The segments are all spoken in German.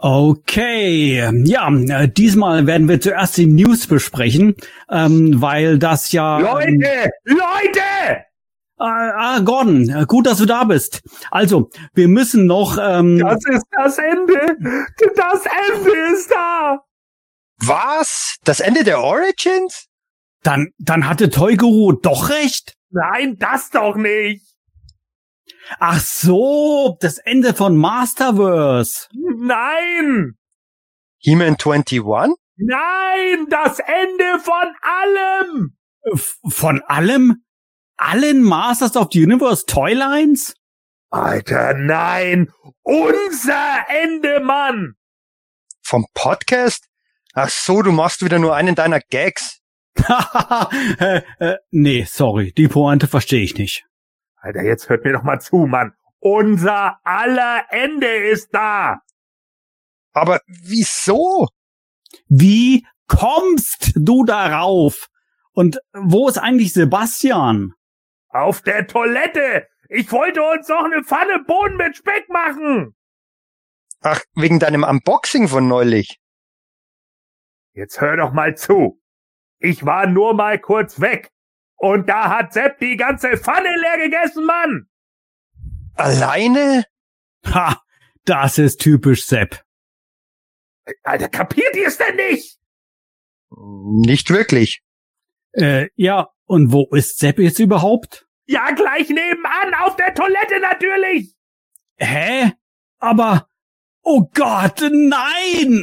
Okay, ja, äh, diesmal werden wir zuerst die News besprechen, ähm, weil das ja. Leute, ähm, Leute! Ah, ah, Gordon, äh, gut, dass du da bist. Also, wir müssen noch. Ähm, das ist das Ende. Das Ende ist da. Was? Das Ende der Origins? Dann, dann hatte Toyguru doch recht. Nein, das doch nicht. Ach so, das Ende von Masterverse. Nein. He-Man 21? Nein, das Ende von allem. F von allem? allen Masters of the Universe Toylines? Alter, nein! Unser Ende, Mann! Vom Podcast? Ach so, du machst wieder nur einen deiner Gags. äh, äh, nee, sorry, die Pointe verstehe ich nicht. Alter, jetzt hört mir doch mal zu, Mann. Unser aller Ende ist da. Aber wieso? Wie kommst du darauf? Und wo ist eigentlich Sebastian? Auf der Toilette! Ich wollte uns noch eine Pfanne Bohnen mit Speck machen! Ach, wegen deinem Unboxing von neulich. Jetzt hör doch mal zu. Ich war nur mal kurz weg. Und da hat Sepp die ganze Pfanne leer gegessen, Mann! Alleine? Ha, das ist typisch Sepp. Alter, kapiert ihr es denn nicht? Nicht wirklich. Äh, ja, und wo ist Sepp jetzt überhaupt? Ja, gleich nebenan, auf der Toilette natürlich. Hä? Aber, oh Gott, nein!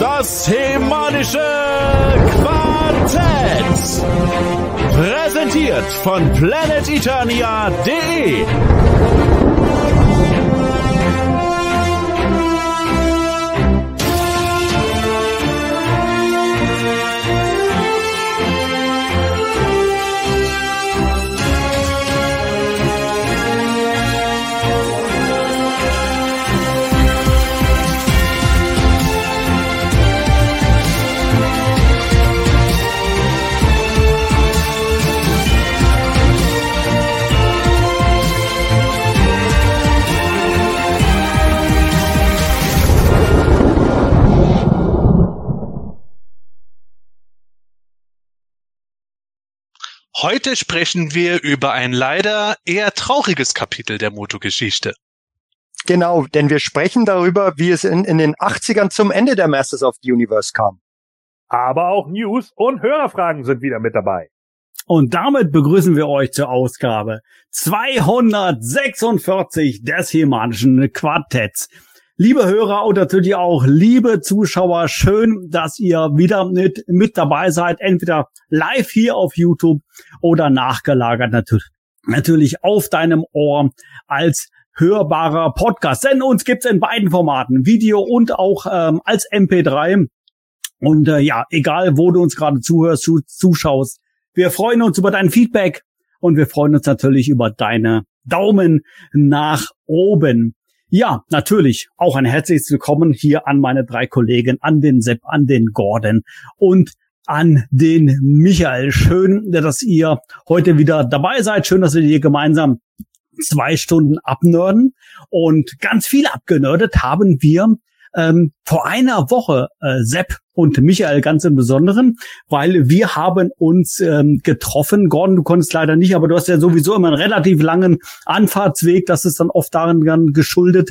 Das hemanische Quartett. Präsentiert von planeteternia.de. Heute sprechen wir über ein leider eher trauriges Kapitel der Moto-Geschichte. Genau, denn wir sprechen darüber, wie es in, in den 80ern zum Ende der Masters of the Universe kam. Aber auch News und Hörerfragen sind wieder mit dabei. Und damit begrüßen wir euch zur Ausgabe 246 des Hemanischen Quartetts. Liebe Hörer und natürlich auch liebe Zuschauer, schön, dass ihr wieder mit, mit dabei seid, entweder live hier auf YouTube oder nachgelagert natürlich, natürlich auf deinem Ohr als hörbarer Podcast. Denn uns gibt's in beiden Formaten, Video und auch ähm, als MP3. Und äh, ja, egal wo du uns gerade zuhörst, zu, zuschaust, wir freuen uns über dein Feedback und wir freuen uns natürlich über deine Daumen nach oben. Ja, natürlich auch ein herzliches Willkommen hier an meine drei Kollegen, an den Sepp, an den Gordon und an den Michael. Schön, dass ihr heute wieder dabei seid. Schön, dass wir hier gemeinsam zwei Stunden abnörden. Und ganz viel abgenördet haben wir ähm, vor einer Woche, äh, Sepp und Michael ganz im Besonderen, weil wir haben uns ähm, getroffen. Gordon, du konntest leider nicht, aber du hast ja sowieso immer einen relativ langen Anfahrtsweg. Das ist dann oft daran geschuldet.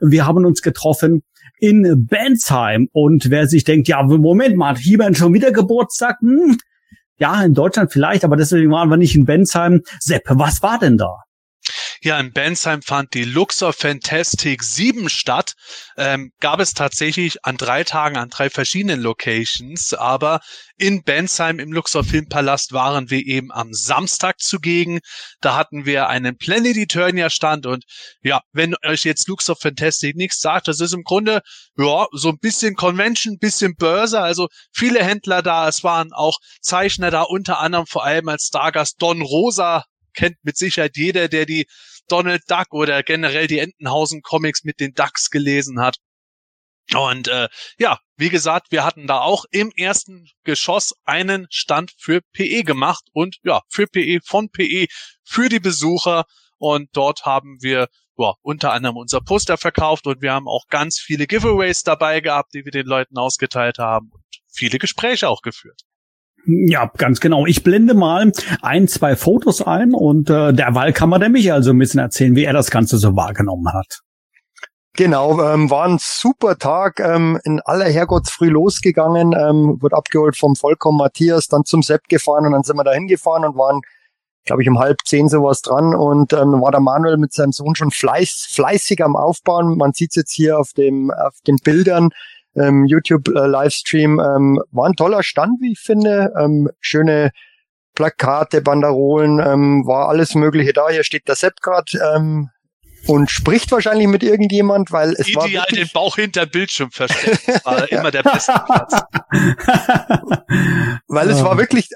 Wir haben uns getroffen in Bensheim. Und wer sich denkt, ja, Moment mal, hat He-Man schon wieder Geburtstag? Hm, ja, in Deutschland vielleicht, aber deswegen waren wir nicht in Bensheim. Sepp, was war denn da? Ja, in Bensheim fand die Luxor Fantastic 7 statt. Ähm, gab es tatsächlich an drei Tagen an drei verschiedenen Locations, aber in Bensheim im Luxor Filmpalast waren wir eben am Samstag zugegen. Da hatten wir einen Planet Eternia Stand und ja, wenn euch jetzt Luxor Fantastic nichts sagt, das ist im Grunde ja so ein bisschen Convention, bisschen Börse, also viele Händler da. Es waren auch Zeichner da, unter anderem vor allem als Stargast Don Rosa kennt mit Sicherheit jeder, der die Donald Duck oder generell die Entenhausen Comics mit den Ducks gelesen hat. Und äh, ja, wie gesagt, wir hatten da auch im ersten Geschoss einen Stand für PE gemacht und ja, für PE, von PE, für die Besucher. Und dort haben wir ja, unter anderem unser Poster verkauft und wir haben auch ganz viele Giveaways dabei gehabt, die wir den Leuten ausgeteilt haben und viele Gespräche auch geführt. Ja, ganz genau. Ich blende mal ein, zwei Fotos ein und äh, derweil kann man der Michael so ein bisschen erzählen, wie er das Ganze so wahrgenommen hat. Genau, ähm, war ein super Tag, ähm, in aller Herrgottsfrüh losgegangen, ähm, wurde abgeholt vom Vollkommen Matthias, dann zum Sepp gefahren und dann sind wir da hingefahren und waren, glaube ich, um halb zehn sowas dran und ähm, war der Manuel mit seinem Sohn schon fleiß, fleißig am Aufbauen. Man sieht jetzt hier auf dem auf den Bildern, ähm, YouTube-Livestream. Äh, ähm, war ein toller Stand, wie ich finde. Ähm, schöne Plakate, Banderolen, ähm, war alles Mögliche da. Hier steht der Sepp gerade ähm, und spricht wahrscheinlich mit irgendjemand, weil es Ideal war Ideal den Bauch hinter Bildschirm versteckt. war immer der beste Platz. weil es war wirklich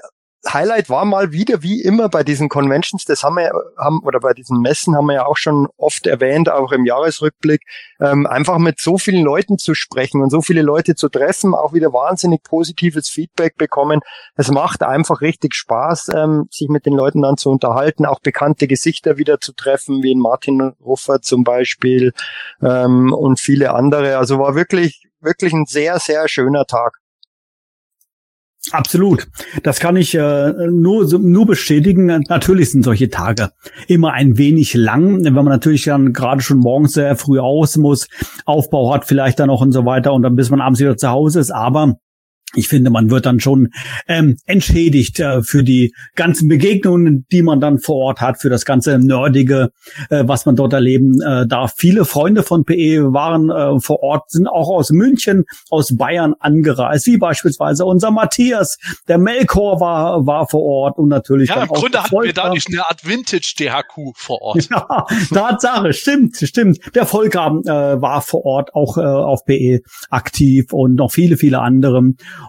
Highlight war mal wieder, wie immer bei diesen Conventions, das haben wir haben, oder bei diesen Messen haben wir ja auch schon oft erwähnt, auch im Jahresrückblick, ähm, einfach mit so vielen Leuten zu sprechen und so viele Leute zu treffen, auch wieder wahnsinnig positives Feedback bekommen. Es macht einfach richtig Spaß, ähm, sich mit den Leuten dann zu unterhalten, auch bekannte Gesichter wieder zu treffen, wie in Martin Ruffer zum Beispiel ähm, und viele andere. Also war wirklich, wirklich ein sehr, sehr schöner Tag. Absolut. Das kann ich äh, nur, nur bestätigen. Natürlich sind solche Tage immer ein wenig lang, wenn man natürlich dann gerade schon morgens sehr früh aus muss, Aufbau hat vielleicht dann noch und so weiter und dann bis man abends wieder zu Hause ist. Aber ich finde, man wird dann schon ähm, entschädigt äh, für die ganzen Begegnungen, die man dann vor Ort hat, für das ganze Nerdige, äh, was man dort erleben äh, darf. Viele Freunde von PE waren äh, vor Ort, sind auch aus München, aus Bayern angereist, wie beispielsweise unser Matthias. Der Melkor war, war vor Ort und natürlich. Ja, im Grunde hatten wir da nicht eine Art Vintage DHQ vor Ort. Ja, Tatsache, stimmt, stimmt. Der Volker äh, war vor Ort auch äh, auf PE aktiv und noch viele, viele andere.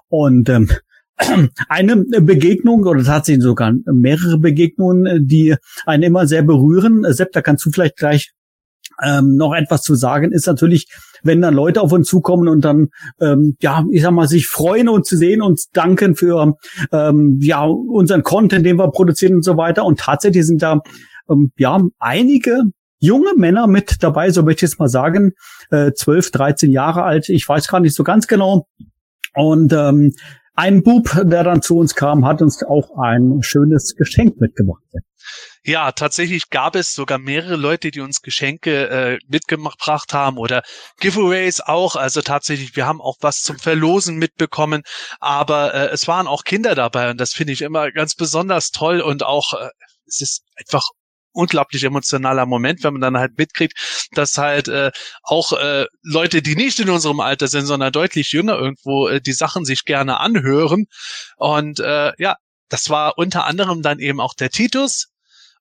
Und ähm, eine Begegnung oder tatsächlich sogar mehrere Begegnungen, die einen immer sehr berühren. Sepp, da kannst du vielleicht gleich ähm, noch etwas zu sagen, ist natürlich, wenn dann Leute auf uns zukommen und dann, ähm, ja, ich sag mal, sich freuen, uns zu sehen, uns danken für ähm, ja unseren Content, den wir produzieren und so weiter. Und tatsächlich sind da ähm, ja einige junge Männer mit dabei, so möchte ich jetzt mal sagen, äh, 12, 13 Jahre alt, ich weiß gar nicht so ganz genau, und ähm, ein Bub, der dann zu uns kam, hat uns auch ein schönes Geschenk mitgebracht. Ja, tatsächlich gab es sogar mehrere Leute, die uns Geschenke äh, mitgebracht haben oder Giveaways auch. Also tatsächlich, wir haben auch was zum Verlosen mitbekommen, aber äh, es waren auch Kinder dabei und das finde ich immer ganz besonders toll und auch äh, es ist einfach unglaublich emotionaler Moment, wenn man dann halt mitkriegt, dass halt äh, auch äh, Leute, die nicht in unserem Alter sind, sondern deutlich jünger irgendwo äh, die Sachen sich gerne anhören. Und äh, ja, das war unter anderem dann eben auch der Titus.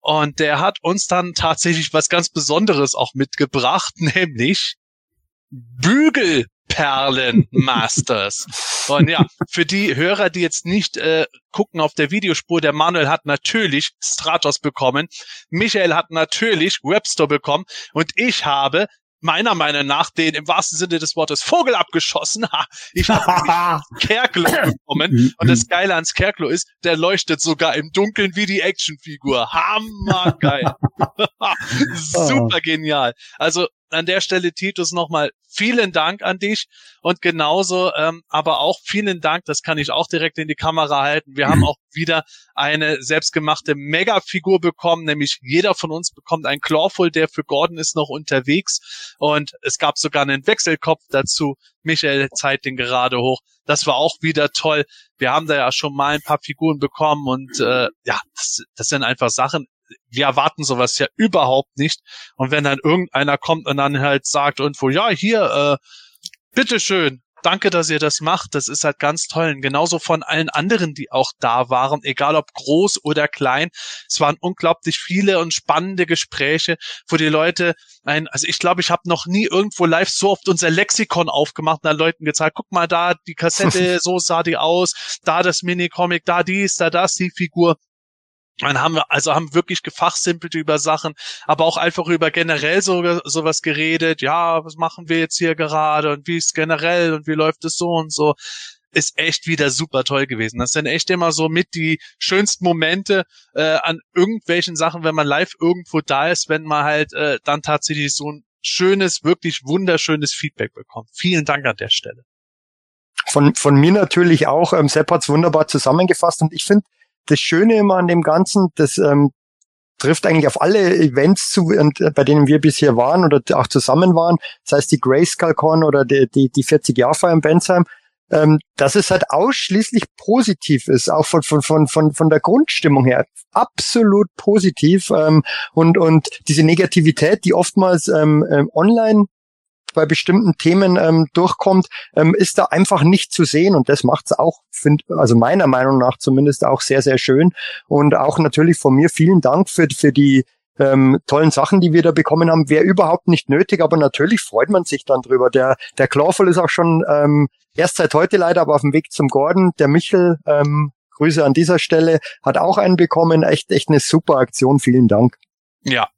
Und der hat uns dann tatsächlich was ganz Besonderes auch mitgebracht, nämlich Bügel Perlen Masters. Und ja, für die Hörer, die jetzt nicht äh, gucken auf der Videospur, der Manuel hat natürlich Stratos bekommen, Michael hat natürlich Webstore bekommen und ich habe meiner Meinung nach den im wahrsten Sinne des Wortes Vogel abgeschossen. Ich habe Kerklo bekommen. Und das Geile ans Kerklo ist, der leuchtet sogar im Dunkeln wie die Actionfigur. Hammergeil. Super genial. Also an der Stelle, Titus, nochmal vielen Dank an dich und genauso ähm, aber auch vielen Dank, das kann ich auch direkt in die Kamera halten. Wir haben auch wieder eine selbstgemachte Mega-Figur bekommen, nämlich jeder von uns bekommt einen Clawful, der für Gordon ist noch unterwegs und es gab sogar einen Wechselkopf dazu. Michael zeigt den gerade hoch. Das war auch wieder toll. Wir haben da ja schon mal ein paar Figuren bekommen und äh, ja, das, das sind einfach Sachen wir erwarten sowas ja überhaupt nicht. Und wenn dann irgendeiner kommt und dann halt sagt irgendwo, ja, hier, äh, bitteschön, danke, dass ihr das macht. Das ist halt ganz toll. Und genauso von allen anderen, die auch da waren, egal ob groß oder klein. Es waren unglaublich viele und spannende Gespräche, wo die Leute ein, also ich glaube, ich habe noch nie irgendwo live so oft unser Lexikon aufgemacht und dann Leuten gezeigt, guck mal da, die Kassette, so sah die aus, da das Minicomic, da dies, da das, die Figur. Dann haben wir, also haben wirklich gefachsimpelt über Sachen, aber auch einfach über generell so, sowas geredet. Ja, was machen wir jetzt hier gerade und wie ist generell und wie läuft es so und so. Ist echt wieder super toll gewesen. Das sind echt immer so mit die schönsten Momente äh, an irgendwelchen Sachen, wenn man live irgendwo da ist, wenn man halt äh, dann tatsächlich so ein schönes, wirklich wunderschönes Feedback bekommt. Vielen Dank an der Stelle. Von, von mir natürlich auch. Ähm, Sepp hat's wunderbar zusammengefasst und ich finde, das Schöne immer an dem Ganzen, das ähm, trifft eigentlich auf alle Events zu, und, bei denen wir bisher waren oder auch zusammen waren. Das heißt die Grayskull oder die, die, die 40 Jahre Feier in Bensheim, ähm, dass es halt ausschließlich positiv ist, auch von, von, von, von, von der Grundstimmung her. Absolut positiv. Ähm, und, und diese Negativität, die oftmals ähm, ähm, online bei bestimmten Themen ähm, durchkommt, ähm, ist da einfach nicht zu sehen und das macht es auch, find, also meiner Meinung nach zumindest auch sehr, sehr schön und auch natürlich von mir vielen Dank für, für die ähm, tollen Sachen, die wir da bekommen haben, wäre überhaupt nicht nötig, aber natürlich freut man sich dann drüber. Der, der Clawful ist auch schon ähm, erst seit heute leider, aber auf dem Weg zum Gordon. Der Michel, ähm, Grüße an dieser Stelle, hat auch einen bekommen. Echt, echt eine super Aktion. Vielen Dank. Ja.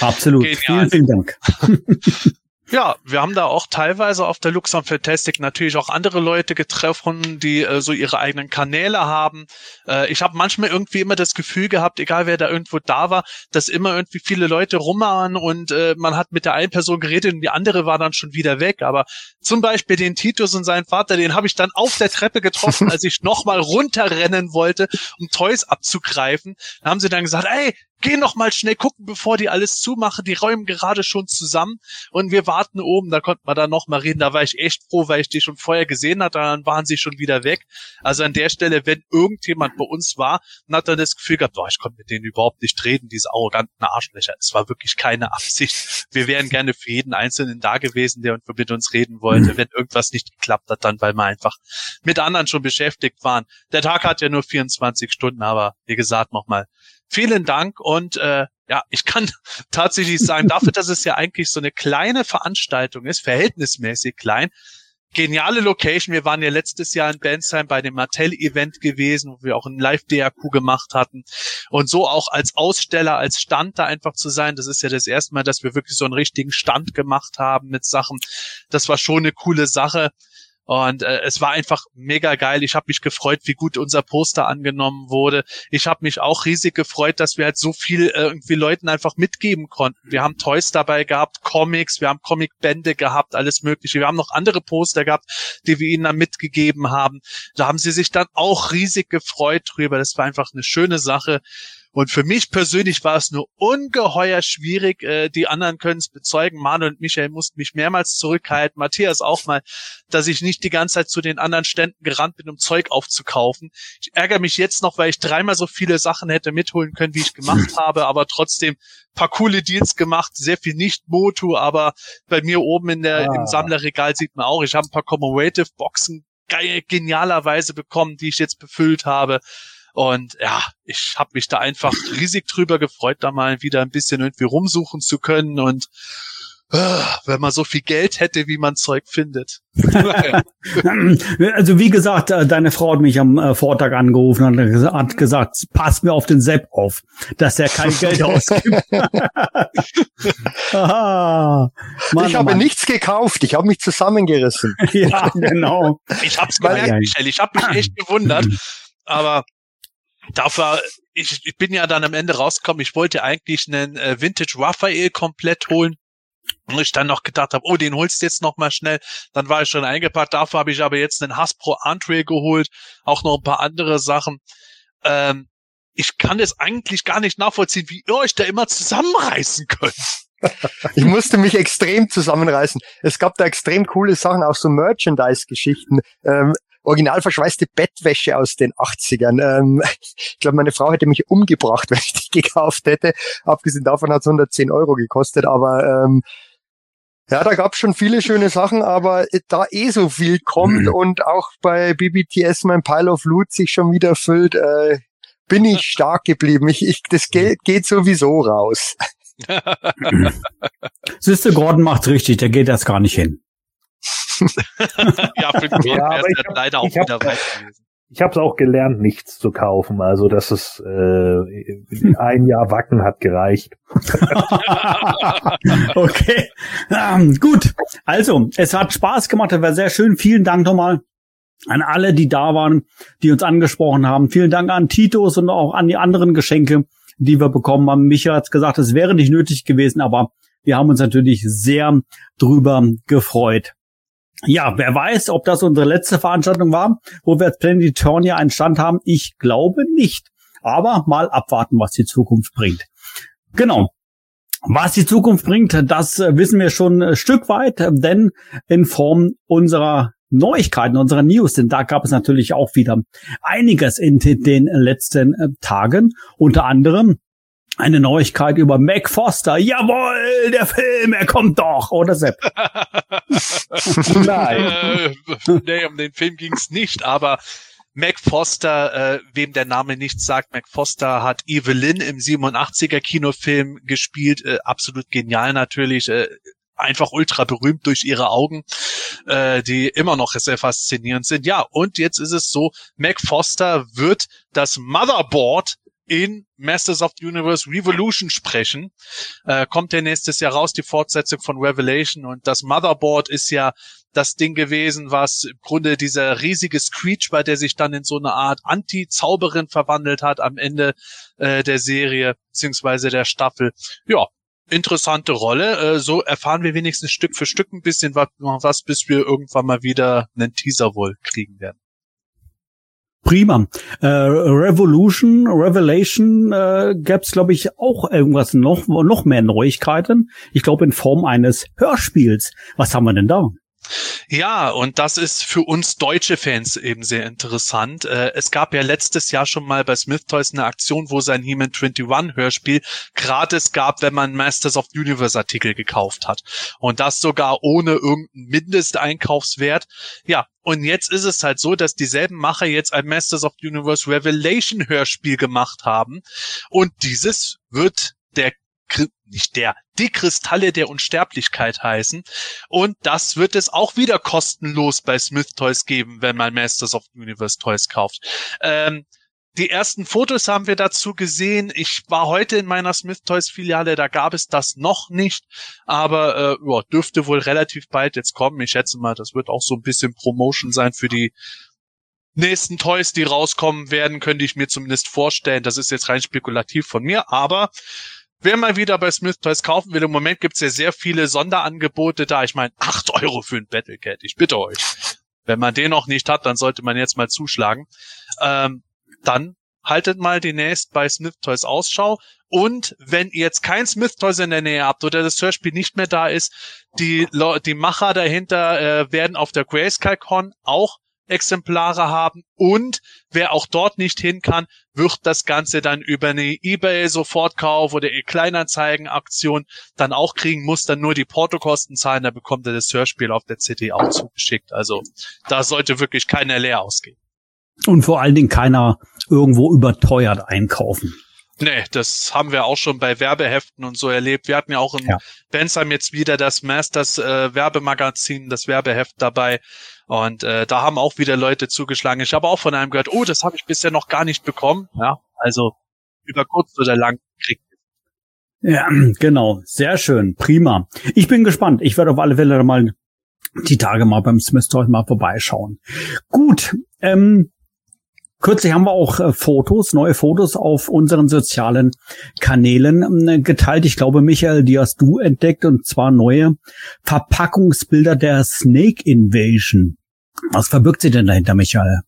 Absolut. Genial. Vielen, vielen Dank. Ja, wir haben da auch teilweise auf der Luxon Fantastic natürlich auch andere Leute getroffen, die äh, so ihre eigenen Kanäle haben. Äh, ich habe manchmal irgendwie immer das Gefühl gehabt, egal wer da irgendwo da war, dass immer irgendwie viele Leute rummachen und äh, man hat mit der einen Person geredet und die andere war dann schon wieder weg. Aber zum Beispiel den Titus und seinen Vater, den habe ich dann auf der Treppe getroffen, als ich nochmal runterrennen wollte, um Toys abzugreifen. Da haben sie dann gesagt, ey, geh noch mal schnell gucken, bevor die alles zumachen. Die räumen gerade schon zusammen und wir warten oben. Da konnten wir dann noch mal reden. Da war ich echt froh, weil ich die schon vorher gesehen hatte. Dann waren sie schon wieder weg. Also an der Stelle, wenn irgendjemand bei uns war und hat dann das Gefühl gehabt, boah, ich konnte mit denen überhaupt nicht reden, diese arroganten Arschlöcher. Es war wirklich keine Absicht. Wir wären gerne für jeden Einzelnen da gewesen, der mit uns reden wollte. Wenn irgendwas nicht geklappt hat, dann weil wir einfach mit anderen schon beschäftigt waren. Der Tag hat ja nur 24 Stunden, aber wie gesagt, nochmal vielen Dank und äh, ja, ich kann tatsächlich sagen, dafür, dass es ja eigentlich so eine kleine Veranstaltung ist, verhältnismäßig klein, geniale Location. Wir waren ja letztes Jahr in Bensheim bei dem Mattel-Event gewesen, wo wir auch ein Live-DRQ gemacht hatten. Und so auch als Aussteller, als Stand da einfach zu sein, das ist ja das erste Mal, dass wir wirklich so einen richtigen Stand gemacht haben mit Sachen. Das war schon eine coole Sache. Und äh, es war einfach mega geil. Ich habe mich gefreut, wie gut unser Poster angenommen wurde. Ich habe mich auch riesig gefreut, dass wir halt so viel äh, irgendwie Leuten einfach mitgeben konnten. Wir haben Toys dabei gehabt, Comics, wir haben Comicbände gehabt, alles Mögliche. Wir haben noch andere Poster gehabt, die wir ihnen dann mitgegeben haben. Da haben sie sich dann auch riesig gefreut drüber. Das war einfach eine schöne Sache. Und für mich persönlich war es nur ungeheuer schwierig. Äh, die anderen können es bezeugen. Manuel und Michael mussten mich mehrmals zurückhalten. Matthias auch mal, dass ich nicht die ganze Zeit zu den anderen Ständen gerannt bin, um Zeug aufzukaufen. Ich ärgere mich jetzt noch, weil ich dreimal so viele Sachen hätte mitholen können, wie ich gemacht habe, aber trotzdem paar coole Deals gemacht, sehr viel nicht Motu, aber bei mir oben in der, ah. im Sammlerregal sieht man auch, ich habe ein paar Commemorative Boxen genialerweise bekommen, die ich jetzt befüllt habe. Und ja, ich habe mich da einfach riesig drüber gefreut, da mal wieder ein bisschen irgendwie rumsuchen zu können und äh, wenn man so viel Geld hätte, wie man Zeug findet. also wie gesagt, äh, deine Frau hat mich am äh, Vortag angerufen und hat gesagt, pass mir auf den Sepp auf, dass er kein Geld ausgibt. Aha, Mann, ich habe Mann. nichts gekauft, ich habe mich zusammengerissen. ja, genau. Ich hab's gemerkt, Michel, ich habe mich echt gewundert, aber dafür, ich, ich bin ja dann am Ende rausgekommen, ich wollte eigentlich einen äh, Vintage Raphael komplett holen. Und ich dann noch gedacht habe, oh, den holst du jetzt noch mal schnell. Dann war ich schon eingepackt. Dafür habe ich aber jetzt einen Hasbro Andre geholt, auch noch ein paar andere Sachen. Ähm, ich kann es eigentlich gar nicht nachvollziehen, wie ihr euch da immer zusammenreißen könnt. ich musste mich extrem zusammenreißen. Es gab da extrem coole Sachen, auch so Merchandise-Geschichten. Ähm, original verschweißte Bettwäsche aus den 80ern. Ähm, ich glaube, meine Frau hätte mich umgebracht, wenn ich die gekauft hätte. Abgesehen davon hat es 110 Euro gekostet, aber ähm, ja, da gab es schon viele schöne Sachen, aber da eh so viel kommt mhm. und auch bei BBTS mein Pile of Loot sich schon wieder füllt, äh, bin ich stark geblieben. Ich, ich, das Geld geht sowieso raus. Siehste, Gordon macht's richtig, der geht das gar nicht hin. ja, für den ja, wäre es leider auch wieder weit gewesen. Ich habe es auch gelernt, nichts zu kaufen. Also das ist äh, ein Jahr Wacken hat gereicht. okay, ähm, gut. Also es hat Spaß gemacht, das war sehr schön. Vielen Dank nochmal an alle, die da waren, die uns angesprochen haben. Vielen Dank an Titus und auch an die anderen Geschenke, die wir bekommen haben. Micha hat gesagt, es wäre nicht nötig gewesen, aber wir haben uns natürlich sehr drüber gefreut. Ja, wer weiß, ob das unsere letzte Veranstaltung war, wo wir als Planetonia einen Stand haben. Ich glaube nicht. Aber mal abwarten, was die Zukunft bringt. Genau. Was die Zukunft bringt, das wissen wir schon ein Stück weit, denn in Form unserer Neuigkeiten, unserer News, denn da gab es natürlich auch wieder einiges in den letzten Tagen. Unter anderem eine Neuigkeit über Mac Foster. Jawohl, der Film, er kommt doch, oder Sepp? Nein. Äh, nee, um den Film ging's nicht, aber Mac Foster, äh, wem der Name nichts sagt, Mac Foster hat Evelyn im 87er Kinofilm gespielt, äh, absolut genial natürlich, äh, einfach ultra berühmt durch ihre Augen, äh, die immer noch sehr faszinierend sind. Ja, und jetzt ist es so, Mac Foster wird das Motherboard in Masters of the Universe Revolution sprechen. Äh, kommt ja nächstes Jahr raus, die Fortsetzung von Revelation. Und das Motherboard ist ja das Ding gewesen, was im Grunde dieser riesige Screech war, der sich dann in so eine Art Anti-Zauberin verwandelt hat am Ende äh, der Serie beziehungsweise der Staffel. Ja, interessante Rolle. Äh, so erfahren wir wenigstens Stück für Stück ein bisschen was, was, bis wir irgendwann mal wieder einen Teaser wohl kriegen werden. Prima. Äh, Revolution, Revelation äh, gäbe es, glaube ich, auch irgendwas noch, noch mehr Neuigkeiten. Ich glaube in Form eines Hörspiels. Was haben wir denn da? Ja, und das ist für uns deutsche Fans eben sehr interessant. Äh, es gab ja letztes Jahr schon mal bei Smith Toys eine Aktion, wo sein He-Man 21 Hörspiel gratis gab, wenn man Masters of the Universe Artikel gekauft hat. Und das sogar ohne irgendeinen Mindesteinkaufswert. Ja, und jetzt ist es halt so, dass dieselben Macher jetzt ein Masters of the Universe Revelation Hörspiel gemacht haben. Und dieses wird der nicht der, die Kristalle der Unsterblichkeit heißen. Und das wird es auch wieder kostenlos bei Smith Toys geben, wenn man Masters of the Universe Toys kauft. Ähm, die ersten Fotos haben wir dazu gesehen. Ich war heute in meiner Smith Toys Filiale, da gab es das noch nicht, aber äh, ja, dürfte wohl relativ bald jetzt kommen. Ich schätze mal, das wird auch so ein bisschen Promotion sein für die nächsten Toys, die rauskommen werden, könnte ich mir zumindest vorstellen. Das ist jetzt rein spekulativ von mir, aber Wer mal wieder bei Smith Toys kaufen will, im Moment gibt's ja sehr viele Sonderangebote da. Ich meine, acht Euro für ein Battlecat, ich bitte euch. Wenn man den noch nicht hat, dann sollte man jetzt mal zuschlagen. Ähm, dann haltet mal demnächst bei Smith Toys Ausschau. Und wenn ihr jetzt kein Smith Toys in der Nähe habt oder das Hörspiel nicht mehr da ist, die, die Macher dahinter äh, werden auf der Grayscale Con auch Exemplare haben und wer auch dort nicht hin kann, wird das Ganze dann über eine eBay Sofortkauf oder Kleinanzeigen-Aktion dann auch kriegen, muss dann nur die Portokosten zahlen, da bekommt er das Hörspiel auf der CD auch zugeschickt. Also da sollte wirklich keiner leer ausgehen. Und vor allen Dingen keiner irgendwo überteuert einkaufen. Nee, das haben wir auch schon bei Werbeheften und so erlebt. Wir hatten ja auch in ja. Bensheim jetzt wieder das Masters äh, Werbemagazin, das Werbeheft dabei. Und äh, da haben auch wieder Leute zugeschlagen. Ich habe auch von einem gehört, oh, das habe ich bisher noch gar nicht bekommen. Ja, also über kurz oder lang kriegt ja, genau. Sehr schön. Prima. Ich bin gespannt. Ich werde auf alle Fälle mal die Tage mal beim Smith mal vorbeischauen. Gut. Ähm, Kürzlich haben wir auch äh, Fotos, neue Fotos auf unseren sozialen Kanälen äh, geteilt. Ich glaube, Michael, die hast du entdeckt und zwar neue Verpackungsbilder der Snake Invasion. Was verbirgt sie denn dahinter, Michael?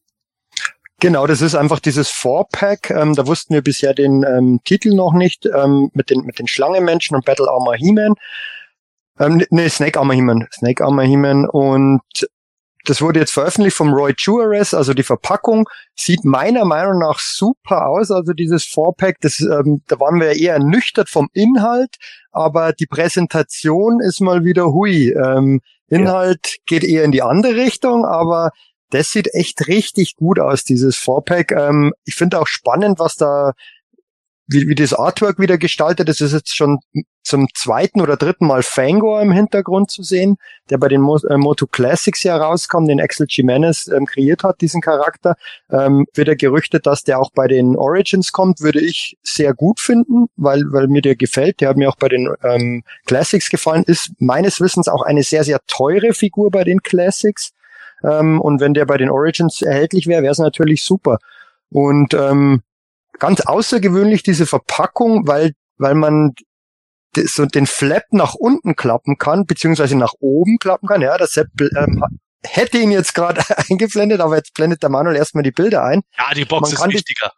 Genau, das ist einfach dieses Four-Pack. Ähm, da wussten wir bisher den ähm, Titel noch nicht ähm, mit den mit den Schlangenmenschen und Battle Armor He-Man. Ähm, nee, Snake Armor He-Man. Snake Armor He-Man und das wurde jetzt veröffentlicht vom Roy Juarez, also die Verpackung sieht meiner Meinung nach super aus. Also dieses Four-Pack, das, ähm, da waren wir eher ernüchtert vom Inhalt, aber die Präsentation ist mal wieder hui. Ähm, Inhalt ja. geht eher in die andere Richtung, aber das sieht echt richtig gut aus, dieses Four-Pack. Ähm, ich finde auch spannend, was da wie, wie das Artwork wieder gestaltet ist, ist jetzt schon zum zweiten oder dritten Mal Fangor im Hintergrund zu sehen, der bei den Mo äh, Moto Classics ja rauskam, den Axel Jimenez ähm, kreiert hat, diesen Charakter. Ähm, wird er gerüchtet, dass der auch bei den Origins kommt, würde ich sehr gut finden, weil, weil mir der gefällt. Der hat mir auch bei den ähm, Classics gefallen, ist meines Wissens auch eine sehr, sehr teure Figur bei den Classics. Ähm, und wenn der bei den Origins erhältlich wäre, wäre es natürlich super. Und ähm, ganz außergewöhnlich diese Verpackung, weil, weil man so den Flap nach unten klappen kann, beziehungsweise nach oben klappen kann. Ja, das Sepp, ähm, hätte ihn jetzt gerade eingeblendet, aber jetzt blendet der Manuel erstmal die Bilder ein. Ja, die Box man ist wichtiger.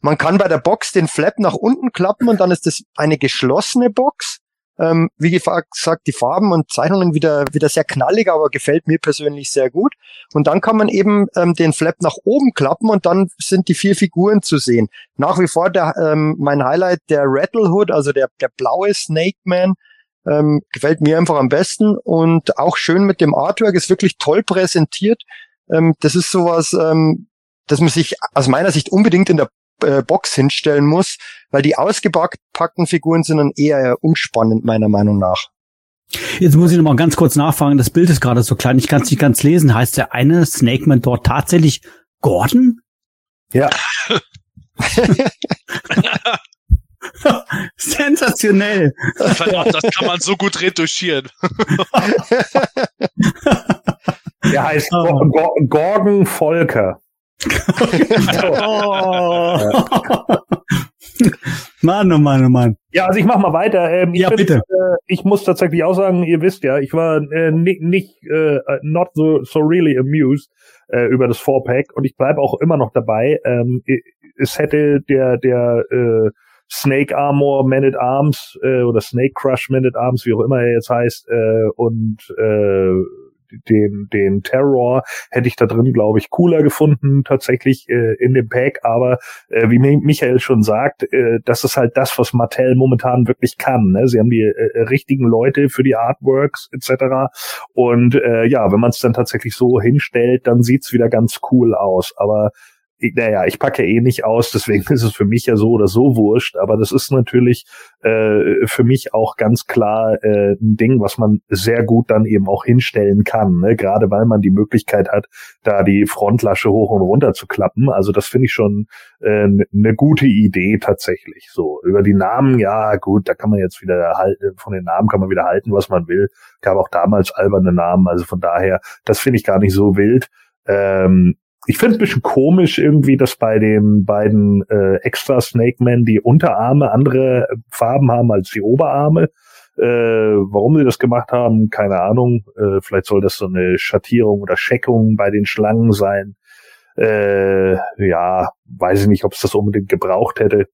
Man kann bei der Box den Flap nach unten klappen und dann ist das eine geschlossene Box. Ähm, wie gesagt, die Farben und Zeichnungen wieder, wieder sehr knallig, aber gefällt mir persönlich sehr gut. Und dann kann man eben ähm, den Flap nach oben klappen und dann sind die vier Figuren zu sehen. Nach wie vor der, ähm, mein Highlight, der Rattlehood, also der, der blaue Snake Man, ähm, gefällt mir einfach am besten und auch schön mit dem Artwork, ist wirklich toll präsentiert. Ähm, das ist sowas, ähm, dass man sich aus meiner Sicht unbedingt in der äh, Box hinstellen muss, weil die ausgepackten Figuren sind dann eher unspannend, meiner Meinung nach. Jetzt muss ich noch mal ganz kurz nachfragen. Das Bild ist gerade so klein. Ich kann es nicht ganz lesen. Heißt der eine Snake Man dort tatsächlich Gordon? Ja. Sensationell. Verdammt, das kann man so gut retuschieren. Der heißt. Gordon Volker oh. Mann, oh Mann, oh Mann. Ja, also ich mach mal weiter. Ähm, ja, bin, bitte. Äh, ich muss tatsächlich auch sagen, ihr wisst ja, ich war äh, nicht, nicht äh, not so, so really amused äh, über das Four-Pack und ich bleibe auch immer noch dabei. Ähm, es hätte der, der äh, Snake Armor Man at Arms äh, oder Snake Crush Man at Arms, wie auch immer er jetzt heißt, äh, und äh, den, den Terror hätte ich da drin, glaube ich, cooler gefunden, tatsächlich äh, in dem Pack. Aber äh, wie Michael schon sagt, äh, das ist halt das, was Mattel momentan wirklich kann. Ne? Sie haben die äh, richtigen Leute für die Artworks etc. Und äh, ja, wenn man es dann tatsächlich so hinstellt, dann sieht's wieder ganz cool aus. Aber naja, ich packe eh nicht aus, deswegen ist es für mich ja so oder so wurscht, aber das ist natürlich äh, für mich auch ganz klar äh, ein Ding, was man sehr gut dann eben auch hinstellen kann, ne? gerade weil man die Möglichkeit hat, da die Frontlasche hoch und runter zu klappen. Also das finde ich schon äh, eine gute Idee tatsächlich. So über die Namen, ja gut, da kann man jetzt wieder halten, von den Namen kann man wieder halten, was man will. Gab auch damals alberne Namen, also von daher, das finde ich gar nicht so wild. Ähm, ich finde es ein bisschen komisch irgendwie, dass bei den beiden äh, extra Snake Men die Unterarme andere Farben haben als die Oberarme. Äh, warum sie das gemacht haben, keine Ahnung. Äh, vielleicht soll das so eine Schattierung oder Scheckung bei den Schlangen sein. Äh, ja, weiß ich nicht, ob es das unbedingt gebraucht hätte.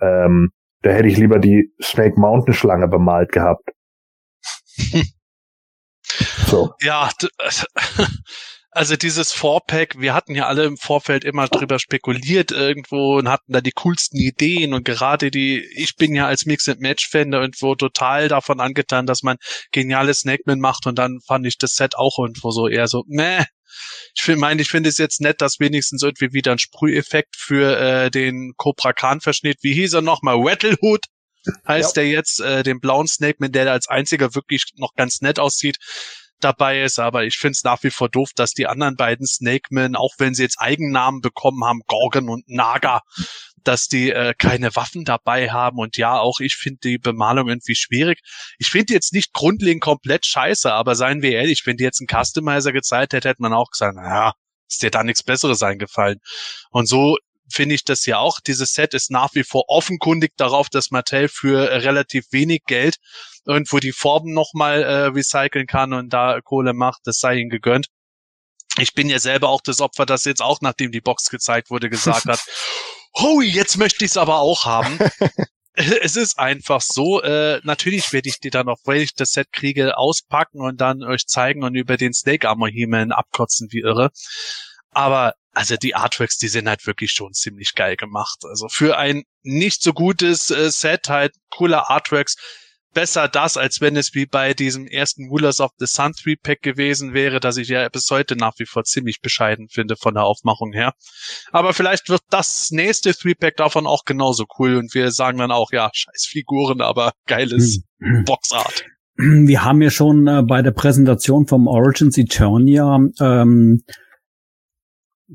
Ähm, da hätte ich lieber die Snake Mountain Schlange bemalt gehabt. so. Ja, Also dieses Four-Pack, wir hatten ja alle im Vorfeld immer drüber spekuliert irgendwo und hatten da die coolsten Ideen und gerade die, ich bin ja als Mix-and-Match-Fan irgendwo total davon angetan, dass man geniales Snackman macht und dann fand ich das Set auch irgendwo so eher so, meh. Ich finde, meine, ich finde es jetzt nett, dass wenigstens irgendwie wieder ein Sprüheffekt für äh, den Cobra Khan Verschnitt. Wie hieß er nochmal? Rattlehood heißt ja. der jetzt, äh, den blauen Snakeman, der als einziger wirklich noch ganz nett aussieht dabei ist, aber ich finde es nach wie vor doof, dass die anderen beiden Snakemen, auch wenn sie jetzt Eigennamen bekommen haben, Gorgon und Naga, dass die äh, keine Waffen dabei haben. Und ja, auch ich finde die Bemalung irgendwie schwierig. Ich finde jetzt nicht grundlegend komplett scheiße, aber seien wir ehrlich, wenn die jetzt einen Customizer gezeigt hätte, hätte man auch gesagt, naja, ist dir da nichts Besseres eingefallen. Und so finde ich das ja auch. Dieses Set ist nach wie vor offenkundig darauf, dass Mattel für äh, relativ wenig Geld irgendwo die Formen nochmal äh, recyceln kann und da Kohle macht, das sei ihnen gegönnt. Ich bin ja selber auch das Opfer, das jetzt auch, nachdem die Box gezeigt wurde, gesagt hat, hui, jetzt möchte ich es aber auch haben. es ist einfach so, äh, natürlich werde ich die dann auch, weil ich das Set kriege, auspacken und dann euch zeigen und über den Snake Armor He-Man abkotzen wie irre. Aber also die Artworks, die sind halt wirklich schon ziemlich geil gemacht. Also für ein nicht so gutes äh, Set halt cooler Artworks besser das, als wenn es wie bei diesem ersten Rulers of the Sun 3-Pack gewesen wäre, dass ich ja bis heute nach wie vor ziemlich bescheiden finde von der Aufmachung her. Aber vielleicht wird das nächste 3-Pack davon auch genauso cool und wir sagen dann auch, ja, scheiß Figuren, aber geiles mhm. Boxart. Wir haben ja schon äh, bei der Präsentation vom Origins Eternia ähm,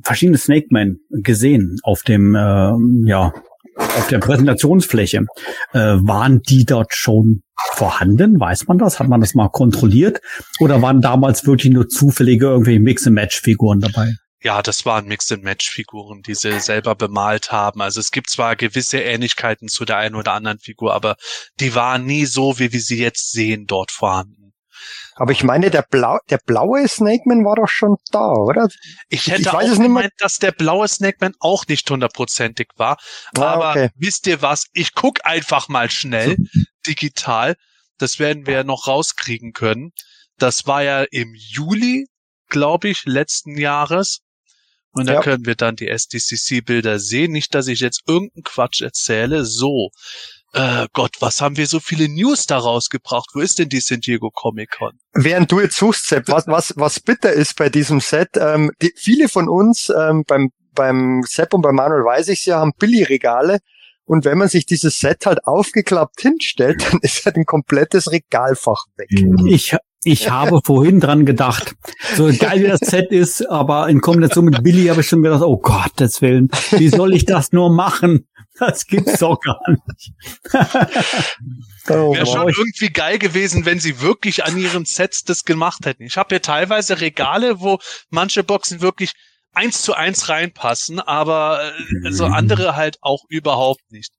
verschiedene Snake Men gesehen auf dem, äh, ja, auf der Präsentationsfläche. Äh, waren die dort schon vorhanden? Weiß man das? Hat man das mal kontrolliert? Oder waren damals wirklich nur zufällige irgendwelche Mix-and-Match-Figuren dabei? Ja, das waren Mix-and-Match-Figuren, die sie selber bemalt haben. Also es gibt zwar gewisse Ähnlichkeiten zu der einen oder anderen Figur, aber die waren nie so, wie wir sie jetzt sehen, dort vorhanden. Aber ich meine, der, Blau, der blaue Snakeman war doch schon da, oder? Ich hätte ich auch gemeint, dass der blaue Snakeman auch nicht hundertprozentig war. Ah, aber okay. wisst ihr was? Ich guck einfach mal schnell digital. Das werden wir noch rauskriegen können. Das war ja im Juli, glaube ich, letzten Jahres. Und da ja. können wir dann die SDCC-Bilder sehen. Nicht, dass ich jetzt irgendeinen Quatsch erzähle. So, äh, Gott, was haben wir so viele News da rausgebracht? Wo ist denn die San Diego Comic Con? Während du jetzt suchst, Sepp, was, was, was bitter ist bei diesem Set, ähm, die, viele von uns ähm, beim, beim Sepp und bei Manuel weiß ich ja, haben Billy-Regale. Und wenn man sich dieses Set halt aufgeklappt hinstellt, dann ist halt ein komplettes Regalfach weg. Ich, ich habe vorhin dran gedacht, so geil wie das Set ist, aber in Kombination mit Billy habe ich schon gedacht, oh Gottes Willen, wie soll ich das nur machen? Das gibt's doch gar nicht. oh, Wäre schon irgendwie geil gewesen, wenn sie wirklich an ihren Sets das gemacht hätten. Ich habe hier teilweise Regale, wo manche Boxen wirklich eins zu eins reinpassen, aber äh, so mhm. andere halt auch überhaupt nicht.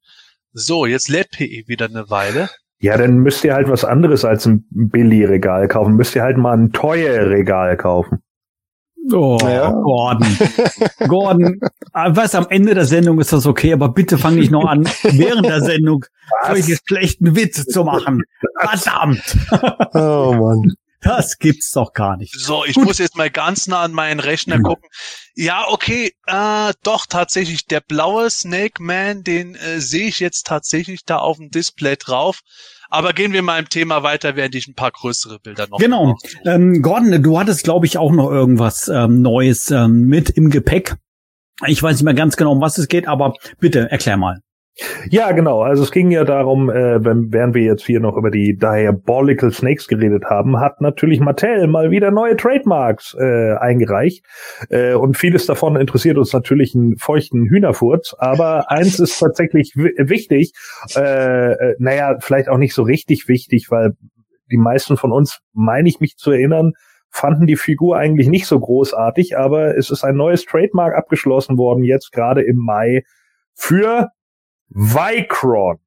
So, jetzt lädt PE wieder eine Weile. Ja, dann müsst ihr halt was anderes als ein Billy-Regal kaufen. Müsst ihr halt mal ein teures Regal kaufen. Oh, ja. Gordon. Gordon, ah, was am Ende der Sendung ist das okay, aber bitte fang nicht noch an, während der Sendung solche schlechten Witze zu machen. Verdammt. Oh Mann. Das gibt's doch gar nicht. So, ich Gut. muss jetzt mal ganz nah an meinen Rechner gucken. Ja, okay, äh, doch tatsächlich der blaue Snake Man, den äh, sehe ich jetzt tatsächlich da auf dem Display drauf. Aber gehen wir mal im Thema weiter, während ich ein paar größere Bilder noch. Genau. Ähm, Gordon, du hattest, glaube ich, auch noch irgendwas ähm, Neues ähm, mit im Gepäck. Ich weiß nicht mehr ganz genau, um was es geht, aber bitte erklär mal. Ja, genau. Also es ging ja darum, äh, wenn, während wir jetzt hier noch über die Diabolical Snakes geredet haben, hat natürlich Mattel mal wieder neue Trademarks äh, eingereicht. Äh, und vieles davon interessiert uns natürlich einen feuchten Hühnerfurz. Aber eins ist tatsächlich wichtig, äh, äh, naja, vielleicht auch nicht so richtig wichtig, weil die meisten von uns, meine ich mich zu erinnern, fanden die Figur eigentlich nicht so großartig, aber es ist ein neues Trademark abgeschlossen worden, jetzt gerade im Mai, für Vicron.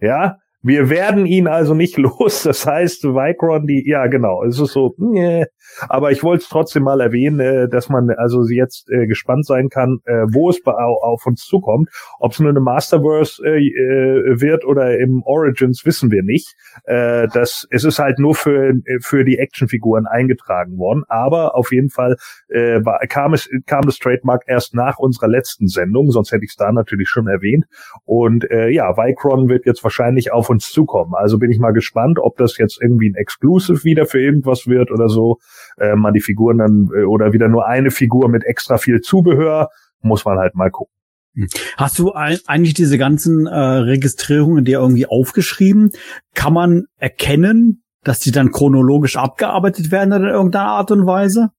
Ja, wir werden ihn also nicht los. Das heißt, Vicron, die, ja genau, es ist so, nee. Aber ich wollte es trotzdem mal erwähnen, äh, dass man also jetzt äh, gespannt sein kann, äh, wo es auf uns zukommt. Ob es nur eine Masterverse äh, äh, wird oder im Origins, wissen wir nicht. Äh, das, es ist halt nur für, für die Actionfiguren eingetragen worden, aber auf jeden Fall äh, war, kam, es, kam das Trademark erst nach unserer letzten Sendung, sonst hätte ich es da natürlich schon erwähnt. Und äh, ja, Vicron wird jetzt wahrscheinlich auf uns zukommen. Also bin ich mal gespannt, ob das jetzt irgendwie ein Exclusive wieder für irgendwas wird oder so. Äh, man die Figuren dann äh, oder wieder nur eine Figur mit extra viel Zubehör, muss man halt mal gucken. Hm. Hast du eigentlich diese ganzen äh, Registrierungen dir irgendwie aufgeschrieben? Kann man erkennen, dass die dann chronologisch abgearbeitet werden in irgendeiner Art und Weise?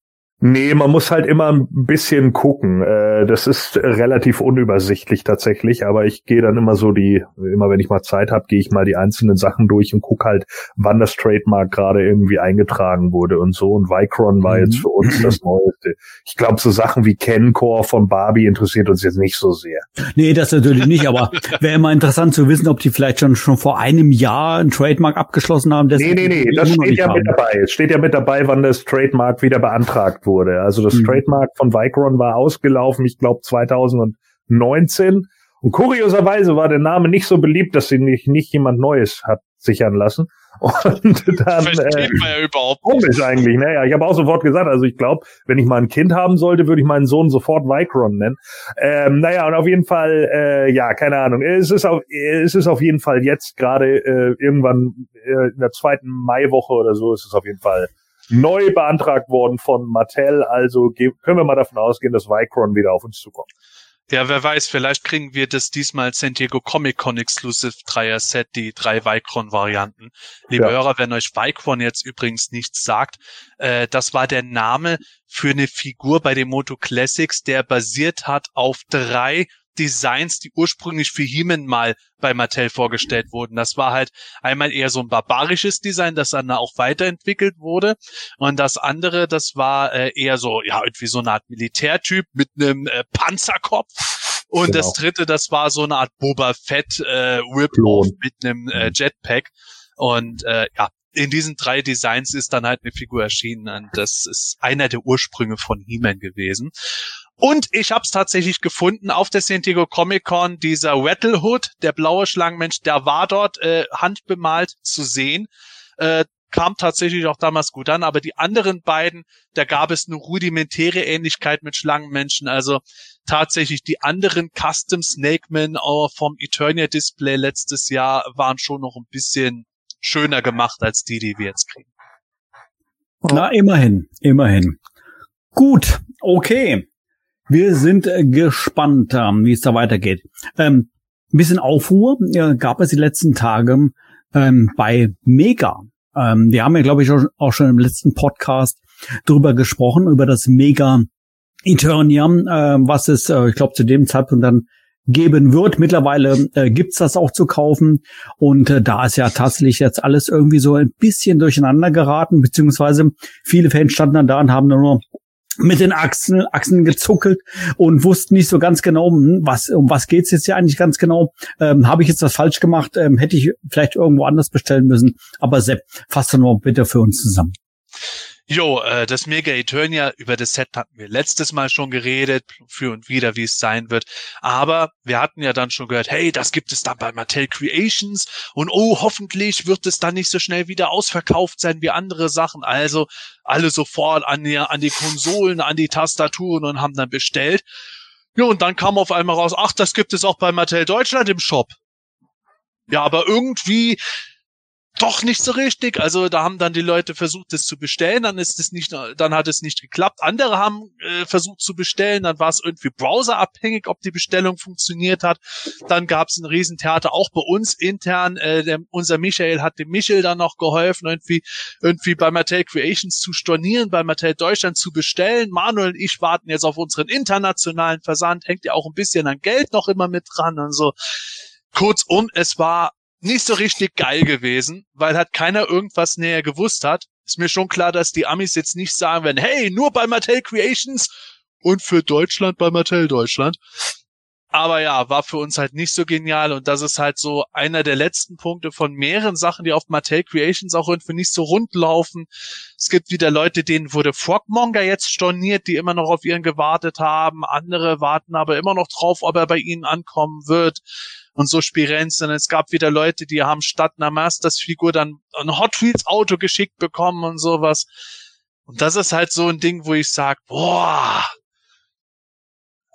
Nee, man muss halt immer ein bisschen gucken. Äh, das ist relativ unübersichtlich tatsächlich, aber ich gehe dann immer so die, immer wenn ich mal Zeit habe, gehe ich mal die einzelnen Sachen durch und guck halt, wann das Trademark gerade irgendwie eingetragen wurde und so. Und Vicron war mhm. jetzt für uns das Neueste. Ich glaube, so Sachen wie Kencore von Barbie interessiert uns jetzt nicht so sehr. Nee, das natürlich nicht, aber wäre immer interessant zu wissen, ob die vielleicht schon, schon vor einem Jahr ein Trademark abgeschlossen haben. Nee, nee, nee, das steht ja haben. mit dabei. Es steht ja mit dabei, wann das Trademark wieder beantragt wurde. Also das mhm. Trademark von Vicron war ausgelaufen, ich glaube 2019. Und kurioserweise war der Name nicht so beliebt, dass sie nicht, nicht jemand Neues hat sichern lassen. Und dann Versteht äh, man ja überhaupt komisch eigentlich. Naja, ich habe auch sofort gesagt, also ich glaube, wenn ich mal ein Kind haben sollte, würde ich meinen Sohn sofort Vicron nennen. Ähm, naja, und auf jeden Fall, äh, ja, keine Ahnung. Es ist auf, es ist auf jeden Fall jetzt gerade äh, irgendwann äh, in der zweiten Maiwoche oder so ist es auf jeden Fall neu beantragt worden von Mattel. Also können wir mal davon ausgehen, dass Vicron wieder auf uns zukommt. Ja, wer weiß, vielleicht kriegen wir das diesmal San Diego Comic Con Exclusive Dreier Set, die drei Vicron Varianten. Liebe ja. Hörer, wenn euch Vicron jetzt übrigens nichts sagt, äh, das war der Name für eine Figur bei den Moto Classics, der basiert hat auf drei Designs, die ursprünglich für He-Man mal bei Mattel vorgestellt wurden. Das war halt einmal eher so ein barbarisches Design, das dann auch weiterentwickelt wurde. Und das andere, das war äh, eher so, ja, irgendwie so eine Art Militärtyp mit einem äh, Panzerkopf. Und genau. das dritte, das war so eine Art Boba Fett äh, Rip-Off mit einem äh, mhm. Jetpack. Und äh, ja, in diesen drei Designs ist dann halt eine Figur erschienen und das ist einer der Ursprünge von He-Man gewesen. Und ich habe es tatsächlich gefunden auf der San Diego Comic Con. Dieser Rattlehood, der blaue Schlangenmensch, der war dort äh, handbemalt zu sehen. Äh, kam tatsächlich auch damals gut an, aber die anderen beiden, da gab es eine rudimentäre Ähnlichkeit mit Schlangenmenschen. Also tatsächlich die anderen Custom Snake Men vom Eternia Display letztes Jahr waren schon noch ein bisschen schöner gemacht als die, die wir jetzt kriegen. Na, immerhin, immerhin. Gut, okay. Wir sind äh, gespannt, ähm, wie es da weitergeht. Ähm, ein bisschen Aufruhr äh, gab es die letzten Tage ähm, bei Mega. Ähm, wir haben ja, glaube ich, auch schon im letzten Podcast drüber gesprochen, über das Mega Eternia, äh, was es, äh, ich glaube, zu dem Zeitpunkt dann geben wird. Mittlerweile äh, gibt's das auch zu kaufen und äh, da ist ja tatsächlich jetzt alles irgendwie so ein bisschen durcheinander geraten, beziehungsweise viele Fans standen dann da und haben nur mit den Achsen, Achsen gezuckelt und wussten nicht so ganz genau, hm, was, um was geht's jetzt hier eigentlich ganz genau. Ähm, Habe ich jetzt was falsch gemacht? Ähm, hätte ich vielleicht irgendwo anders bestellen müssen. Aber Sepp, fass doch noch bitte für uns zusammen. Jo, äh, das Mega Eternia, über das Set hatten wir letztes Mal schon geredet, für und wieder, wie es sein wird. Aber wir hatten ja dann schon gehört, hey, das gibt es dann bei Mattel Creations und oh, hoffentlich wird es dann nicht so schnell wieder ausverkauft sein wie andere Sachen. Also alle sofort an die, an die Konsolen, an die Tastaturen und haben dann bestellt. Ja, und dann kam auf einmal raus, ach, das gibt es auch bei Mattel Deutschland im Shop. Ja, aber irgendwie doch nicht so richtig. Also da haben dann die Leute versucht, es zu bestellen, dann ist es nicht, dann hat es nicht geklappt. Andere haben äh, versucht zu bestellen, dann war es irgendwie browserabhängig, ob die Bestellung funktioniert hat. Dann gab es ein Riesentheater auch bei uns intern. Äh, der, unser Michael hat dem Michel dann noch geholfen, irgendwie irgendwie bei Mattel Creations zu stornieren, bei Mattel Deutschland zu bestellen. Manuel und ich warten jetzt auf unseren internationalen Versand, hängt ja auch ein bisschen an Geld noch immer mit dran und so. Kurzum, es war nicht so richtig geil gewesen, weil halt keiner irgendwas näher gewusst hat. Ist mir schon klar, dass die Amis jetzt nicht sagen werden, hey, nur bei Mattel Creations und für Deutschland bei Mattel Deutschland. Aber ja, war für uns halt nicht so genial und das ist halt so einer der letzten Punkte von mehreren Sachen, die auf Mattel Creations auch irgendwie nicht so rund laufen. Es gibt wieder Leute, denen wurde Frogmonger jetzt storniert, die immer noch auf ihren gewartet haben. Andere warten aber immer noch drauf, ob er bei ihnen ankommen wird und so Spirenzen. Es gab wieder Leute, die haben statt einer Masters-Figur dann ein Hot Wheels Auto geschickt bekommen und sowas. Und das ist halt so ein Ding, wo ich sage, boah,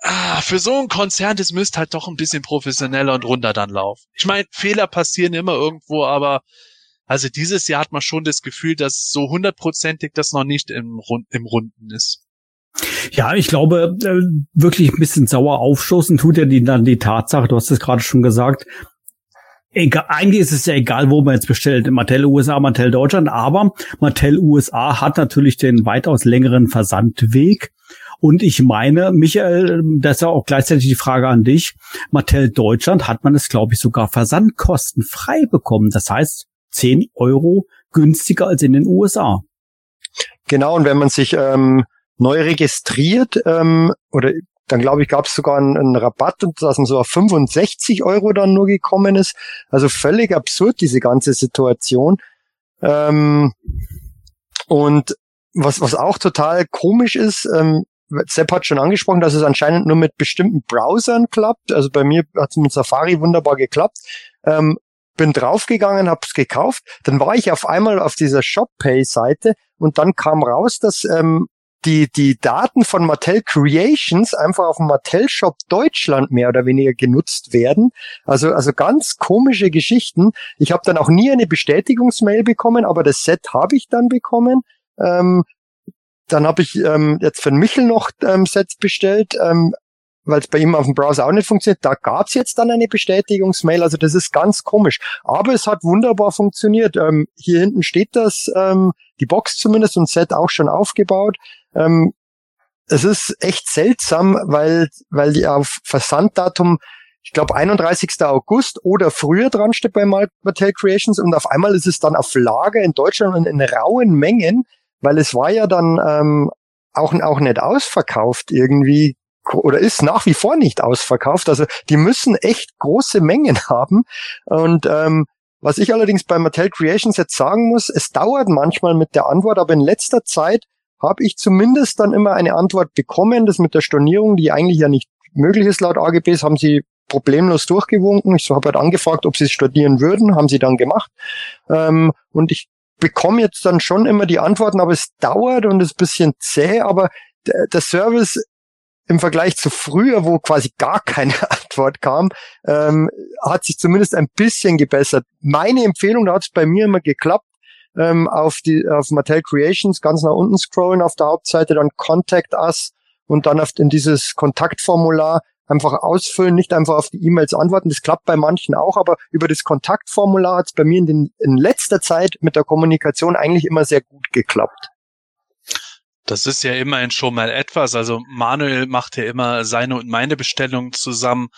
ah, für so ein Konzern, das müsste halt doch ein bisschen professioneller und runter dann laufen. Ich meine, Fehler passieren immer irgendwo, aber also dieses Jahr hat man schon das Gefühl, dass so hundertprozentig das noch nicht im, im Runden ist. Ja, ich glaube, äh, wirklich ein bisschen sauer aufstoßen tut ja die, dann die Tatsache, du hast es gerade schon gesagt, Egal, eigentlich ist es ja egal, wo man jetzt bestellt, Mattel USA, Mattel Deutschland, aber Mattel USA hat natürlich den weitaus längeren Versandweg. Und ich meine, Michael, das ist ja auch gleichzeitig die Frage an dich. Mattel Deutschland hat man es, glaube ich, sogar versandkostenfrei bekommen. Das heißt, 10 Euro günstiger als in den USA. Genau, und wenn man sich ähm, neu registriert ähm, oder dann glaube ich, gab es sogar einen, einen Rabatt, dass man so auf 65 Euro dann nur gekommen ist. Also völlig absurd, diese ganze Situation. Ähm, und was, was auch total komisch ist, ähm, Sepp hat schon angesprochen, dass es anscheinend nur mit bestimmten Browsern klappt. Also bei mir hat es mit Safari wunderbar geklappt. Ähm, bin draufgegangen, hab's gekauft. Dann war ich auf einmal auf dieser ShopPay-Seite und dann kam raus, dass ähm, die, die Daten von Mattel Creations einfach auf dem Mattel Shop Deutschland mehr oder weniger genutzt werden. Also, also ganz komische Geschichten. Ich habe dann auch nie eine Bestätigungsmail bekommen, aber das Set habe ich dann bekommen. Ähm, dann habe ich ähm, jetzt für Michel noch ähm, Sets bestellt, ähm, weil es bei ihm auf dem Browser auch nicht funktioniert. Da gab's jetzt dann eine Bestätigungsmail. Also das ist ganz komisch. Aber es hat wunderbar funktioniert. Ähm, hier hinten steht das, ähm, die Box zumindest und Set auch schon aufgebaut. Ähm, es ist echt seltsam, weil, weil die auf Versanddatum, ich glaube 31. August oder früher dran steht bei Mattel Creations und auf einmal ist es dann auf Lager in Deutschland und in rauen Mengen, weil es war ja dann ähm, auch, auch nicht ausverkauft irgendwie oder ist nach wie vor nicht ausverkauft. Also die müssen echt große Mengen haben. Und ähm, was ich allerdings bei Mattel Creations jetzt sagen muss, es dauert manchmal mit der Antwort, aber in letzter Zeit habe ich zumindest dann immer eine Antwort bekommen. Das mit der Stornierung, die eigentlich ja nicht möglich ist laut AGBs, haben sie problemlos durchgewunken. Ich habe halt angefragt, ob sie es stornieren würden, haben sie dann gemacht. Ähm, und ich bekomme jetzt dann schon immer die Antworten, aber es dauert und ist bisschen zäh, aber der Service im Vergleich zu früher, wo quasi gar keine Antwort kam, ähm, hat sich zumindest ein bisschen gebessert. Meine Empfehlung, da hat es bei mir immer geklappt, ähm, auf die auf Mattel Creations ganz nach unten scrollen auf der Hauptseite, dann Contact Us und dann auf in dieses Kontaktformular einfach ausfüllen, nicht einfach auf die E-Mails antworten. Das klappt bei manchen auch, aber über das Kontaktformular hat es bei mir in, den, in letzter Zeit mit der Kommunikation eigentlich immer sehr gut geklappt. Das ist ja immerhin schon mal etwas. Also Manuel macht ja immer seine und meine Bestellungen zusammen.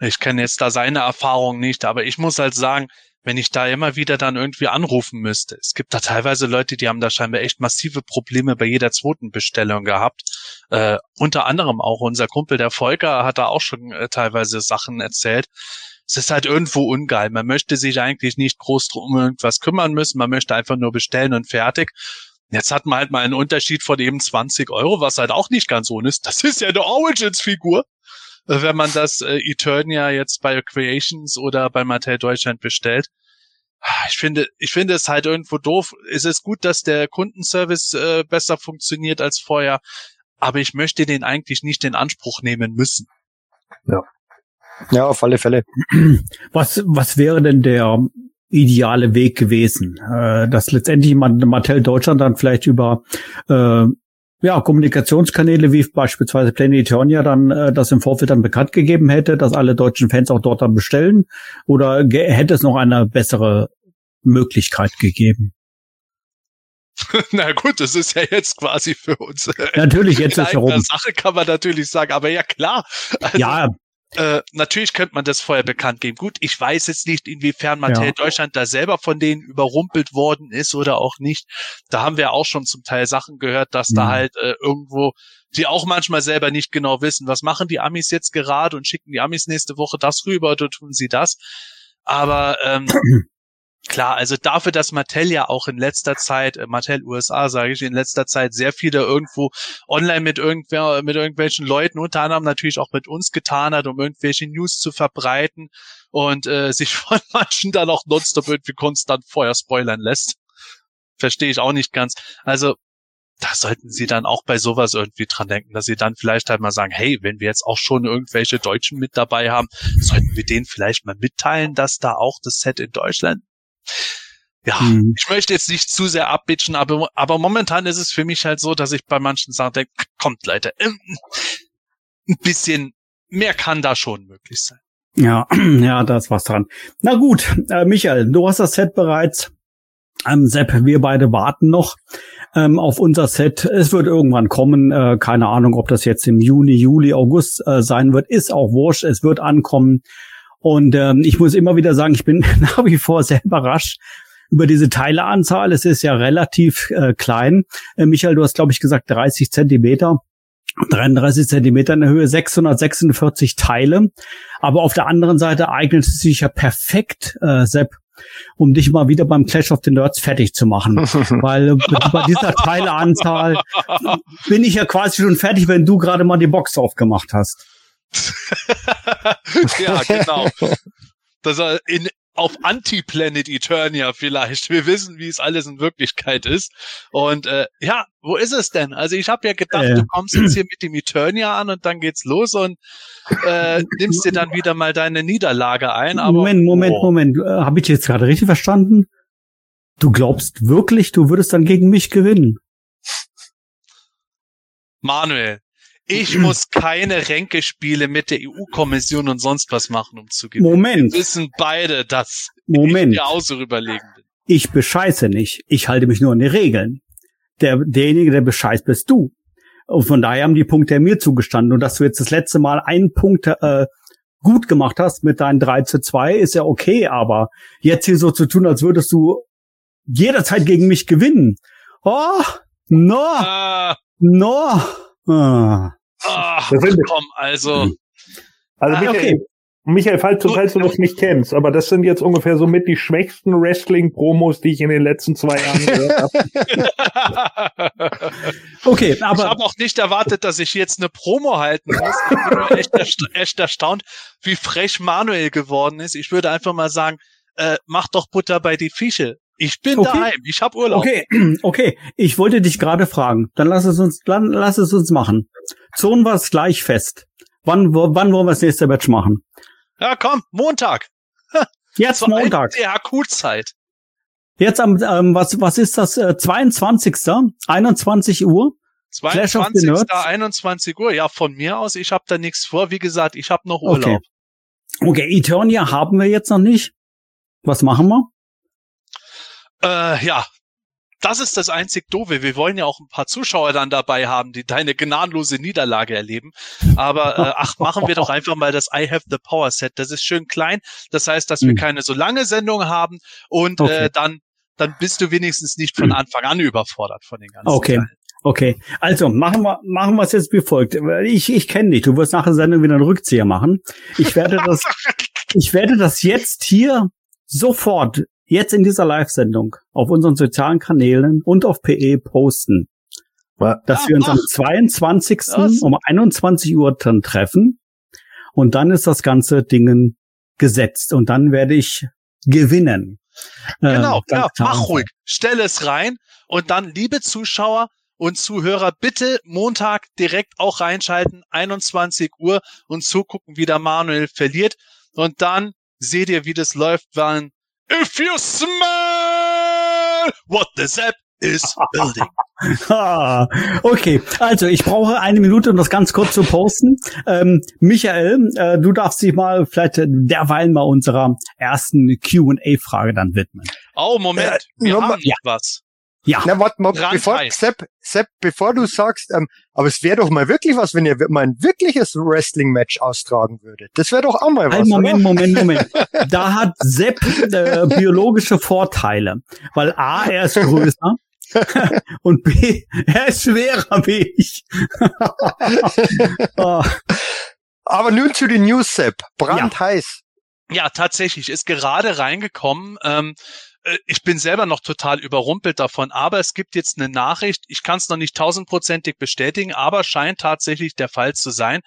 Ich kenne jetzt da seine Erfahrungen nicht, aber ich muss halt sagen, wenn ich da immer wieder dann irgendwie anrufen müsste. Es gibt da teilweise Leute, die haben da scheinbar echt massive Probleme bei jeder zweiten Bestellung gehabt. Äh, unter anderem auch unser Kumpel, der Volker, hat da auch schon äh, teilweise Sachen erzählt. Es ist halt irgendwo ungeil. Man möchte sich eigentlich nicht groß drum irgendwas kümmern müssen. Man möchte einfach nur bestellen und fertig. Jetzt hat man halt mal einen Unterschied von eben 20 Euro, was halt auch nicht ganz ohne ist. Das ist ja eine Origins-Figur. Äh, wenn man das äh, Eternia jetzt bei Creations oder bei Mattel Deutschland bestellt. Ich finde, ich finde es halt irgendwo doof. Es ist gut, dass der Kundenservice äh, besser funktioniert als vorher, aber ich möchte den eigentlich nicht in Anspruch nehmen müssen. Ja. Ja, auf alle Fälle. Was, was wäre denn der ideale Weg gewesen, äh, dass letztendlich Mattel Deutschland dann vielleicht über äh, ja, Kommunikationskanäle wie beispielsweise Planetonia dann äh, das im Vorfeld dann bekannt gegeben hätte, dass alle deutschen Fans auch dort dann bestellen? Oder hätte es noch eine bessere Möglichkeit gegeben? Na gut, das ist ja jetzt quasi für uns. Äh, natürlich, jetzt ist herum. Sache kann man natürlich sagen, aber ja klar. Also, ja, äh, natürlich könnte man das vorher bekannt geben. Gut, ich weiß jetzt nicht, inwiefern Mattel ja. Deutschland da selber von denen überrumpelt worden ist oder auch nicht. Da haben wir auch schon zum Teil Sachen gehört, dass mhm. da halt äh, irgendwo die auch manchmal selber nicht genau wissen, was machen die Amis jetzt gerade und schicken die Amis nächste Woche das rüber oder tun sie das. Aber ähm, Klar, also dafür, dass Mattel ja auch in letzter Zeit, äh, Mattel USA sage ich, in letzter Zeit sehr viele irgendwo online mit irgendwer, mit irgendwelchen Leuten, unter anderem natürlich auch mit uns getan hat, um irgendwelche News zu verbreiten und äh, sich von manchen dann auch nonstop irgendwie konstant vorher spoilern lässt. Verstehe ich auch nicht ganz. Also da sollten sie dann auch bei sowas irgendwie dran denken, dass sie dann vielleicht halt mal sagen, hey, wenn wir jetzt auch schon irgendwelche Deutschen mit dabei haben, sollten wir denen vielleicht mal mitteilen, dass da auch das Set in Deutschland ja, mhm. ich möchte jetzt nicht zu sehr abbitchen, aber, aber momentan ist es für mich halt so, dass ich bei manchen Sachen denke, kommt Leute, ähm, ein bisschen mehr kann da schon möglich sein. Ja, ja, da ist was dran. Na gut, äh, Michael, du hast das Set bereits. Ähm, Sepp, wir beide warten noch ähm, auf unser Set. Es wird irgendwann kommen. Äh, keine Ahnung, ob das jetzt im Juni, Juli, August äh, sein wird. Ist auch wurscht. Es wird ankommen. Und ähm, ich muss immer wieder sagen, ich bin nach wie vor sehr überrascht über diese Teileanzahl. Es ist ja relativ äh, klein. Äh, Michael, du hast, glaube ich, gesagt 30 Zentimeter. 33 Zentimeter in der Höhe, 646 Teile. Aber auf der anderen Seite eignet es sich ja perfekt, äh, Sepp, um dich mal wieder beim Clash of the Nerds fertig zu machen. Weil bei dieser Teileanzahl bin ich ja quasi schon fertig, wenn du gerade mal die Box aufgemacht hast. ja, genau. Das in, auf Anti-Planet Eternia vielleicht. Wir wissen, wie es alles in Wirklichkeit ist. Und äh, ja, wo ist es denn? Also ich habe ja gedacht, äh. du kommst jetzt hier mit dem Eternia an und dann geht's los und äh, nimmst dir dann wieder mal deine Niederlage ein. Aber, Moment, Moment, oh. Moment. Äh, habe ich jetzt gerade richtig verstanden? Du glaubst wirklich, du würdest dann gegen mich gewinnen? Manuel, ich muss keine Ränkespiele mit der EU-Kommission und sonst was machen, um zu gewinnen. Moment. Wir wissen beide, dass Moment. ich auch so überlegen bin. Ich bescheiße nicht. Ich halte mich nur an die Regeln. Der, derjenige, der bescheißt, bist du. Und von daher haben die Punkte mir zugestanden. Und dass du jetzt das letzte Mal einen Punkt äh, gut gemacht hast mit deinen 3 zu 2, ist ja okay. Aber jetzt hier so zu tun, als würdest du jederzeit gegen mich gewinnen. Oh, no, ah. no. Ah. Ach, komm, also. Also Michael, okay. Michael, falls, du, falls du das nicht kennst, aber das sind jetzt ungefähr so mit die schwächsten Wrestling-Promos, die ich in den letzten zwei Jahren gehört habe. okay, aber. Ich habe auch nicht erwartet, dass ich jetzt eine Promo halten muss. Ich bin echt, ersta echt erstaunt, wie frech Manuel geworden ist. Ich würde einfach mal sagen, äh, mach doch Butter bei die Fische. Ich bin okay. daheim, ich habe Urlaub. Okay, okay. Ich wollte dich gerade fragen. Dann lass es uns, dann lass es uns machen. Zonen wir es gleich fest. Wann, wo, wann wollen wir das nächste Match machen? Ja, komm, Montag. Jetzt so Montag. Der Akutzeit. Jetzt am, ähm, was, was ist das? Äh, 22. 21 Uhr. 22. 21 Uhr. Ja, von mir aus. Ich habe da nichts vor. Wie gesagt, ich habe noch Urlaub. Okay. okay, Eternia haben wir jetzt noch nicht. Was machen wir? Äh, ja, das ist das einzig Doofe. Wir wollen ja auch ein paar Zuschauer dann dabei haben, die deine gnadenlose Niederlage erleben. Aber äh, ach, machen wir doch einfach mal das I Have the Power Set. Das ist schön klein. Das heißt, dass wir hm. keine so lange Sendung haben und okay. äh, dann dann bist du wenigstens nicht von Anfang an überfordert von den ganzen. Okay. Teilen. Okay, also machen wir machen wir es jetzt wie folgt. Ich ich kenne dich. Du wirst nach der Sendung wieder einen Rückzieher machen. Ich werde das ich werde das jetzt hier sofort jetzt in dieser Live-Sendung auf unseren sozialen Kanälen und auf PE posten, dass wir uns am 22. Was? um 21 Uhr dann treffen. Und dann ist das ganze Ding gesetzt. Und dann werde ich gewinnen. Genau, äh, ja, mach ruhig, stell es rein. Und dann, liebe Zuschauer und Zuhörer, bitte Montag direkt auch reinschalten, 21 Uhr und zugucken, wie der Manuel verliert. Und dann seht ihr, wie das läuft, weil If you smell what the Zap is building. Ah, okay, also ich brauche eine Minute, um das ganz kurz zu posten. Ähm, Michael, äh, du darfst dich mal vielleicht derweil mal unserer ersten Q&A-Frage dann widmen. Oh, Moment, äh, wir haben ja. was. Ja. Na, warte mal, bevor, Sepp, Sepp, bevor du sagst, ähm, aber es wäre doch mal wirklich was, wenn ihr mal ein wirkliches Wrestling-Match austragen würdet. Das wäre doch auch mal was. Ein Moment, oder? Moment, Moment. da hat Sepp äh, biologische Vorteile. Weil A, er ist größer. und B, er ist schwerer wie ich. oh. Aber nun zu den News, Sepp. Brandheiß. Ja. ja, tatsächlich. Ist gerade reingekommen. Ähm, äh, ich bin selber noch total überrumpelt davon, aber es gibt jetzt eine Nachricht, ich kann es noch nicht tausendprozentig bestätigen, aber scheint tatsächlich der Fall zu sein,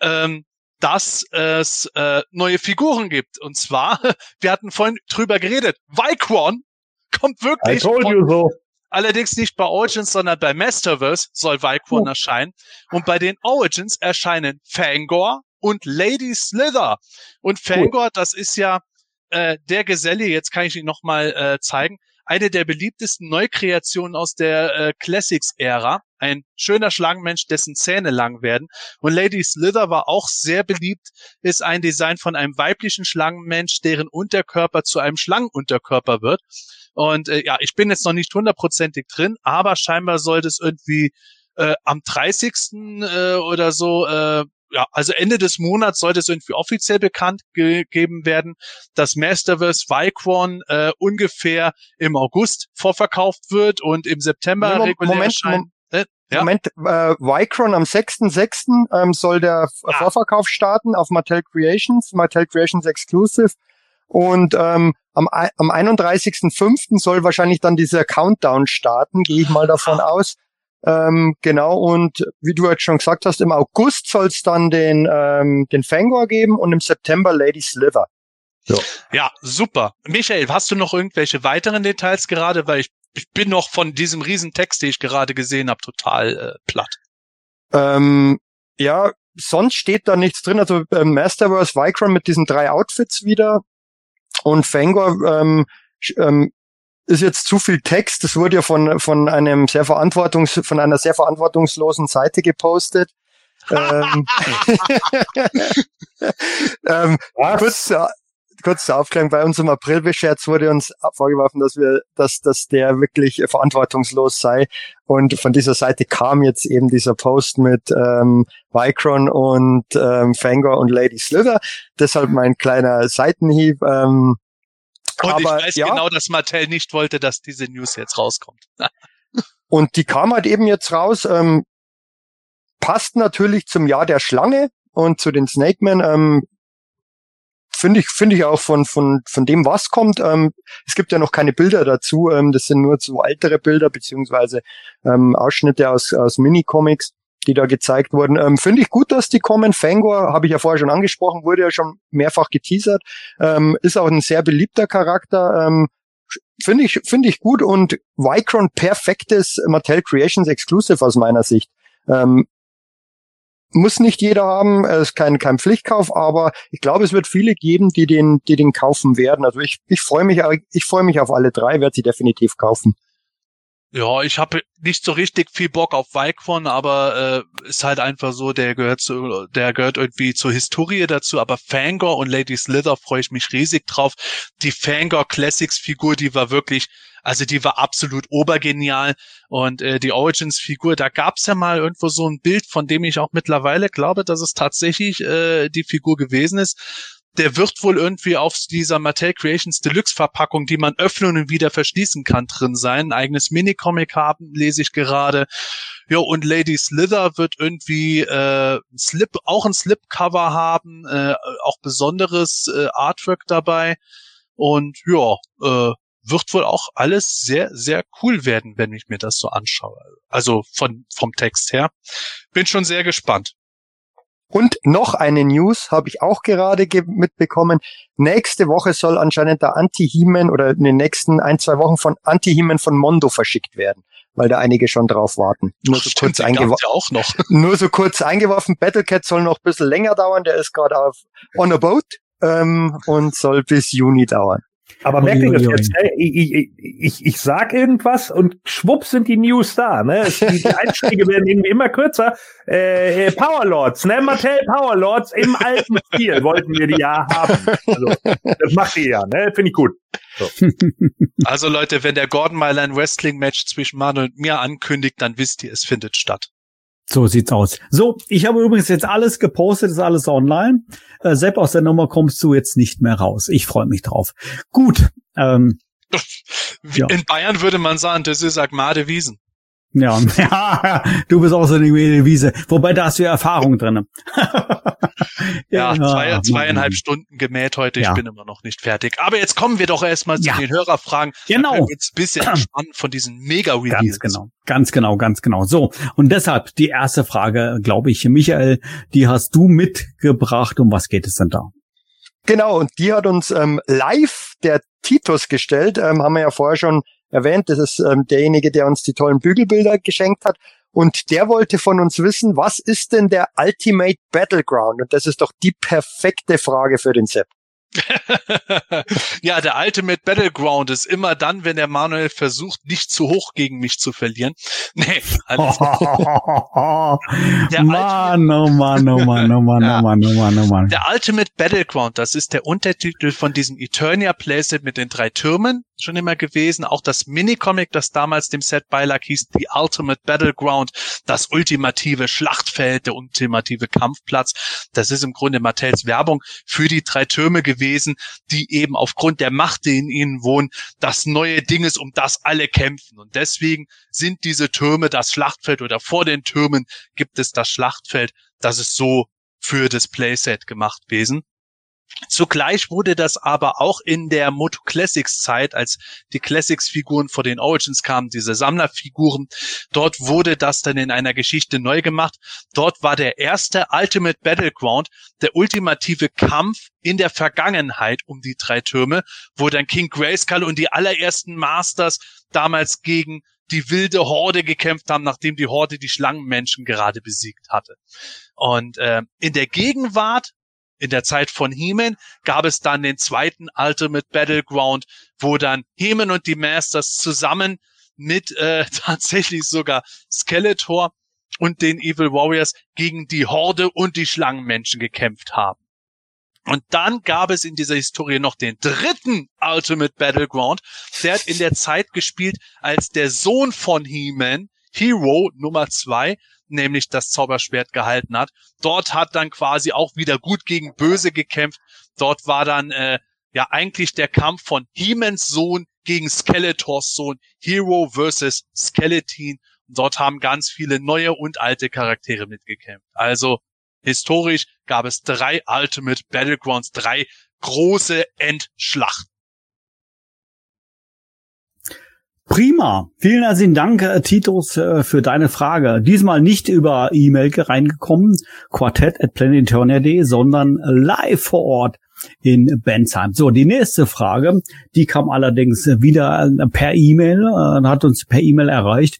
ähm, dass es äh, neue Figuren gibt. Und zwar, wir hatten vorhin drüber geredet, Vicron kommt wirklich. So. Allerdings nicht bei Origins, sondern bei Masterverse soll Vicron oh. erscheinen. Und bei den Origins erscheinen Fangor und Lady Slither. Und Fangor, cool. das ist ja äh, der Geselle, jetzt kann ich ihn nochmal äh, zeigen, eine der beliebtesten Neukreationen aus der äh, Classics-Ära. Ein schöner Schlangenmensch, dessen Zähne lang werden. Und Lady Slither war auch sehr beliebt, ist ein Design von einem weiblichen Schlangenmensch, deren Unterkörper zu einem Schlangenunterkörper wird. Und äh, ja, ich bin jetzt noch nicht hundertprozentig drin, aber scheinbar sollte es irgendwie äh, am 30. Äh, oder so äh, ja, also Ende des Monats sollte es irgendwie offiziell bekannt gegeben werden, dass Masterverse Vicron äh, ungefähr im August vorverkauft wird und im September nee, regulär Moment, erscheint. Äh, ja? Moment, äh, Vicron am 6.6. Ähm, soll der ah. Vorverkauf starten auf Mattel Creations, Mattel Creations Exclusive. Und ähm, am, am 31.05. soll wahrscheinlich dann dieser Countdown starten, gehe ich mal davon aus. Ähm, genau, und wie du jetzt schon gesagt hast, im August soll es dann den, ähm, den Fangor geben und im September Lady Sliver. So. Ja, super. Michael, hast du noch irgendwelche weiteren Details gerade? Weil ich, ich bin noch von diesem riesen Text, den ich gerade gesehen habe, total äh, platt. Ähm, ja, sonst steht da nichts drin. Also äh, Masterverse Vicron mit diesen drei Outfits wieder und Fangor ähm, ähm, ist jetzt zu viel Text. Das wurde ja von, von einem sehr verantwortungs, von einer sehr verantwortungslosen Seite gepostet. ähm, ähm, kurz, kurz zur Aufklärung, bei unserem April-Bescherz wurde uns vorgeworfen, dass wir, dass, dass der wirklich verantwortungslos sei. Und von dieser Seite kam jetzt eben dieser Post mit ähm, Vicron und ähm, Fangor und Lady Slither. Deshalb mein kleiner Seitenhieb. Ähm, und aber, ich weiß ja, genau, dass Mattel nicht wollte, dass diese News jetzt rauskommt. und die kam halt eben jetzt raus. Ähm, passt natürlich zum Jahr der Schlange und zu den Snake Men. Ähm, finde ich finde ich auch von von von dem was kommt ähm, es gibt ja noch keine Bilder dazu ähm, das sind nur so ältere Bilder beziehungsweise ähm, Ausschnitte aus aus Minicomics die da gezeigt wurden. Ähm, Finde ich gut, dass die kommen. Fangor, habe ich ja vorher schon angesprochen, wurde ja schon mehrfach geteasert. Ähm, ist auch ein sehr beliebter Charakter. Ähm, Finde ich, finde ich gut und Vicron perfektes Mattel Creations Exclusive aus meiner Sicht. Ähm, muss nicht jeder haben, es ist kein, kein Pflichtkauf, aber ich glaube, es wird viele geben, die den, die den kaufen werden. Also ich, ich freue mich, ich freue mich auf alle drei, werde sie definitiv kaufen. Ja, ich habe nicht so richtig viel Bock auf Vicron, aber äh, ist halt einfach so, der gehört zu, der gehört irgendwie zur Historie dazu. Aber Fangor und Lady Slither freue ich mich riesig drauf. Die Fangor Classics Figur, die war wirklich, also die war absolut obergenial. Und äh, die Origins Figur, da gab's ja mal irgendwo so ein Bild, von dem ich auch mittlerweile glaube, dass es tatsächlich äh, die Figur gewesen ist der wird wohl irgendwie auf dieser Mattel Creations Deluxe Verpackung, die man öffnen und wieder verschließen kann, drin sein. Ein eigenes Minicomic haben, lese ich gerade. Ja, und Lady Slither wird irgendwie äh, Slip, auch ein Slipcover haben, äh, auch besonderes äh, Artwork dabei. Und ja, äh, wird wohl auch alles sehr, sehr cool werden, wenn ich mir das so anschaue. Also von, vom Text her. Bin schon sehr gespannt. Und noch eine News habe ich auch gerade mitbekommen. Nächste Woche soll anscheinend der Anti-Heman oder in den nächsten ein, zwei Wochen von Anti-Heman von Mondo verschickt werden, weil da einige schon drauf warten. Nur so Stimmt, kurz eingeworfen. auch noch. Nur so kurz eingeworfen. Battlecat soll noch ein bisschen länger dauern. Der ist gerade auf On a Boat ähm, und soll bis Juni dauern. Aber merkt ihr das jetzt? Ich, ich, ich, ich sag irgendwas und schwupp sind die News da. Ne? Die, die Einstiege werden irgendwie immer kürzer. Äh, Powerlords, ne? Mattel Powerlords im alten Stil wollten wir die ja haben. Also, das macht ihr ja, ne? Finde ich gut. So. Also Leute, wenn der Gordon mal ein Wrestling-Match zwischen Manuel und mir ankündigt, dann wisst ihr, es findet statt. So sieht's aus. So, ich habe übrigens jetzt alles gepostet, ist alles online. Äh, Sepp, aus der Nummer kommst du jetzt nicht mehr raus. Ich freue mich drauf. Gut. Ähm, ja. In Bayern würde man sagen, das ist Agmade Wiesen. Ja, ja, du bist auch so eine Wiese. Wobei da hast du ja Erfahrung drin. ja, zwei, zweieinhalb Stunden gemäht heute. Ich ja. bin immer noch nicht fertig. Aber jetzt kommen wir doch erstmal zu ja. den Hörerfragen. Genau. Jetzt ein bisschen entspannen von diesen mega Reveals. Ganz genau. Ganz genau, ganz genau. So. Und deshalb die erste Frage, glaube ich, Michael, die hast du mitgebracht. Um was geht es denn da? Genau. Und die hat uns ähm, live der Titus gestellt. Ähm, haben wir ja vorher schon erwähnt. Das ist ähm, derjenige, der uns die tollen Bügelbilder geschenkt hat. Und der wollte von uns wissen, was ist denn der Ultimate Battleground? Und das ist doch die perfekte Frage für den Sepp. Ja, der Ultimate Battleground ist immer dann, wenn der Manuel versucht, nicht zu hoch gegen mich zu verlieren. Nee, alles. Mann, oh Mann, oh Mann, oh Mann, oh Mann, oh Mann, oh Mann. Der Ultimate Battleground, das ist der Untertitel von diesem Eternia Playset mit den drei Türmen schon immer gewesen. Auch das Minicomic, das damals dem Set beilag, hieß The Ultimate Battleground, das ultimative Schlachtfeld, der ultimative Kampfplatz. Das ist im Grunde Mattels Werbung für die drei Türme gewesen, die eben aufgrund der Macht, die in ihnen wohnen, das neue Ding ist, um das alle kämpfen. Und deswegen sind diese Türme das Schlachtfeld oder vor den Türmen gibt es das Schlachtfeld. Das ist so für das Playset gemacht gewesen. Zugleich wurde das aber auch in der Moto Classics Zeit, als die Classics Figuren vor den Origins kamen, diese Sammlerfiguren, dort wurde das dann in einer Geschichte neu gemacht. Dort war der erste Ultimate Battleground, der ultimative Kampf in der Vergangenheit um die drei Türme, wo dann King Grayskull und die allerersten Masters damals gegen die wilde Horde gekämpft haben, nachdem die Horde die Schlangenmenschen gerade besiegt hatte. Und äh, in der Gegenwart in der Zeit von Heeman gab es dann den zweiten Ultimate Battleground, wo dann Heeman und die Masters zusammen mit äh, tatsächlich sogar Skeletor und den Evil Warriors gegen die Horde und die Schlangenmenschen gekämpft haben. Und dann gab es in dieser Historie noch den dritten Ultimate Battleground. Der hat in der Zeit gespielt, als der Sohn von He-Man, Hero Nummer zwei, nämlich das Zauberschwert gehalten hat. Dort hat dann quasi auch wieder gut gegen böse gekämpft. Dort war dann äh, ja eigentlich der Kampf von He-Mans Sohn gegen Skeletors Sohn, Hero versus Skeleton. Und dort haben ganz viele neue und alte Charaktere mitgekämpft. Also historisch gab es drei Ultimate Battlegrounds, drei große Endschlachten. Prima. Vielen herzlichen Dank, äh, Titus, äh, für deine Frage. Diesmal nicht über E-Mail reingekommen, quartett at planetonia.de, sondern live vor Ort in Bensheim. So, die nächste Frage, die kam allerdings wieder äh, per E-Mail, hat uns per E-Mail erreicht.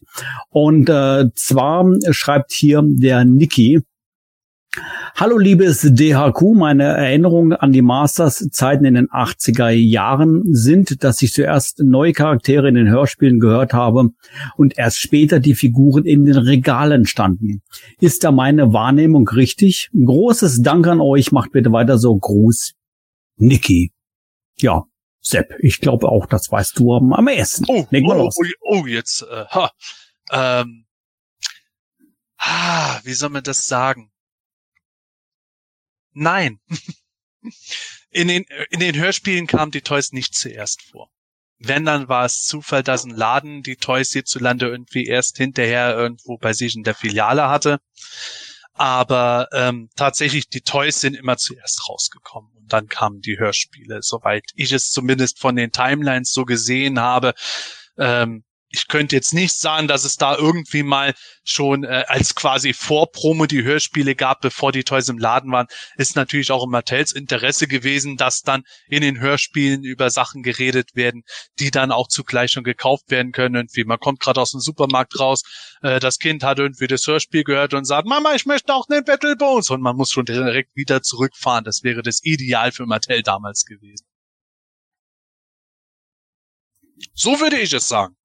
Und äh, zwar schreibt hier der Niki, Hallo liebes DHQ, meine Erinnerungen an die Masters-Zeiten in den 80er Jahren sind, dass ich zuerst neue Charaktere in den Hörspielen gehört habe und erst später die Figuren in den Regalen standen. Ist da meine Wahrnehmung richtig? Großes Dank an euch, macht bitte weiter so. Gruß, Niki. Ja, Sepp, ich glaube auch, das weißt du am, am ehesten. Oh, oh, oh, oh, jetzt, äh, ha, ähm, ah, wie soll man das sagen? Nein. In den, in den Hörspielen kamen die Toys nicht zuerst vor. Wenn, dann war es Zufall, dass ein Laden die Toys hierzulande irgendwie erst hinterher irgendwo bei sich in der Filiale hatte. Aber ähm, tatsächlich, die Toys sind immer zuerst rausgekommen und dann kamen die Hörspiele, soweit ich es zumindest von den Timelines so gesehen habe. Ähm, ich könnte jetzt nicht sagen, dass es da irgendwie mal schon äh, als quasi Vorpromo die Hörspiele gab, bevor die Toys im Laden waren, ist natürlich auch im Mattels Interesse gewesen, dass dann in den Hörspielen über Sachen geredet werden, die dann auch zugleich schon gekauft werden können. Irgendwie, man kommt gerade aus dem Supermarkt raus, äh, das Kind hat irgendwie das Hörspiel gehört und sagt, Mama, ich möchte auch einen Battle Bones und man muss schon direkt wieder zurückfahren. Das wäre das Ideal für Mattel damals gewesen. So würde ich es sagen.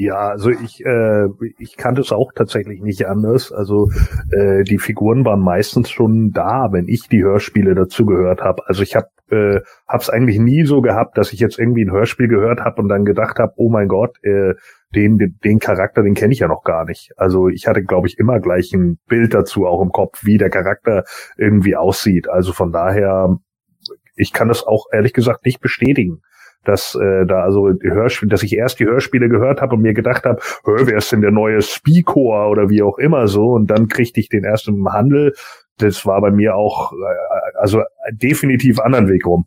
Ja, also ich, äh, ich kannte es auch tatsächlich nicht anders. Also äh, die Figuren waren meistens schon da, wenn ich die Hörspiele dazu gehört habe. Also ich habe äh, hab's eigentlich nie so gehabt, dass ich jetzt irgendwie ein Hörspiel gehört habe und dann gedacht habe, oh mein Gott, äh, den, den, den Charakter, den kenne ich ja noch gar nicht. Also ich hatte, glaube ich, immer gleich ein Bild dazu auch im Kopf, wie der Charakter irgendwie aussieht. Also von daher, ich kann das auch ehrlich gesagt nicht bestätigen dass äh, da also die Hörspiele, dass ich erst die Hörspiele gehört habe und mir gedacht habe, wer ist denn der neue Speakor oder wie auch immer so und dann kriegte ich den ersten Handel. Das war bei mir auch äh, also definitiv anderen Weg rum.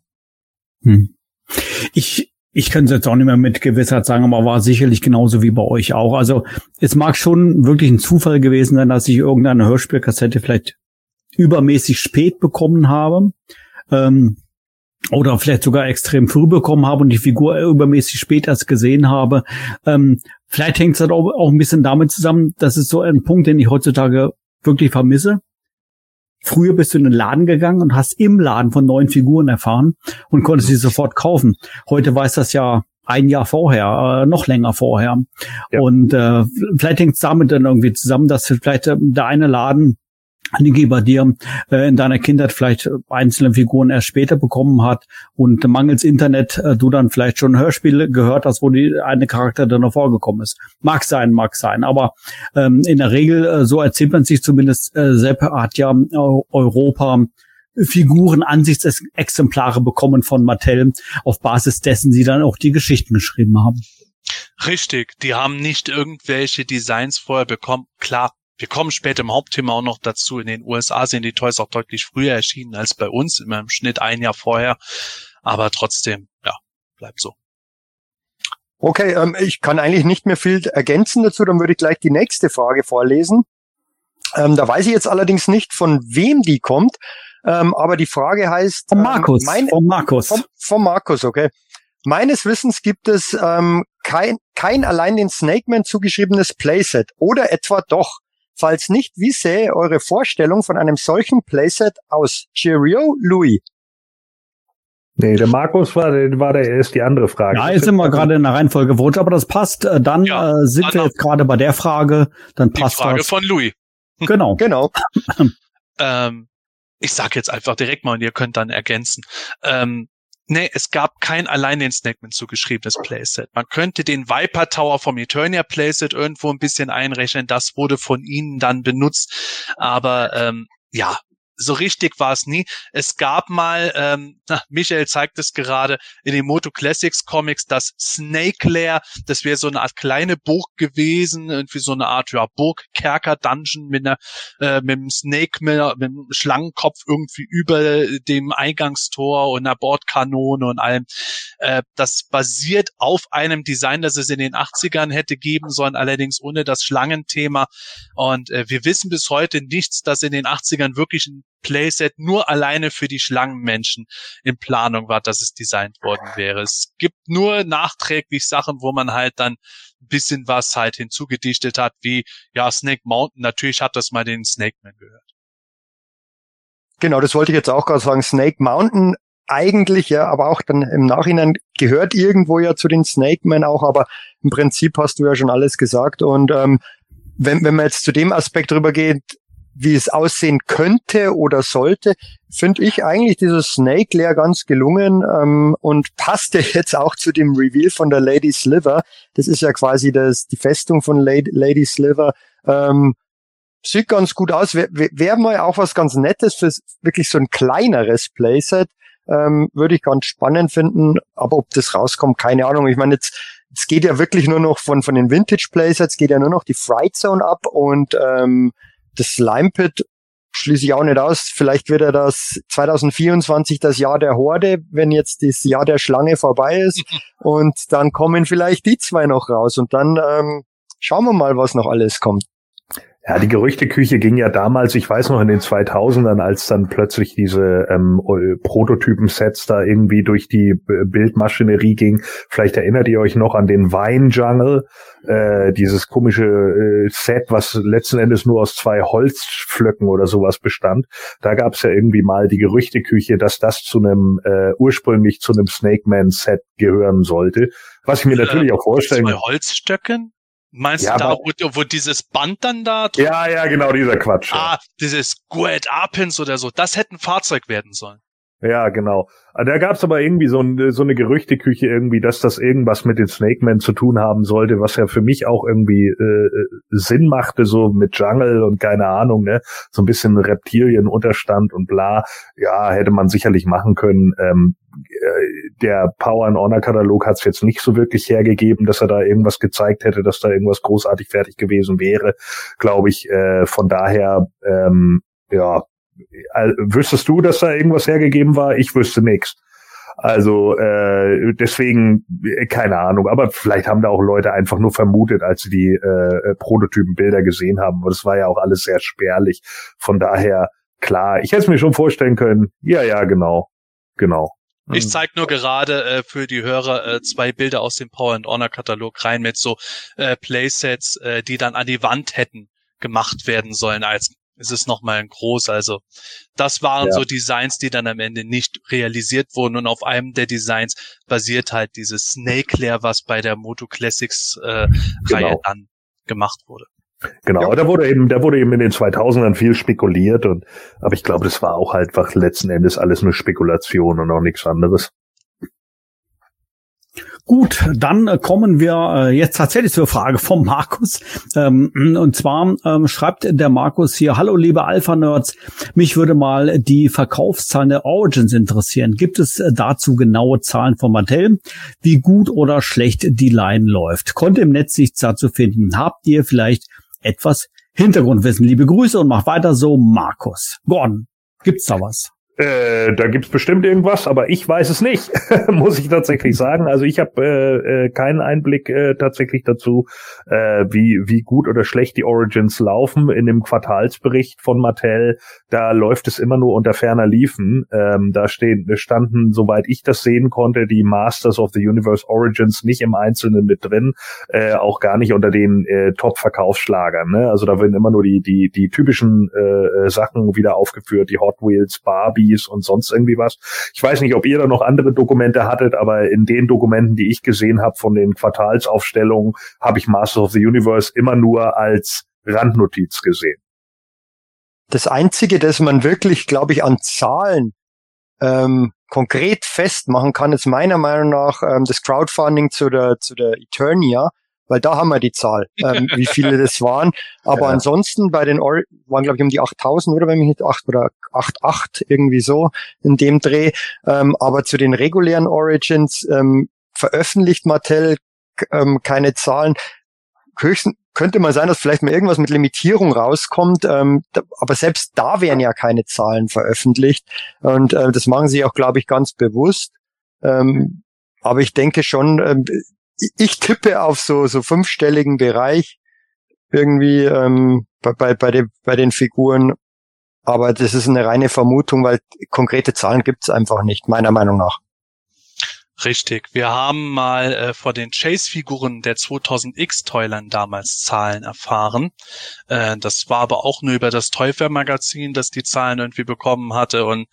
Hm. Ich ich kann es jetzt auch nicht mehr mit Gewissheit sagen, aber war sicherlich genauso wie bei euch auch. Also es mag schon wirklich ein Zufall gewesen sein, dass ich irgendeine Hörspielkassette vielleicht übermäßig spät bekommen habe. Ähm, oder vielleicht sogar extrem früh bekommen habe und die Figur übermäßig spät erst gesehen habe. Ähm, vielleicht hängt es halt auch, auch ein bisschen damit zusammen, das ist so ein Punkt, den ich heutzutage wirklich vermisse. Früher bist du in den Laden gegangen und hast im Laden von neuen Figuren erfahren und konntest sie sofort kaufen. Heute weiß das ja ein Jahr vorher, äh, noch länger vorher. Ja. Und äh, vielleicht hängt es damit dann irgendwie zusammen, dass vielleicht äh, der eine Laden Niki bei dir äh, in deiner Kindheit vielleicht einzelne Figuren erst später bekommen hat und mangels Internet äh, du dann vielleicht schon Hörspiele gehört hast, wo die eine Charakter dann noch vorgekommen ist. Mag sein, mag sein. Aber ähm, in der Regel, äh, so erzählt man sich zumindest, äh, Sepp hat ja Europa Figuren, Ansichtsexemplare bekommen von Mattel, auf Basis dessen sie dann auch die Geschichten geschrieben haben. Richtig, die haben nicht irgendwelche Designs vorher bekommen. Klar, wir kommen später im Hauptthema auch noch dazu. In den USA sind die Toys auch deutlich früher erschienen als bei uns, immer im Schnitt ein Jahr vorher. Aber trotzdem, ja, bleibt so. Okay, ähm, ich kann eigentlich nicht mehr viel ergänzen dazu, dann würde ich gleich die nächste Frage vorlesen. Ähm, da weiß ich jetzt allerdings nicht, von wem die kommt, ähm, aber die Frage heißt... Von ähm, Markus, mein, von Markus. Von, von Markus, okay. Meines Wissens gibt es ähm, kein, kein allein den Snakeman zugeschriebenes Playset oder etwa doch. Falls nicht, wie sähe eure Vorstellung von einem solchen Playset aus? Cheerio, Louis. Nee, der Markus war, der war der ist die andere Frage. Ja, jetzt sind wir gerade in der Reihenfolge verrutscht, aber das passt. Äh, dann ja, äh, sind wir jetzt gerade bei der Frage. Dann passt die Frage das. von Louis. Genau. Genau. ähm, ich sag jetzt einfach direkt mal und ihr könnt dann ergänzen. Ähm, Nee, es gab kein allein den Snackman zugeschriebenes Playset. Man könnte den Viper Tower vom Eternia Playset irgendwo ein bisschen einrechnen. Das wurde von ihnen dann benutzt. Aber ähm, ja, so richtig war es nie. Es gab mal, ähm, na, Michael zeigt es gerade, in den Moto Classics Comics das Snake Lair. Das wäre so eine Art kleine Burg gewesen, irgendwie so eine Art ja, Burgkerker-Dungeon mit einer äh, mit einem Snake, mit, mit einem Schlangenkopf irgendwie über dem Eingangstor und einer Bordkanone und allem. Äh, das basiert auf einem Design, das es in den 80ern hätte geben sollen, allerdings ohne das Schlangenthema. Und äh, wir wissen bis heute nichts, dass in den 80ern wirklich ein Playset nur alleine für die Schlangenmenschen in Planung war, dass es designt worden wäre. Es gibt nur nachträglich Sachen, wo man halt dann ein bisschen was halt hinzugedichtet hat, wie, ja, Snake Mountain, natürlich hat das mal den Snake Man gehört. Genau, das wollte ich jetzt auch gerade sagen. Snake Mountain eigentlich, ja, aber auch dann im Nachhinein gehört irgendwo ja zu den Snake Man auch, aber im Prinzip hast du ja schon alles gesagt und ähm, wenn, wenn man jetzt zu dem Aspekt drüber geht, wie es aussehen könnte oder sollte, finde ich eigentlich dieses Snake Lair ganz gelungen ähm, und passte jetzt auch zu dem Reveal von der Lady Sliver. Das ist ja quasi das, die Festung von Lady, Lady Sliver. Ähm, sieht ganz gut aus. Wäre wär mal auch was ganz Nettes für wirklich so ein kleineres Playset. Ähm, würde ich ganz spannend finden. Aber ob das rauskommt, keine Ahnung. Ich meine, jetzt, es geht ja wirklich nur noch von, von den Vintage Playsets, geht ja nur noch die Fright Zone ab und ähm, das Slime Pit schließe ich auch nicht aus. Vielleicht wird er das 2024 das Jahr der Horde, wenn jetzt das Jahr der Schlange vorbei ist. und dann kommen vielleicht die zwei noch raus. Und dann ähm, schauen wir mal, was noch alles kommt. Ja, die Gerüchteküche ging ja damals, ich weiß noch in den 2000ern, als dann plötzlich diese ähm, Prototypen-Sets da irgendwie durch die Bildmaschinerie ging. Vielleicht erinnert ihr euch noch an den Wine Jungle, äh, dieses komische äh, Set, was letzten Endes nur aus zwei Holzflöcken oder sowas bestand. Da gab es ja irgendwie mal die Gerüchteküche, dass das zu einem äh, ursprünglich zu einem Snake Man Set gehören sollte. Was ich mir natürlich auch vorstellen. Zwei Holzstöcken? Meinst ja, du da, wo, wo, dieses Band dann da? Ja, ja, genau, dieser Quatsch. Ah, dieses Guet Apens oder so. Das hätte ein Fahrzeug werden sollen. Ja, genau. Ah, da gab's aber irgendwie so, ein, so eine Gerüchteküche irgendwie, dass das irgendwas mit den Snake Men zu tun haben sollte, was ja für mich auch irgendwie äh, äh, Sinn machte, so mit Jungle und keine Ahnung, ne, so ein bisschen Reptilienunterstand und bla. Ja, hätte man sicherlich machen können. Ähm, äh, der Power and Honor Katalog hat's jetzt nicht so wirklich hergegeben, dass er da irgendwas gezeigt hätte, dass da irgendwas großartig fertig gewesen wäre, glaube ich. Äh, von daher, ähm, ja, wüsstest du, dass da irgendwas hergegeben war? Ich wüsste nichts. Also äh, deswegen äh, keine Ahnung, aber vielleicht haben da auch Leute einfach nur vermutet, als sie die äh, Prototypenbilder gesehen haben. Aber das war ja auch alles sehr spärlich. Von daher klar, ich hätte es mir schon vorstellen können. Ja, ja, genau, genau. Ich zeige nur gerade äh, für die Hörer äh, zwei Bilder aus dem Power and Honor Katalog rein mit so äh, Playsets, äh, die dann an die Wand hätten gemacht werden sollen als es ist nochmal ein groß. Also das waren ja. so Designs, die dann am Ende nicht realisiert wurden. Und auf einem der Designs basiert halt dieses Snake Lair, was bei der Moto Classics äh, genau. Reihe dann gemacht wurde. Genau, ja. da wurde eben, da wurde eben in den 2000ern viel spekuliert und, aber ich glaube, das war auch halt einfach letzten Endes alles nur Spekulation und auch nichts anderes. Gut, dann äh, kommen wir äh, jetzt tatsächlich zur Frage vom Markus. Ähm, und zwar ähm, schreibt der Markus hier, hallo liebe Alpha-Nerds, mich würde mal die Verkaufszahlen der Origins interessieren. Gibt es äh, dazu genaue Zahlen von Mattel, wie gut oder schlecht die Line läuft? Konnte im Netz nichts dazu finden. Habt ihr vielleicht etwas Hintergrundwissen. Liebe Grüße und mach weiter so, Markus. Gordon, gibt's da was? Äh, da gibt's bestimmt irgendwas, aber ich weiß es nicht, muss ich tatsächlich sagen. Also ich habe äh, äh, keinen Einblick äh, tatsächlich dazu, äh, wie wie gut oder schlecht die Origins laufen. In dem Quartalsbericht von Mattel, da läuft es immer nur unter ferner Liefen. Ähm, da stehen, standen, soweit ich das sehen konnte, die Masters of the Universe Origins nicht im Einzelnen mit drin, äh, auch gar nicht unter den äh, Top-Verkaufsschlagern. Ne? Also da werden immer nur die die die typischen äh, Sachen wieder aufgeführt, die Hot Wheels, Barbie Handys und sonst irgendwie was. Ich weiß nicht, ob ihr da noch andere Dokumente hattet, aber in den Dokumenten, die ich gesehen habe von den Quartalsaufstellungen, habe ich Masters of the Universe immer nur als Randnotiz gesehen. Das Einzige, das man wirklich, glaube ich, an Zahlen ähm, konkret festmachen kann, ist meiner Meinung nach ähm, das Crowdfunding zu der, zu der Eternia, weil da haben wir die Zahl, ähm, wie viele das waren. Aber ja. ansonsten bei den Or waren glaube ich um die 8000 oder wenn mich nicht 8 oder 8,8 irgendwie so in dem Dreh. Ähm, aber zu den regulären Origins ähm, veröffentlicht Mattel ähm, keine Zahlen. Höchstens könnte mal sein, dass vielleicht mal irgendwas mit Limitierung rauskommt, ähm, da, aber selbst da werden ja keine Zahlen veröffentlicht und äh, das machen sie auch, glaube ich, ganz bewusst. Ähm, aber ich denke schon, ähm, ich tippe auf so, so fünfstelligen Bereich irgendwie ähm, bei, bei, bei, den, bei den Figuren. Aber das ist eine reine Vermutung, weil konkrete Zahlen gibt's einfach nicht, meiner Meinung nach. Richtig. Wir haben mal äh, vor den Chase-Figuren der 2000X-Toylern damals Zahlen erfahren. Äh, das war aber auch nur über das Toyfair-Magazin, das die Zahlen irgendwie bekommen hatte. Und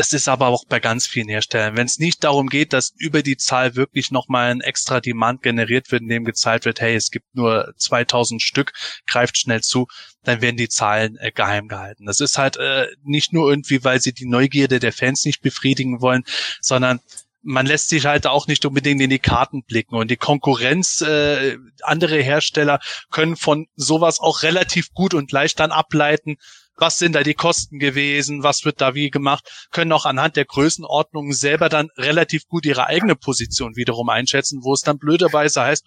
das ist aber auch bei ganz vielen Herstellern. Wenn es nicht darum geht, dass über die Zahl wirklich nochmal ein extra Demand generiert wird, in dem gezeigt wird, hey, es gibt nur 2000 Stück, greift schnell zu, dann werden die Zahlen äh, geheim gehalten. Das ist halt äh, nicht nur irgendwie, weil sie die Neugierde der Fans nicht befriedigen wollen, sondern man lässt sich halt auch nicht unbedingt in die Karten blicken und die Konkurrenz, äh, andere Hersteller können von sowas auch relativ gut und leicht dann ableiten, was sind da die Kosten gewesen, was wird da wie gemacht, können auch anhand der Größenordnungen selber dann relativ gut ihre eigene Position wiederum einschätzen, wo es dann blöderweise heißt,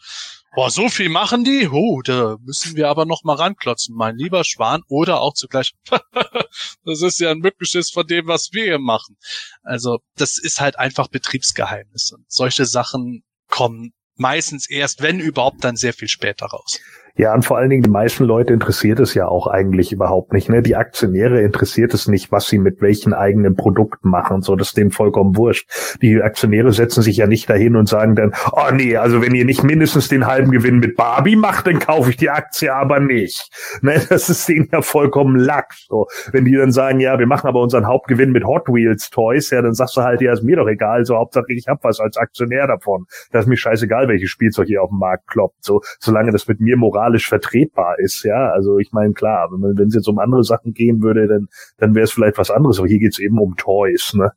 boah, so viel machen die, oh, da müssen wir aber noch mal ranklotzen, mein lieber Schwan, oder auch zugleich, das ist ja ein Mückenschiss von dem, was wir hier machen. Also, das ist halt einfach Betriebsgeheimnis. Und solche Sachen kommen meistens erst, wenn überhaupt, dann sehr viel später raus. Ja, und vor allen Dingen die meisten Leute interessiert es ja auch eigentlich überhaupt nicht. Ne? Die Aktionäre interessiert es nicht, was sie mit welchen eigenen Produkten machen und so. Das ist denen vollkommen wurscht. Die Aktionäre setzen sich ja nicht dahin und sagen dann, oh nee, also wenn ihr nicht mindestens den halben Gewinn mit Barbie macht, dann kaufe ich die Aktie aber nicht. Ne? Das ist denen ja vollkommen lax. So. Wenn die dann sagen, ja, wir machen aber unseren Hauptgewinn mit Hot Wheels Toys, ja, dann sagst du halt, ja, ist mir doch egal. So, Hauptsache ich hab was als Aktionär davon. Das ist mir scheißegal, welches Spielzeug hier auf dem Markt kloppt. So, solange das mit mir moral moralisch vertretbar ist, ja. Also ich meine, klar, wenn es jetzt um andere Sachen gehen würde, dann, dann wäre es vielleicht was anderes, aber hier geht es eben um Toys, ne?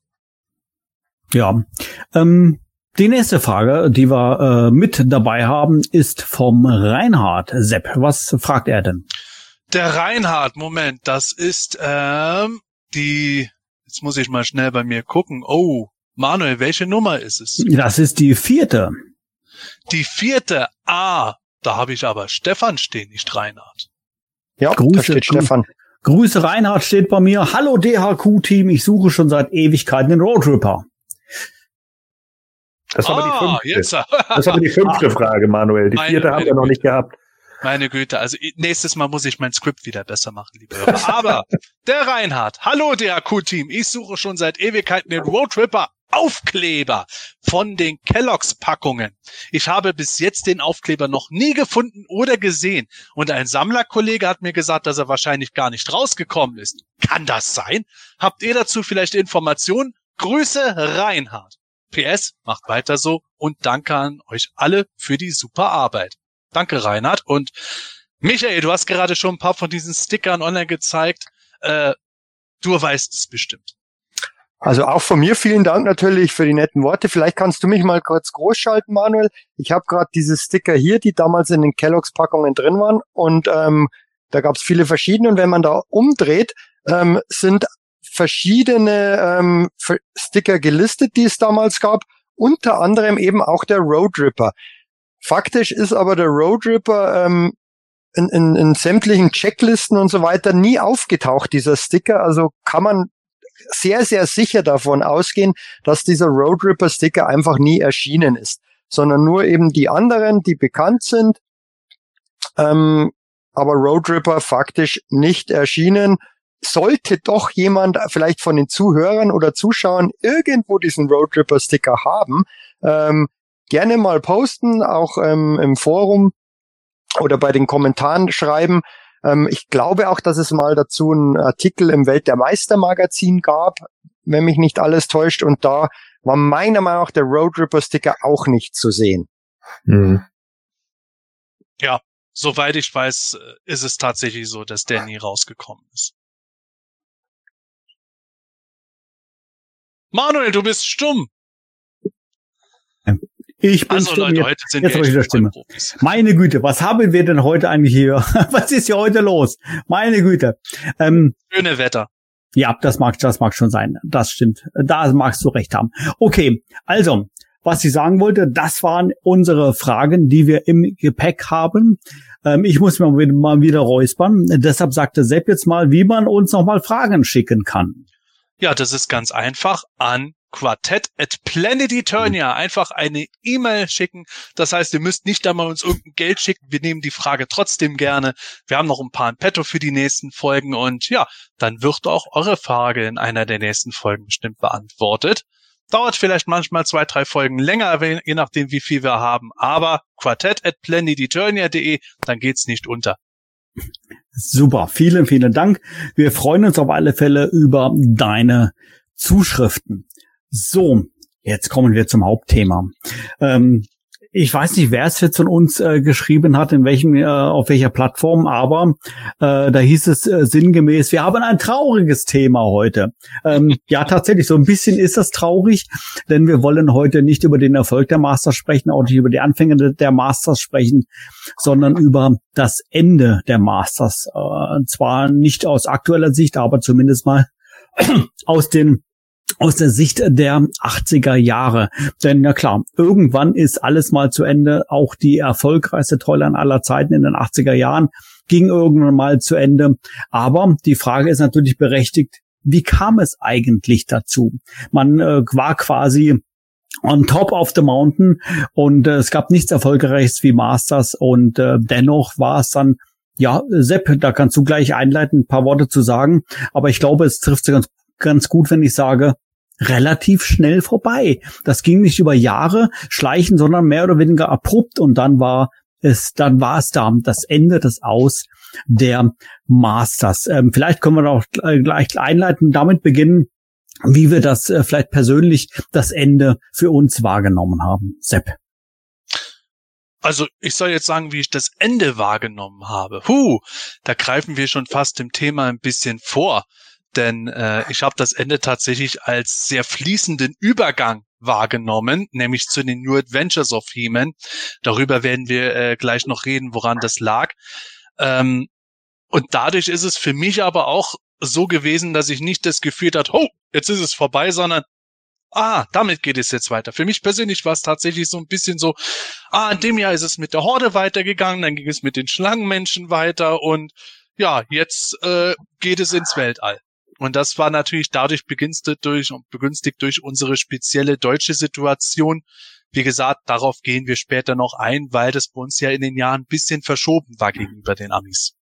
Ja. Ähm, die nächste Frage, die wir äh, mit dabei haben, ist vom Reinhard. Sepp, was fragt er denn? Der Reinhard, Moment, das ist ähm, die, jetzt muss ich mal schnell bei mir gucken. Oh, Manuel, welche Nummer ist es? Das ist die vierte. Die vierte. Ah, da habe ich aber Stefan stehen, nicht Reinhard. Ja, Grüße, da steht Stefan. Grüße Reinhard steht bei mir. Hallo DHQ-Team, ich suche schon seit Ewigkeiten den Roadripper. Das ist ah, aber die fünfte. Das ist aber die fünfte Frage, Manuel. Die vierte haben wir noch nicht gehabt. Meine Güte, also nächstes Mal muss ich mein Skript wieder besser machen, liebe Hörer. Aber der Reinhard, hallo DHQ-Team, ich suche schon seit Ewigkeiten den Roadripper Aufkleber von den Kelloggs Packungen. Ich habe bis jetzt den Aufkleber noch nie gefunden oder gesehen. Und ein Sammlerkollege hat mir gesagt, dass er wahrscheinlich gar nicht rausgekommen ist. Kann das sein? Habt ihr dazu vielleicht Informationen? Grüße Reinhard. PS, macht weiter so und danke an euch alle für die super Arbeit. Danke Reinhard und Michael, du hast gerade schon ein paar von diesen Stickern online gezeigt. Äh, du weißt es bestimmt. Also auch von mir vielen Dank natürlich für die netten Worte. Vielleicht kannst du mich mal kurz groß schalten, Manuel. Ich habe gerade diese Sticker hier, die damals in den Kelloggs Packungen drin waren und ähm, da gab es viele verschiedene und wenn man da umdreht, ähm, sind verschiedene ähm, Sticker gelistet, die es damals gab, unter anderem eben auch der Road Ripper. Faktisch ist aber der Road Ripper ähm, in, in, in sämtlichen Checklisten und so weiter nie aufgetaucht, dieser Sticker. Also kann man sehr, sehr sicher davon ausgehen, dass dieser Road Ripper Sticker einfach nie erschienen ist, sondern nur eben die anderen, die bekannt sind, ähm, aber Road Ripper faktisch nicht erschienen. Sollte doch jemand vielleicht von den Zuhörern oder Zuschauern irgendwo diesen Road Ripper Sticker haben, ähm, gerne mal posten, auch ähm, im Forum oder bei den Kommentaren schreiben. Ähm, ich glaube auch, dass es mal dazu einen Artikel im Welt der Meister Magazin gab, wenn mich nicht alles täuscht. Und da war meiner Meinung nach der Road Ripper Sticker auch nicht zu sehen. Mhm. Ja, soweit ich weiß, äh, ist es tatsächlich so, dass der nie rausgekommen ist. Manuel, du bist stumm. Ich bin also. Leute, heute sind jetzt wir wieder Stimme. Meine Güte, was haben wir denn heute eigentlich hier? was ist hier heute los? Meine Güte. Ähm, Schöne Wetter. Ja, das mag, das mag schon sein. Das stimmt. Da magst du recht haben. Okay, also, was ich sagen wollte, das waren unsere Fragen, die wir im Gepäck haben. Ähm, ich muss mir mal wieder räuspern. Deshalb sagte Sepp jetzt mal, wie man uns nochmal Fragen schicken kann. Ja, das ist ganz einfach an quartett at Planet Eternia einfach eine E-Mail schicken. Das heißt, ihr müsst nicht einmal uns irgendein Geld schicken. Wir nehmen die Frage trotzdem gerne. Wir haben noch ein paar in petto für die nächsten Folgen und ja, dann wird auch eure Frage in einer der nächsten Folgen bestimmt beantwortet. Dauert vielleicht manchmal zwei, drei Folgen länger, je nachdem, wie viel wir haben. Aber quartett at planeteternia.de, dann geht's nicht unter. Super, vielen, vielen Dank. Wir freuen uns auf alle Fälle über deine Zuschriften. So, jetzt kommen wir zum Hauptthema. Ähm, ich weiß nicht, wer es jetzt von uns äh, geschrieben hat, in welchem, äh, auf welcher Plattform, aber äh, da hieß es äh, sinngemäß, wir haben ein trauriges Thema heute. Ähm, ja, tatsächlich, so ein bisschen ist das traurig, denn wir wollen heute nicht über den Erfolg der Masters sprechen, auch nicht über die Anfänge der Masters sprechen, sondern über das Ende der Masters. Äh, zwar nicht aus aktueller Sicht, aber zumindest mal aus den aus der Sicht der 80er Jahre. Denn ja klar, irgendwann ist alles mal zu Ende. Auch die erfolgreichste Toyline aller Zeiten in den 80er Jahren ging irgendwann mal zu Ende. Aber die Frage ist natürlich berechtigt, wie kam es eigentlich dazu? Man äh, war quasi on top of the mountain und äh, es gab nichts erfolgreiches wie Masters und äh, dennoch war es dann ja, Sepp, da kannst du gleich einleiten, ein paar Worte zu sagen. Aber ich glaube, es trifft ganz ganz gut, wenn ich sage, relativ schnell vorbei. Das ging nicht über Jahre schleichen, sondern mehr oder weniger abrupt und dann war es, dann war es da das Ende des Aus der Masters. Ähm, vielleicht können wir auch gleich einleiten, damit beginnen, wie wir das äh, vielleicht persönlich das Ende für uns wahrgenommen haben. Sepp. Also ich soll jetzt sagen, wie ich das Ende wahrgenommen habe. Huh, da greifen wir schon fast dem Thema ein bisschen vor denn äh, ich habe das Ende tatsächlich als sehr fließenden Übergang wahrgenommen, nämlich zu den New Adventures of He-Man. Darüber werden wir äh, gleich noch reden, woran das lag. Ähm, und dadurch ist es für mich aber auch so gewesen, dass ich nicht das Gefühl hatte, oh, jetzt ist es vorbei, sondern ah, damit geht es jetzt weiter. Für mich persönlich war es tatsächlich so ein bisschen so, ah, in dem Jahr ist es mit der Horde weitergegangen, dann ging es mit den Schlangenmenschen weiter und ja, jetzt äh, geht es ins Weltall. Und das war natürlich dadurch begünstigt durch, begünstigt durch unsere spezielle deutsche Situation. Wie gesagt, darauf gehen wir später noch ein, weil das bei uns ja in den Jahren ein bisschen verschoben war gegenüber den Amis.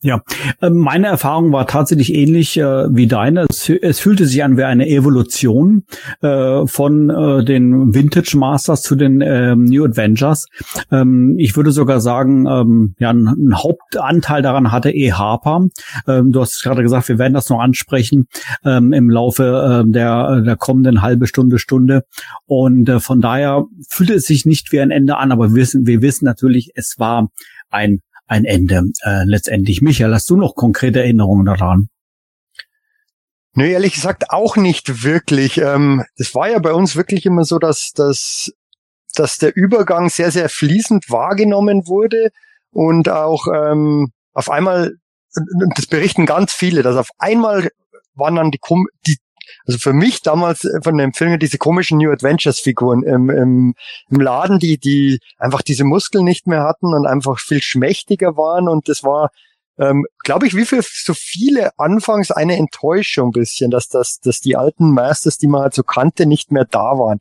Ja, ähm, meine Erfahrung war tatsächlich ähnlich äh, wie deine. Es, es, fühlte sich an wie eine Evolution äh, von äh, den Vintage Masters zu den ähm, New Adventures. Ähm, ich würde sogar sagen, ähm, ja, ein, Hauptanteil daran hatte E. Harper. Ähm, du hast gerade gesagt, wir werden das noch ansprechen ähm, im Laufe äh, der, der kommenden halbe Stunde, Stunde. Und äh, von daher fühlte es sich nicht wie ein Ende an, aber wir wissen, wir wissen natürlich, es war ein ein Ende äh, letztendlich. Michael, hast du noch konkrete Erinnerungen daran? Nö, ehrlich gesagt auch nicht wirklich. Ähm, das war ja bei uns wirklich immer so, dass, dass, dass der Übergang sehr, sehr fließend wahrgenommen wurde und auch ähm, auf einmal, das berichten ganz viele, dass auf einmal waren dann die, die also für mich damals von dem Film diese komischen New Adventures Figuren im, im, im Laden, die, die einfach diese Muskeln nicht mehr hatten und einfach viel schmächtiger waren. Und das war ähm, glaube ich, wie für so viele anfangs eine Enttäuschung bisschen, dass das, dass die alten Masters, die man halt so kannte, nicht mehr da waren.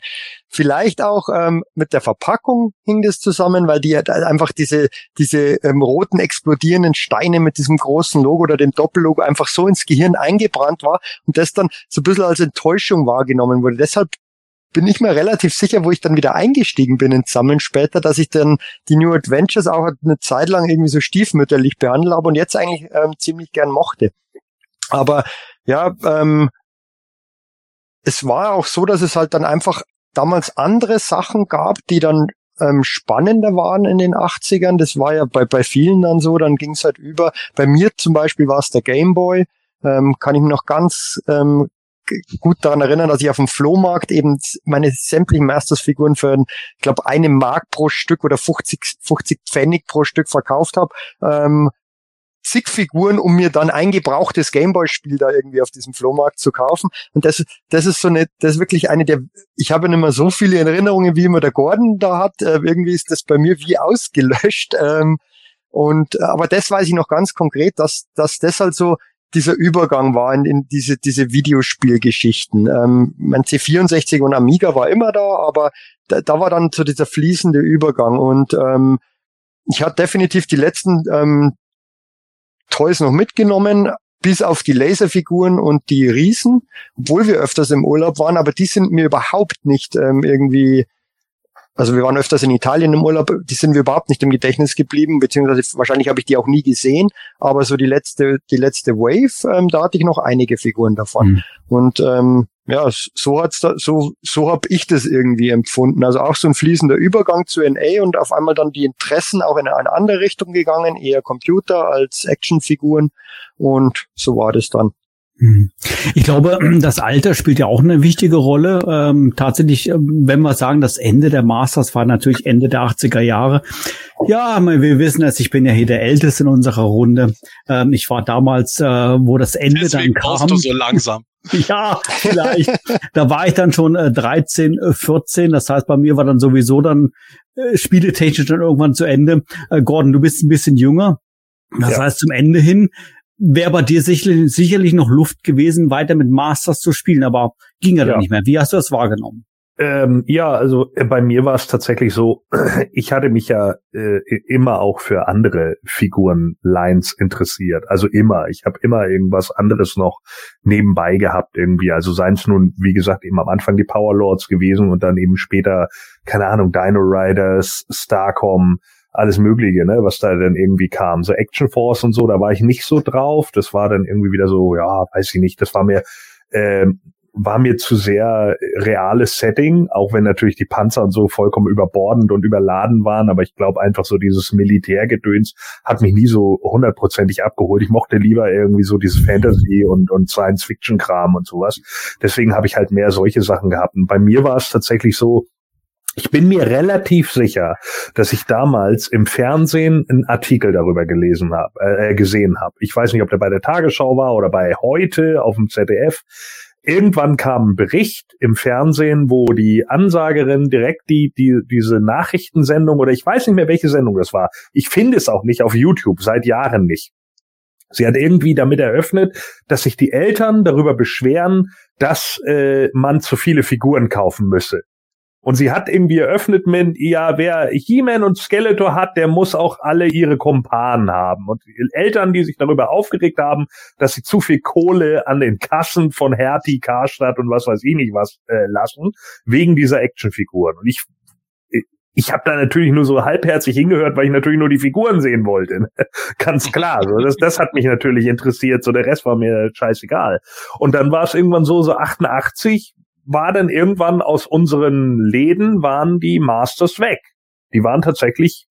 Vielleicht auch ähm, mit der Verpackung hing das zusammen, weil die halt einfach diese, diese ähm, roten explodierenden Steine mit diesem großen Logo oder dem Doppellogo einfach so ins Gehirn eingebrannt war und das dann so ein bisschen als Enttäuschung wahrgenommen wurde. Deshalb bin ich mir relativ sicher, wo ich dann wieder eingestiegen bin ins Sammeln später, dass ich dann die New Adventures auch eine Zeit lang irgendwie so stiefmütterlich behandelt habe und jetzt eigentlich ähm, ziemlich gern mochte. Aber ja, ähm, es war auch so, dass es halt dann einfach damals andere Sachen gab, die dann ähm, spannender waren in den 80ern. Das war ja bei, bei vielen dann so, dann ging es halt über. Bei mir zum Beispiel war es der Game Boy. Ähm, kann ich mich noch ganz ähm, gut daran erinnern, dass ich auf dem Flohmarkt eben meine sämtlichen Masters-Figuren für, ich glaube, eine Mark pro Stück oder 50, 50 Pfennig pro Stück verkauft habe. Ähm, zig Figuren, um mir dann ein gebrauchtes Gameboy-Spiel da irgendwie auf diesem Flohmarkt zu kaufen. Und das, das ist so eine, das ist wirklich eine der, ich habe nicht mehr so viele Erinnerungen, wie immer der Gordon da hat. Äh, irgendwie ist das bei mir wie ausgelöscht. Ähm, und, aber das weiß ich noch ganz konkret, dass, dass das halt so dieser Übergang war in, in diese, diese Videospielgeschichten. Ähm, mein C64 und Amiga war immer da, aber da, da war dann so dieser fließende Übergang und ähm, ich hatte definitiv die letzten ähm, Toys noch mitgenommen, bis auf die Laserfiguren und die Riesen, obwohl wir öfters im Urlaub waren, aber die sind mir überhaupt nicht ähm, irgendwie also wir waren öfters in Italien im Urlaub, die sind mir überhaupt nicht im Gedächtnis geblieben, beziehungsweise wahrscheinlich habe ich die auch nie gesehen, aber so die letzte, die letzte Wave, ähm, da hatte ich noch einige Figuren davon. Mhm. Und ähm, ja, so hat's da, so, so habe ich das irgendwie empfunden. Also auch so ein fließender Übergang zu NA und auf einmal dann die Interessen auch in eine andere Richtung gegangen, eher Computer als Actionfiguren und so war das dann. Hm. Ich glaube, das Alter spielt ja auch eine wichtige Rolle. Ähm, tatsächlich, ähm, wenn wir sagen, das Ende der Masters war natürlich Ende der 80er Jahre. Ja, wir wissen es, ich bin ja hier der Älteste in unserer Runde. Ähm, ich war damals, äh, wo das Ende Deswegen dann kam. Du so langsam. ja, vielleicht. da war ich dann schon äh, 13, 14. Äh, das heißt, bei mir war dann sowieso dann äh, spieletechnisch dann irgendwann zu Ende. Äh, Gordon, du bist ein bisschen jünger. Das ja. heißt, zum Ende hin wäre bei dir sicherlich, sicherlich noch Luft gewesen, weiter mit Masters zu spielen, aber ging ja, ja. dann nicht mehr. Wie hast du das wahrgenommen? Ähm, ja, also äh, bei mir war es tatsächlich so, ich hatte mich ja äh, immer auch für andere Figuren-Lines interessiert. Also immer. Ich habe immer irgendwas anderes noch nebenbei gehabt irgendwie. Also seien es nun, wie gesagt, eben am Anfang die Power Lords gewesen und dann eben später, keine Ahnung, Dino Riders, Starcom, alles Mögliche, ne, was da dann irgendwie kam. So Action Force und so, da war ich nicht so drauf. Das war dann irgendwie wieder so, ja, weiß ich nicht, das war mir, ähm, war mir zu sehr reales Setting, auch wenn natürlich die Panzer und so vollkommen überbordend und überladen waren, aber ich glaube einfach so dieses Militärgedöns hat mich nie so hundertprozentig abgeholt. Ich mochte lieber irgendwie so dieses Fantasy und, und Science-Fiction-Kram und sowas. Deswegen habe ich halt mehr solche Sachen gehabt. Und bei mir war es tatsächlich so, ich bin mir relativ sicher, dass ich damals im Fernsehen einen Artikel darüber gelesen habe, äh, gesehen habe. Ich weiß nicht, ob der bei der Tagesschau war oder bei heute auf dem ZDF. Irgendwann kam ein Bericht im Fernsehen, wo die Ansagerin direkt die, die, diese Nachrichtensendung oder ich weiß nicht mehr, welche Sendung das war. Ich finde es auch nicht auf YouTube, seit Jahren nicht. Sie hat irgendwie damit eröffnet, dass sich die Eltern darüber beschweren, dass äh, man zu viele Figuren kaufen müsse. Und sie hat irgendwie eröffnet mit, ja, wer He-Man und Skeletor hat, der muss auch alle ihre Kumpanen haben. Und Eltern, die sich darüber aufgeregt haben, dass sie zu viel Kohle an den Kassen von Hertie, Karstadt und was weiß ich nicht was äh, lassen, wegen dieser Actionfiguren. Und ich ich habe da natürlich nur so halbherzig hingehört, weil ich natürlich nur die Figuren sehen wollte. Ganz klar. So, das, das hat mich natürlich interessiert. So der Rest war mir scheißegal. Und dann war es irgendwann so, so 88 war dann irgendwann aus unseren Läden waren die Masters weg. Die waren tatsächlich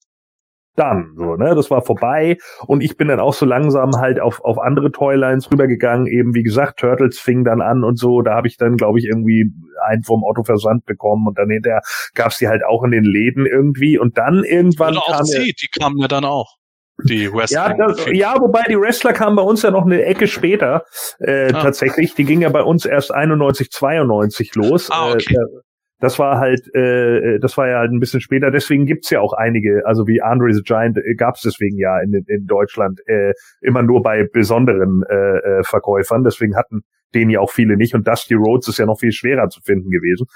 dann, so, ne, das war vorbei. Und ich bin dann auch so langsam halt auf, auf andere Toylines rübergegangen, eben wie gesagt, Turtles fing dann an und so, da habe ich dann, glaube ich, irgendwie einen vom Autoversand bekommen. Und dann hinterher gab's die halt auch in den Läden irgendwie. Und dann irgendwann Oder auch kam sie, die kamen ja dann auch. Die Wrestling. Ja, das, ja, wobei die Wrestler kamen bei uns ja noch eine Ecke später äh, ah. tatsächlich. Die ging ja bei uns erst 91, 92 los. Ah, okay. Äh, das war halt, äh, das war ja halt ein bisschen später. Deswegen gibt's ja auch einige, also wie Andre the Giant äh, gab's deswegen ja in, in Deutschland äh, immer nur bei besonderen äh, äh, Verkäufern. Deswegen hatten den ja auch viele nicht. Und Dusty Rhodes ist ja noch viel schwerer zu finden gewesen.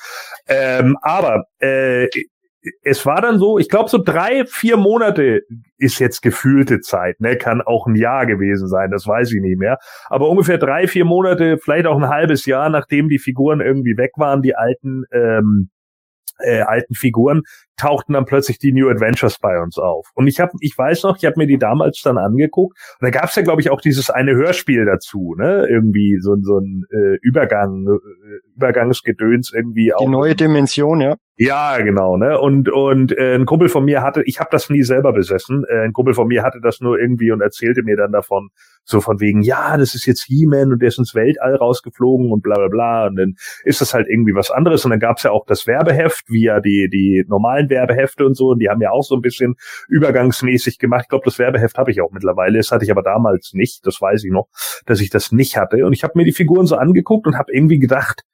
Ähm, aber äh, es war dann so, ich glaube, so drei, vier Monate ist jetzt gefühlte Zeit, ne? Kann auch ein Jahr gewesen sein, das weiß ich nicht mehr. Aber ungefähr drei, vier Monate, vielleicht auch ein halbes Jahr, nachdem die Figuren irgendwie weg waren, die alten ähm, äh, alten Figuren, tauchten dann plötzlich die New Adventures bei uns auf. Und ich habe, ich weiß noch, ich habe mir die damals dann angeguckt. Und da gab es ja, glaube ich, auch dieses eine Hörspiel dazu, ne? Irgendwie so, so ein äh, Übergang, äh, Übergangsgedöns irgendwie auch. Die neue Dimension, ja. Ja, genau, ne? Und und äh, ein Kumpel von mir hatte, ich habe das nie selber besessen. Äh, ein Kumpel von mir hatte das nur irgendwie und erzählte mir dann davon, so von wegen, ja, das ist jetzt He-Man und der ist ins Weltall rausgeflogen und bla bla bla. Und dann ist das halt irgendwie was anderes. Und dann gab's ja auch das Werbeheft, wie ja die die normalen Werbehefte und so. Und die haben ja auch so ein bisschen übergangsmäßig gemacht. Ich glaube, das Werbeheft habe ich auch mittlerweile. Das hatte ich aber damals nicht. Das weiß ich noch, dass ich das nicht hatte. Und ich habe mir die Figuren so angeguckt und habe irgendwie gedacht,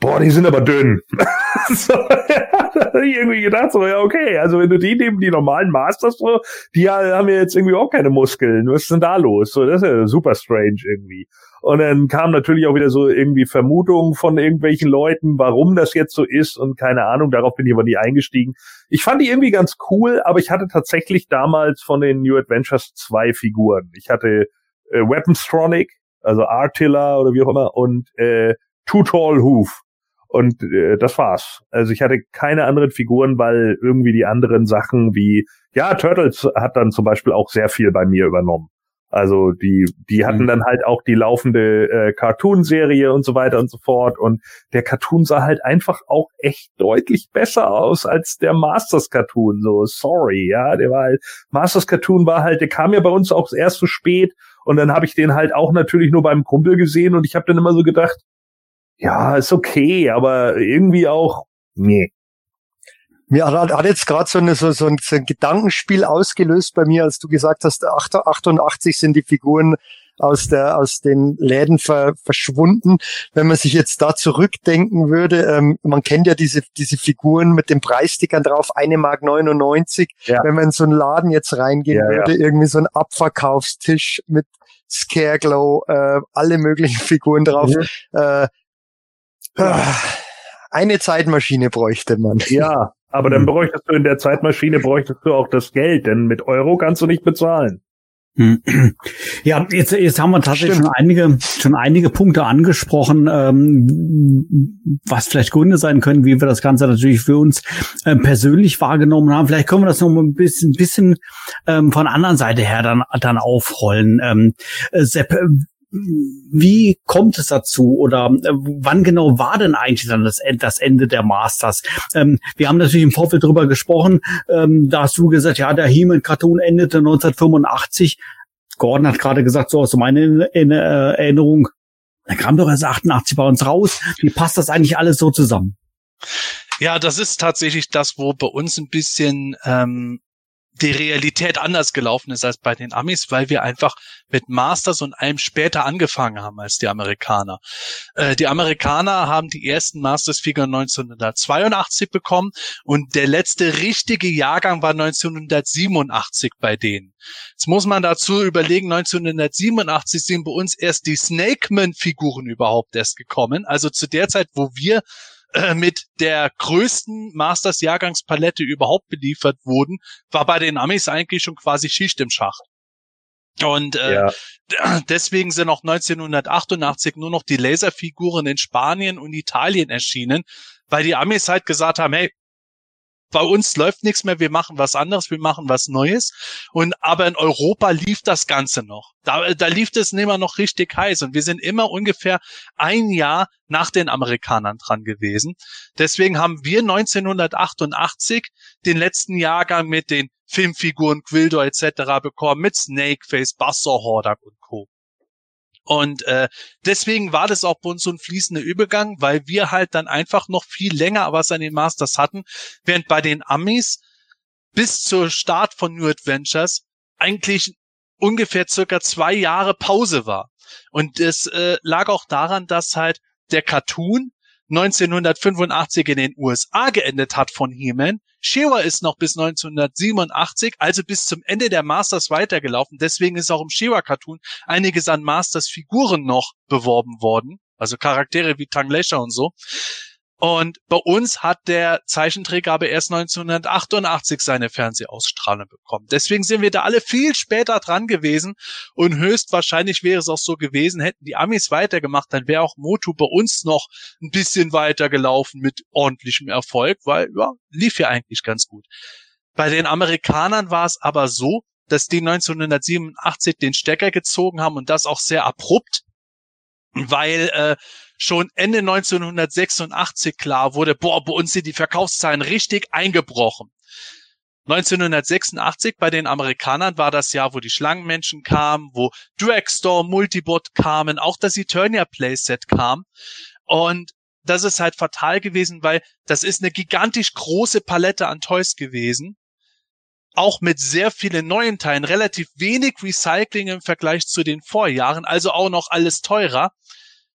boah, die sind aber dünn. so, ja, da hab ich irgendwie gedacht, so, ja, okay, also wenn du die neben die normalen Masters so, die haben ja jetzt irgendwie auch keine Muskeln. Was ist denn da los? So, das ist ja super strange irgendwie. Und dann kam natürlich auch wieder so irgendwie Vermutungen von irgendwelchen Leuten, warum das jetzt so ist und keine Ahnung, darauf bin ich aber nie eingestiegen. Ich fand die irgendwie ganz cool, aber ich hatte tatsächlich damals von den New Adventures zwei Figuren. Ich hatte äh, Weaponstronic, also Artilla oder wie auch immer, und äh, Too Tall Hoof. Und äh, das war's. Also ich hatte keine anderen Figuren, weil irgendwie die anderen Sachen wie, ja, Turtles hat dann zum Beispiel auch sehr viel bei mir übernommen. Also die, die hatten mhm. dann halt auch die laufende äh, Cartoon-Serie und so weiter und so fort. Und der Cartoon sah halt einfach auch echt deutlich besser aus als der Masters Cartoon. So, sorry, ja, der war halt, Masters Cartoon war halt, der kam ja bei uns auch erst so spät. Und dann habe ich den halt auch natürlich nur beim Kumpel gesehen und ich habe dann immer so gedacht, ja, ist okay, aber irgendwie auch, nee. Mir hat, hat jetzt gerade so, eine, so, so, ein, so ein Gedankenspiel ausgelöst bei mir, als du gesagt hast, 88 sind die Figuren aus der aus den Läden ver, verschwunden. Wenn man sich jetzt da zurückdenken würde, ähm, man kennt ja diese diese Figuren mit den Preisstickern drauf, eine Mark 99. Ja. Wenn man in so einen Laden jetzt reingehen ja, würde, ja. irgendwie so ein Abverkaufstisch mit Scareglow, äh, alle möglichen Figuren drauf. Mhm. Äh, eine Zeitmaschine bräuchte man. Ja, aber dann hm. bräuchtest du in der Zeitmaschine bräuchtest du auch das Geld, denn mit Euro kannst du nicht bezahlen. Hm. Ja, jetzt, jetzt haben wir tatsächlich schon einige, schon einige Punkte angesprochen, ähm, was vielleicht Gründe sein können, wie wir das Ganze natürlich für uns äh, persönlich wahrgenommen haben. Vielleicht können wir das noch ein bisschen, bisschen ähm, von anderen Seite her dann, dann aufrollen. Ähm, äh, Sepp, wie kommt es dazu oder äh, wann genau war denn eigentlich dann das, das Ende der Masters? Ähm, wir haben natürlich im Vorfeld drüber gesprochen, ähm, da hast du gesagt, ja, der He-Man-Cartoon endete 1985. Gordon hat gerade gesagt, so aus meiner äh, Erinnerung, da kam doch erst 88 bei uns raus. Wie passt das eigentlich alles so zusammen? Ja, das ist tatsächlich das, wo bei uns ein bisschen ähm, die Realität anders gelaufen ist als bei den Amis, weil wir einfach mit Masters und allem später angefangen haben als die Amerikaner. Äh, die Amerikaner haben die ersten Masters-Figuren 1982 bekommen und der letzte richtige Jahrgang war 1987 bei denen. Jetzt muss man dazu überlegen, 1987 sind bei uns erst die Snakeman-Figuren überhaupt erst gekommen. Also zu der Zeit, wo wir äh, mit der größten Masters-Jahrgangspalette überhaupt beliefert wurden, war bei den Amis eigentlich schon quasi Schicht im Schacht. Und äh, ja. deswegen sind auch 1988 nur noch die Laserfiguren in Spanien und Italien erschienen, weil die Amis halt gesagt haben, hey, bei uns läuft nichts mehr, wir machen was anderes, wir machen was Neues. Und aber in Europa lief das Ganze noch. Da, da lief es immer noch richtig heiß und wir sind immer ungefähr ein Jahr nach den Amerikanern dran gewesen. Deswegen haben wir 1988 den letzten Jahrgang mit den Filmfiguren Quildo etc. bekommen, mit Snakeface, Buster Hordak und Co. Und äh, deswegen war das auch bei uns so ein fließender Übergang, weil wir halt dann einfach noch viel länger was an den Masters hatten, während bei den Amis bis zur Start von New Adventures eigentlich ungefähr circa zwei Jahre Pause war. Und es äh, lag auch daran, dass halt der Cartoon 1985 in den USA geendet hat von He-Man. Shewa ist noch bis 1987, also bis zum Ende der Masters weitergelaufen. Deswegen ist auch im Shewa-Cartoon einiges an Masters-Figuren noch beworben worden. Also Charaktere wie Tang Lesher und so. Und bei uns hat der Zeichentrick aber erst 1988 seine Fernsehausstrahlung bekommen. Deswegen sind wir da alle viel später dran gewesen und höchstwahrscheinlich wäre es auch so gewesen, hätten die Amis weitergemacht, dann wäre auch Motu bei uns noch ein bisschen weitergelaufen mit ordentlichem Erfolg, weil ja, lief ja eigentlich ganz gut. Bei den Amerikanern war es aber so, dass die 1987 den Stecker gezogen haben und das auch sehr abrupt, weil äh, schon Ende 1986 klar wurde, boah, bei uns sind die Verkaufszahlen richtig eingebrochen. 1986 bei den Amerikanern war das Jahr, wo die Schlangenmenschen kamen, wo Dragstore, Multibot kamen, auch das Eternia Playset kam. Und das ist halt fatal gewesen, weil das ist eine gigantisch große Palette an Toys gewesen. Auch mit sehr vielen neuen Teilen, relativ wenig Recycling im Vergleich zu den Vorjahren, also auch noch alles teurer.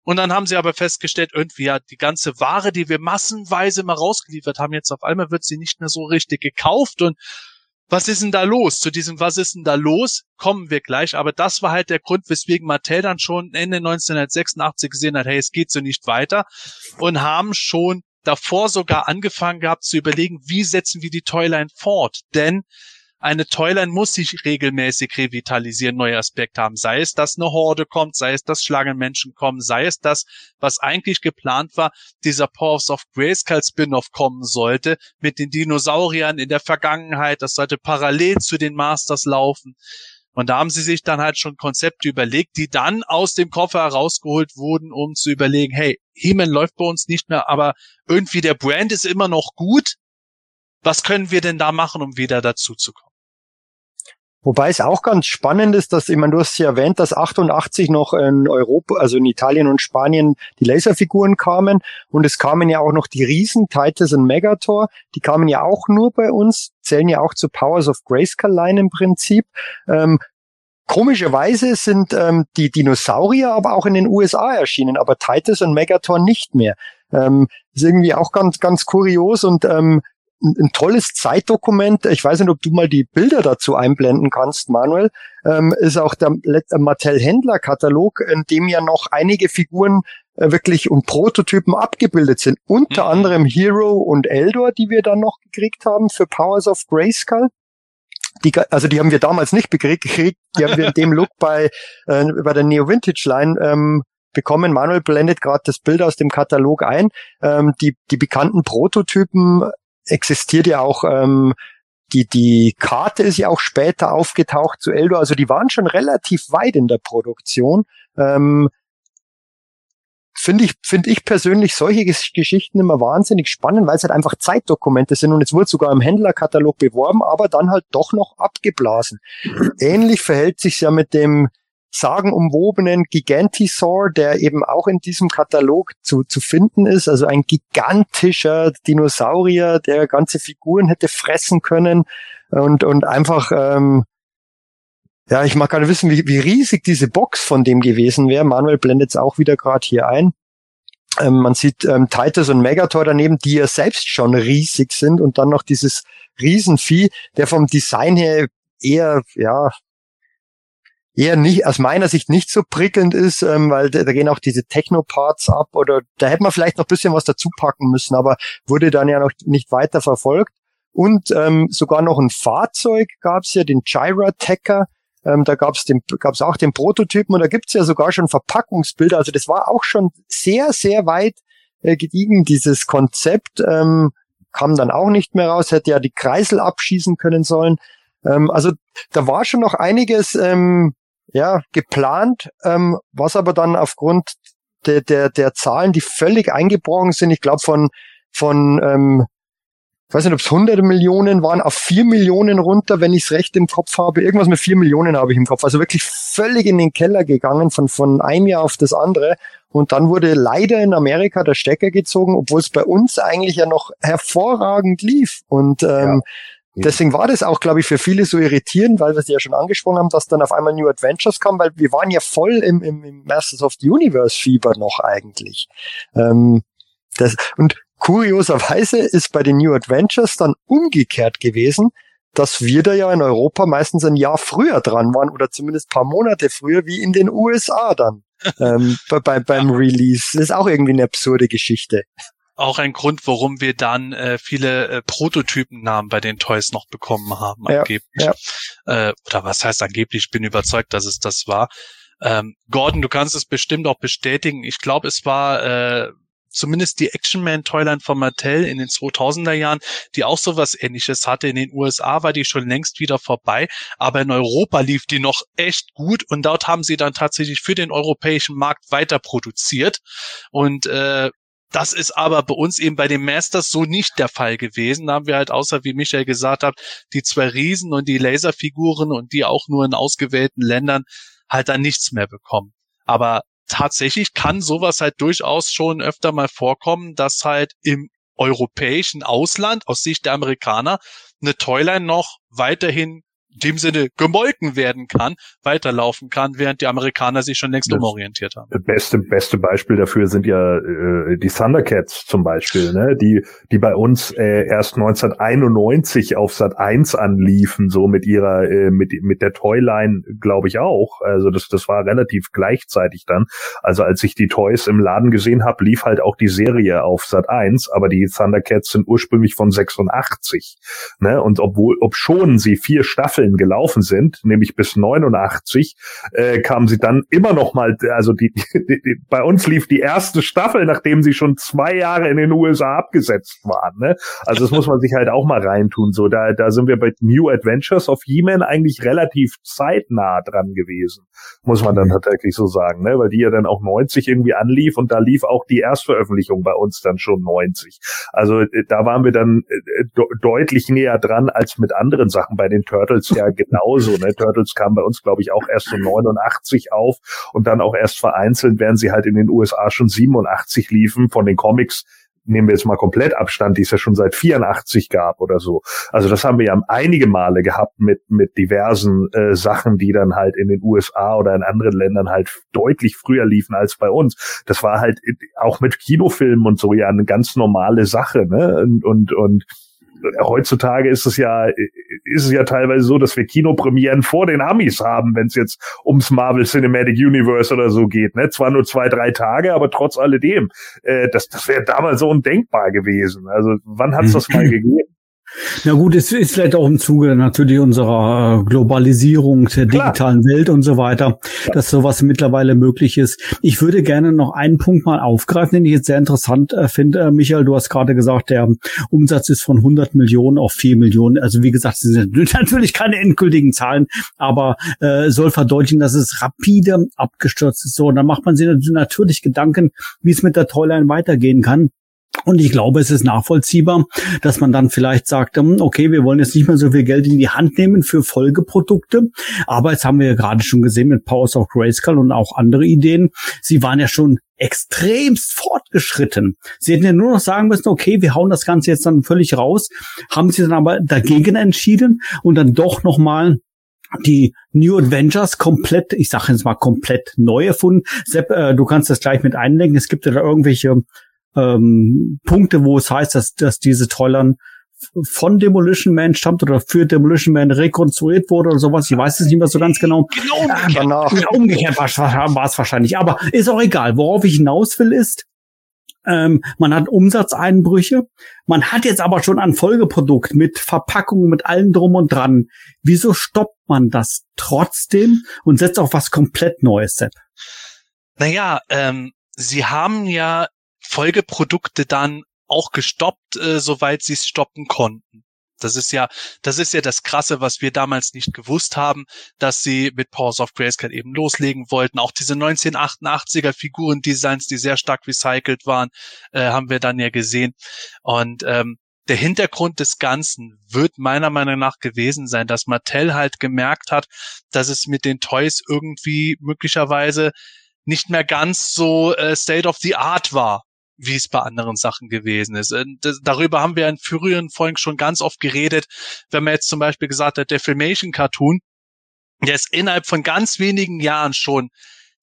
Und dann haben sie aber festgestellt, irgendwie ja, die ganze Ware, die wir massenweise mal rausgeliefert haben, jetzt auf einmal wird sie nicht mehr so richtig gekauft und was ist denn da los? Zu diesem Was ist denn da los? kommen wir gleich. Aber das war halt der Grund, weswegen Mattel dann schon Ende 1986 gesehen hat, hey, es geht so nicht weiter und haben schon davor sogar angefangen gehabt zu überlegen, wie setzen wir die Toyline fort? Denn eine Toyline muss sich regelmäßig revitalisieren, neue Aspekte haben. Sei es, dass eine Horde kommt, sei es, dass Schlangenmenschen kommen, sei es das, was eigentlich geplant war, dieser Powers of Grayskull Spin-off kommen sollte, mit den Dinosauriern in der Vergangenheit, das sollte parallel zu den Masters laufen. Und da haben sie sich dann halt schon Konzepte überlegt, die dann aus dem Koffer herausgeholt wurden, um zu überlegen, hey, He-Man läuft bei uns nicht mehr, aber irgendwie der Brand ist immer noch gut. Was können wir denn da machen, um wieder dazu zu kommen? Wobei es auch ganz spannend ist, dass, ich meine, du hast ja erwähnt, dass 88 noch in Europa, also in Italien und Spanien die Laserfiguren kamen und es kamen ja auch noch die Riesen, Titus und Megator, die kamen ja auch nur bei uns, zählen ja auch zu Powers of Grayskull Line im Prinzip. Ähm, Komischerweise sind ähm, die Dinosaurier aber auch in den USA erschienen, aber Titus und Megator nicht mehr. Ähm, ist irgendwie auch ganz, ganz kurios und ähm, ein, tolles Zeitdokument. Ich weiß nicht, ob du mal die Bilder dazu einblenden kannst, Manuel. Ähm, ist auch der Mattel Händler Katalog, in dem ja noch einige Figuren äh, wirklich und Prototypen abgebildet sind. Unter mhm. anderem Hero und Eldor, die wir dann noch gekriegt haben für Powers of Grayskull. Die, also die haben wir damals nicht gekriegt, die haben wir in dem Look bei, äh, bei der Neo Vintage Line ähm, bekommen. Manuel blendet gerade das Bild aus dem Katalog ein. Ähm, die, die bekannten Prototypen existiert ja auch ähm, die, die Karte ist ja auch später aufgetaucht zu Eldor, also die waren schon relativ weit in der Produktion. Ähm, finde ich, finde ich persönlich solche Geschichten immer wahnsinnig spannend, weil es halt einfach Zeitdokumente sind und es wurde sogar im Händlerkatalog beworben, aber dann halt doch noch abgeblasen. Ähnlich verhält sich ja mit dem sagenumwobenen Gigantisaur, der eben auch in diesem Katalog zu, zu finden ist. Also ein gigantischer Dinosaurier, der ganze Figuren hätte fressen können und, und einfach, ähm, ja, ich mag gerade wissen, wie, wie riesig diese Box von dem gewesen wäre. Manuel blendet es auch wieder gerade hier ein. Ähm, man sieht ähm, Titus und Megator daneben, die ja selbst schon riesig sind und dann noch dieses Riesenvieh, der vom Design her eher, ja, eher nicht, aus meiner Sicht nicht so prickelnd ist, ähm, weil da, da gehen auch diese Techno-Parts ab oder da hätte man vielleicht noch ein bisschen was dazu packen müssen, aber wurde dann ja noch nicht weiter verfolgt. Und ähm, sogar noch ein Fahrzeug gab's ja, den Gyra-Tecker. Ähm, da gab's den, gab's auch den Prototypen und da gibt's ja sogar schon Verpackungsbilder. Also das war auch schon sehr, sehr weit äh, gediegen, dieses Konzept. Ähm, kam dann auch nicht mehr raus, hätte ja die Kreisel abschießen können sollen. Ähm, also da war schon noch einiges ähm, ja, geplant, ähm, was aber dann aufgrund der, der, der Zahlen, die völlig eingebrochen sind, ich glaube von, von ähm, ich weiß nicht, ob es hunderte Millionen waren, auf vier Millionen runter, wenn ich es recht im Kopf habe. Irgendwas mit vier Millionen habe ich im Kopf. Also wirklich völlig in den Keller gegangen, von, von einem Jahr auf das andere. Und dann wurde leider in Amerika der Stecker gezogen, obwohl es bei uns eigentlich ja noch hervorragend lief. Und ähm, ja deswegen war das auch, glaube ich, für viele so irritierend, weil wir es ja schon angesprochen haben, dass dann auf einmal New Adventures kam, weil wir waren ja voll im, im, im Masters of the Universe Fieber noch eigentlich. Ähm, das, und kurioserweise ist bei den New Adventures dann umgekehrt gewesen, dass wir da ja in Europa meistens ein Jahr früher dran waren oder zumindest paar Monate früher wie in den USA dann ähm, bei, beim Release. Das ist auch irgendwie eine absurde Geschichte auch ein Grund, warum wir dann äh, viele äh, Prototypennamen bei den Toys noch bekommen haben, ja, angeblich. Ja. Äh, oder was heißt angeblich? Ich bin überzeugt, dass es das war. Ähm, Gordon, du kannst es bestimmt auch bestätigen. Ich glaube, es war äh, zumindest die Action Man Toyline von Mattel in den 2000er Jahren, die auch sowas ähnliches hatte. In den USA war die schon längst wieder vorbei, aber in Europa lief die noch echt gut und dort haben sie dann tatsächlich für den europäischen Markt weiter produziert und äh, das ist aber bei uns eben bei den Masters so nicht der Fall gewesen. Da haben wir halt außer, wie Michael gesagt hat, die zwei Riesen und die Laserfiguren und die auch nur in ausgewählten Ländern halt dann nichts mehr bekommen. Aber tatsächlich kann sowas halt durchaus schon öfter mal vorkommen, dass halt im europäischen Ausland aus Sicht der Amerikaner eine Toyline noch weiterhin dem Sinne gemolken werden kann, weiterlaufen kann, während die Amerikaner sich schon längst das umorientiert haben. Beste, beste Beispiel dafür sind ja äh, die Thundercats zum Beispiel, ne? die, die bei uns äh, erst 1991 auf Sat 1 anliefen, so mit ihrer, äh, mit, mit der Toyline, glaube ich auch. Also das, das war relativ gleichzeitig dann. Also als ich die Toys im Laden gesehen habe, lief halt auch die Serie auf Sat 1, aber die Thundercats sind ursprünglich von 86. Ne? Und obwohl, ob schon sie vier Staffeln Staffeln gelaufen sind, nämlich bis 89, äh, kamen sie dann immer noch mal, also die, die, die, bei uns lief die erste Staffel, nachdem sie schon zwei Jahre in den USA abgesetzt waren. Ne? Also das muss man sich halt auch mal reintun. So, da, da sind wir bei New Adventures of He-Man eigentlich relativ zeitnah dran gewesen, muss man dann tatsächlich so sagen, ne? weil die ja dann auch 90 irgendwie anlief und da lief auch die Erstveröffentlichung bei uns dann schon 90. Also äh, da waren wir dann äh, deutlich näher dran als mit anderen Sachen bei den Turtles ja genauso. Ne? Turtles kam bei uns, glaube ich, auch erst so 89 auf und dann auch erst vereinzelt, während sie halt in den USA schon 87 liefen von den Comics nehmen wir jetzt mal komplett Abstand, die es ja schon seit 84 gab oder so. Also das haben wir ja einige Male gehabt mit mit diversen äh, Sachen, die dann halt in den USA oder in anderen Ländern halt deutlich früher liefen als bei uns. Das war halt auch mit Kinofilmen und so ja eine ganz normale Sache, ne? Und und, und heutzutage ist es ja, ist es ja teilweise so, dass wir Kinopremieren vor den Amis haben, wenn es jetzt ums Marvel Cinematic Universe oder so geht. Ne? Zwar nur zwei, drei Tage, aber trotz alledem. Äh, das das wäre damals so undenkbar gewesen. Also wann hat es das mal gegeben? Na gut, es ist vielleicht auch im Zuge natürlich unserer äh, Globalisierung der Klar. digitalen Welt und so weiter, ja. dass sowas mittlerweile möglich ist. Ich würde gerne noch einen Punkt mal aufgreifen, den ich jetzt sehr interessant äh, finde. Äh, Michael, du hast gerade gesagt, der Umsatz ist von 100 Millionen auf 4 Millionen. Also wie gesagt, das sind natürlich keine endgültigen Zahlen, aber äh, soll verdeutlichen, dass es rapide abgestürzt ist. So, und dann macht man sich natürlich Gedanken, wie es mit der Toyline weitergehen kann. Und ich glaube, es ist nachvollziehbar, dass man dann vielleicht sagt, hm, okay, wir wollen jetzt nicht mehr so viel Geld in die Hand nehmen für Folgeprodukte. Aber jetzt haben wir ja gerade schon gesehen mit Powers of Grayskull und auch andere Ideen. Sie waren ja schon extremst fortgeschritten. Sie hätten ja nur noch sagen müssen, okay, wir hauen das Ganze jetzt dann völlig raus, haben sie dann aber dagegen entschieden und dann doch nochmal die New Adventures komplett, ich sage jetzt mal komplett neu erfunden. Sepp, äh, du kannst das gleich mit einlenken. Es gibt ja da irgendwelche ähm, Punkte, wo es heißt, dass, dass diese Tollern von Demolition Man stammt oder für Demolition Man rekonstruiert wurde oder sowas. Ich weiß es nicht mehr so ganz genau. Genau umgekehrt, ja, umgekehrt war, war es wahrscheinlich. Aber ist auch egal. Worauf ich hinaus will ist, ähm, man hat Umsatzeinbrüche. Man hat jetzt aber schon ein Folgeprodukt mit Verpackung, mit allem drum und dran. Wieso stoppt man das trotzdem und setzt auf was komplett Neues, Sepp? Naja, ähm, sie haben ja Folgeprodukte dann auch gestoppt, äh, soweit sie es stoppen konnten. Das ist ja, das ist ja das Krasse, was wir damals nicht gewusst haben, dass sie mit Powers of Grayskull eben loslegen wollten. Auch diese 1988er Figurendesigns, die sehr stark recycelt waren, äh, haben wir dann ja gesehen. Und ähm, der Hintergrund des Ganzen wird meiner Meinung nach gewesen sein, dass Mattel halt gemerkt hat, dass es mit den Toys irgendwie möglicherweise nicht mehr ganz so äh, State of the Art war, wie es bei anderen Sachen gewesen ist. Das, darüber haben wir in früheren Folgen schon ganz oft geredet, wenn man jetzt zum Beispiel gesagt hat, der Filmation Cartoon, der ist innerhalb von ganz wenigen Jahren schon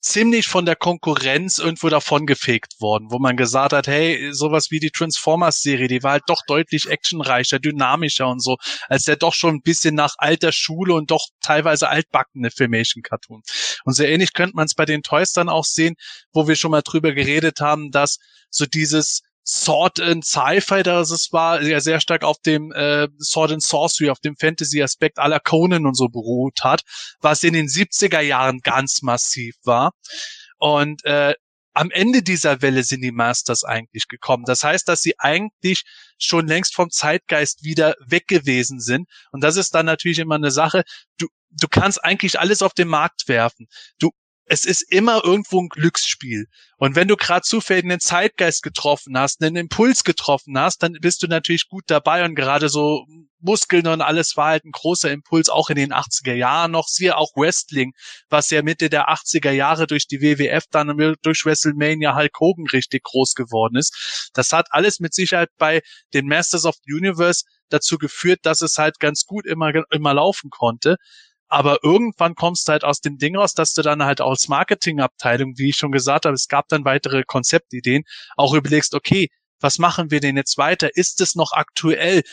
ziemlich von der Konkurrenz irgendwo davongefegt worden, wo man gesagt hat, hey, sowas wie die Transformers-Serie, die war halt doch deutlich actionreicher, dynamischer und so, als der doch schon ein bisschen nach alter Schule und doch teilweise altbackene Filmation-Cartoon. Und sehr ähnlich könnte man es bei den Toys dann auch sehen, wo wir schon mal drüber geredet haben, dass so dieses Sword and Sci-Fi, das es war, ja sehr stark auf dem äh, Sword and Sorcery, auf dem Fantasy-Aspekt aller Conan und so beruht hat, was in den 70er Jahren ganz massiv war. Und äh, am Ende dieser Welle sind die Masters eigentlich gekommen. Das heißt, dass sie eigentlich schon längst vom Zeitgeist wieder weg gewesen sind. Und das ist dann natürlich immer eine Sache. Du, du kannst eigentlich alles auf den Markt werfen. Du es ist immer irgendwo ein Glücksspiel. Und wenn du gerade zufällig einen Zeitgeist getroffen hast, einen Impuls getroffen hast, dann bist du natürlich gut dabei und gerade so Muskeln und alles war halt ein großer Impuls, auch in den 80er Jahren noch. Siehe auch Wrestling, was ja Mitte der 80er Jahre durch die WWF dann durch WrestleMania Hulk Hogan richtig groß geworden ist. Das hat alles mit Sicherheit bei den Masters of the Universe dazu geführt, dass es halt ganz gut immer, immer laufen konnte. Aber irgendwann kommst du halt aus dem Ding raus, dass du dann halt als Marketingabteilung, wie ich schon gesagt habe, es gab dann weitere Konzeptideen, auch überlegst, okay, was machen wir denn jetzt weiter? Ist es noch aktuell?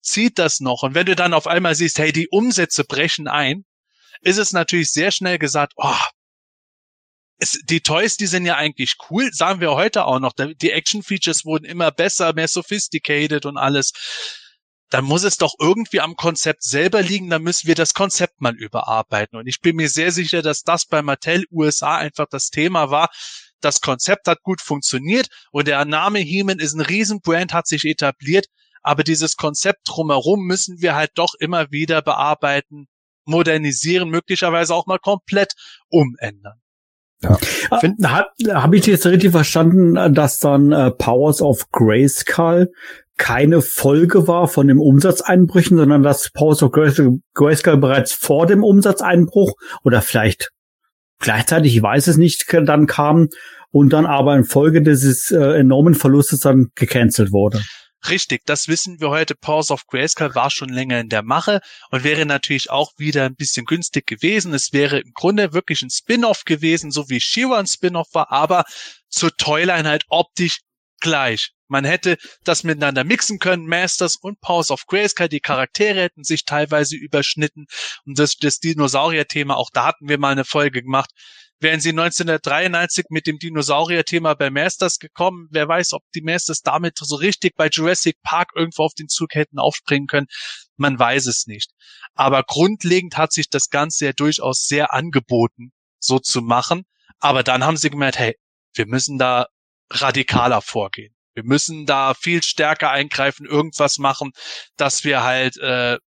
Zieht das noch? Und wenn du dann auf einmal siehst, hey, die Umsätze brechen ein, ist es natürlich sehr schnell gesagt, oh, es, die Toys, die sind ja eigentlich cool, sagen wir heute auch noch. Die Action-Features wurden immer besser, mehr sophisticated und alles dann muss es doch irgendwie am Konzept selber liegen, dann müssen wir das Konzept mal überarbeiten. Und ich bin mir sehr sicher, dass das bei Mattel USA einfach das Thema war. Das Konzept hat gut funktioniert und der Name Heeman ist ein Riesenbrand, hat sich etabliert, aber dieses Konzept drumherum müssen wir halt doch immer wieder bearbeiten, modernisieren, möglicherweise auch mal komplett umändern. Ja. Habe hab ich jetzt richtig verstanden, dass dann äh, Powers of Grayskull keine Folge war von dem Umsatzeinbrüchen, sondern dass Powers of Grayskull bereits vor dem Umsatzeinbruch oder vielleicht gleichzeitig, ich weiß es nicht, dann kam und dann aber in Folge dieses äh, enormen Verlustes dann gecancelt wurde. Richtig, das wissen wir heute. Pause of Grayskull war schon länger in der Mache und wäre natürlich auch wieder ein bisschen günstig gewesen. Es wäre im Grunde wirklich ein Spin-off gewesen, so wie Shiva ein Spin-off war, aber zur Toyline halt optisch gleich. Man hätte das miteinander mixen können, Masters und Pause of Grayskull. Die Charaktere hätten sich teilweise überschnitten. Und das, das Dinosaurier-Thema, auch da hatten wir mal eine Folge gemacht wären sie 1993 mit dem Dinosaurier-Thema bei Masters gekommen. Wer weiß, ob die Masters damit so richtig bei Jurassic Park irgendwo auf den Zug hätten aufspringen können. Man weiß es nicht. Aber grundlegend hat sich das Ganze ja durchaus sehr angeboten, so zu machen. Aber dann haben sie gemerkt, hey, wir müssen da radikaler vorgehen. Wir müssen da viel stärker eingreifen, irgendwas machen, dass wir halt äh,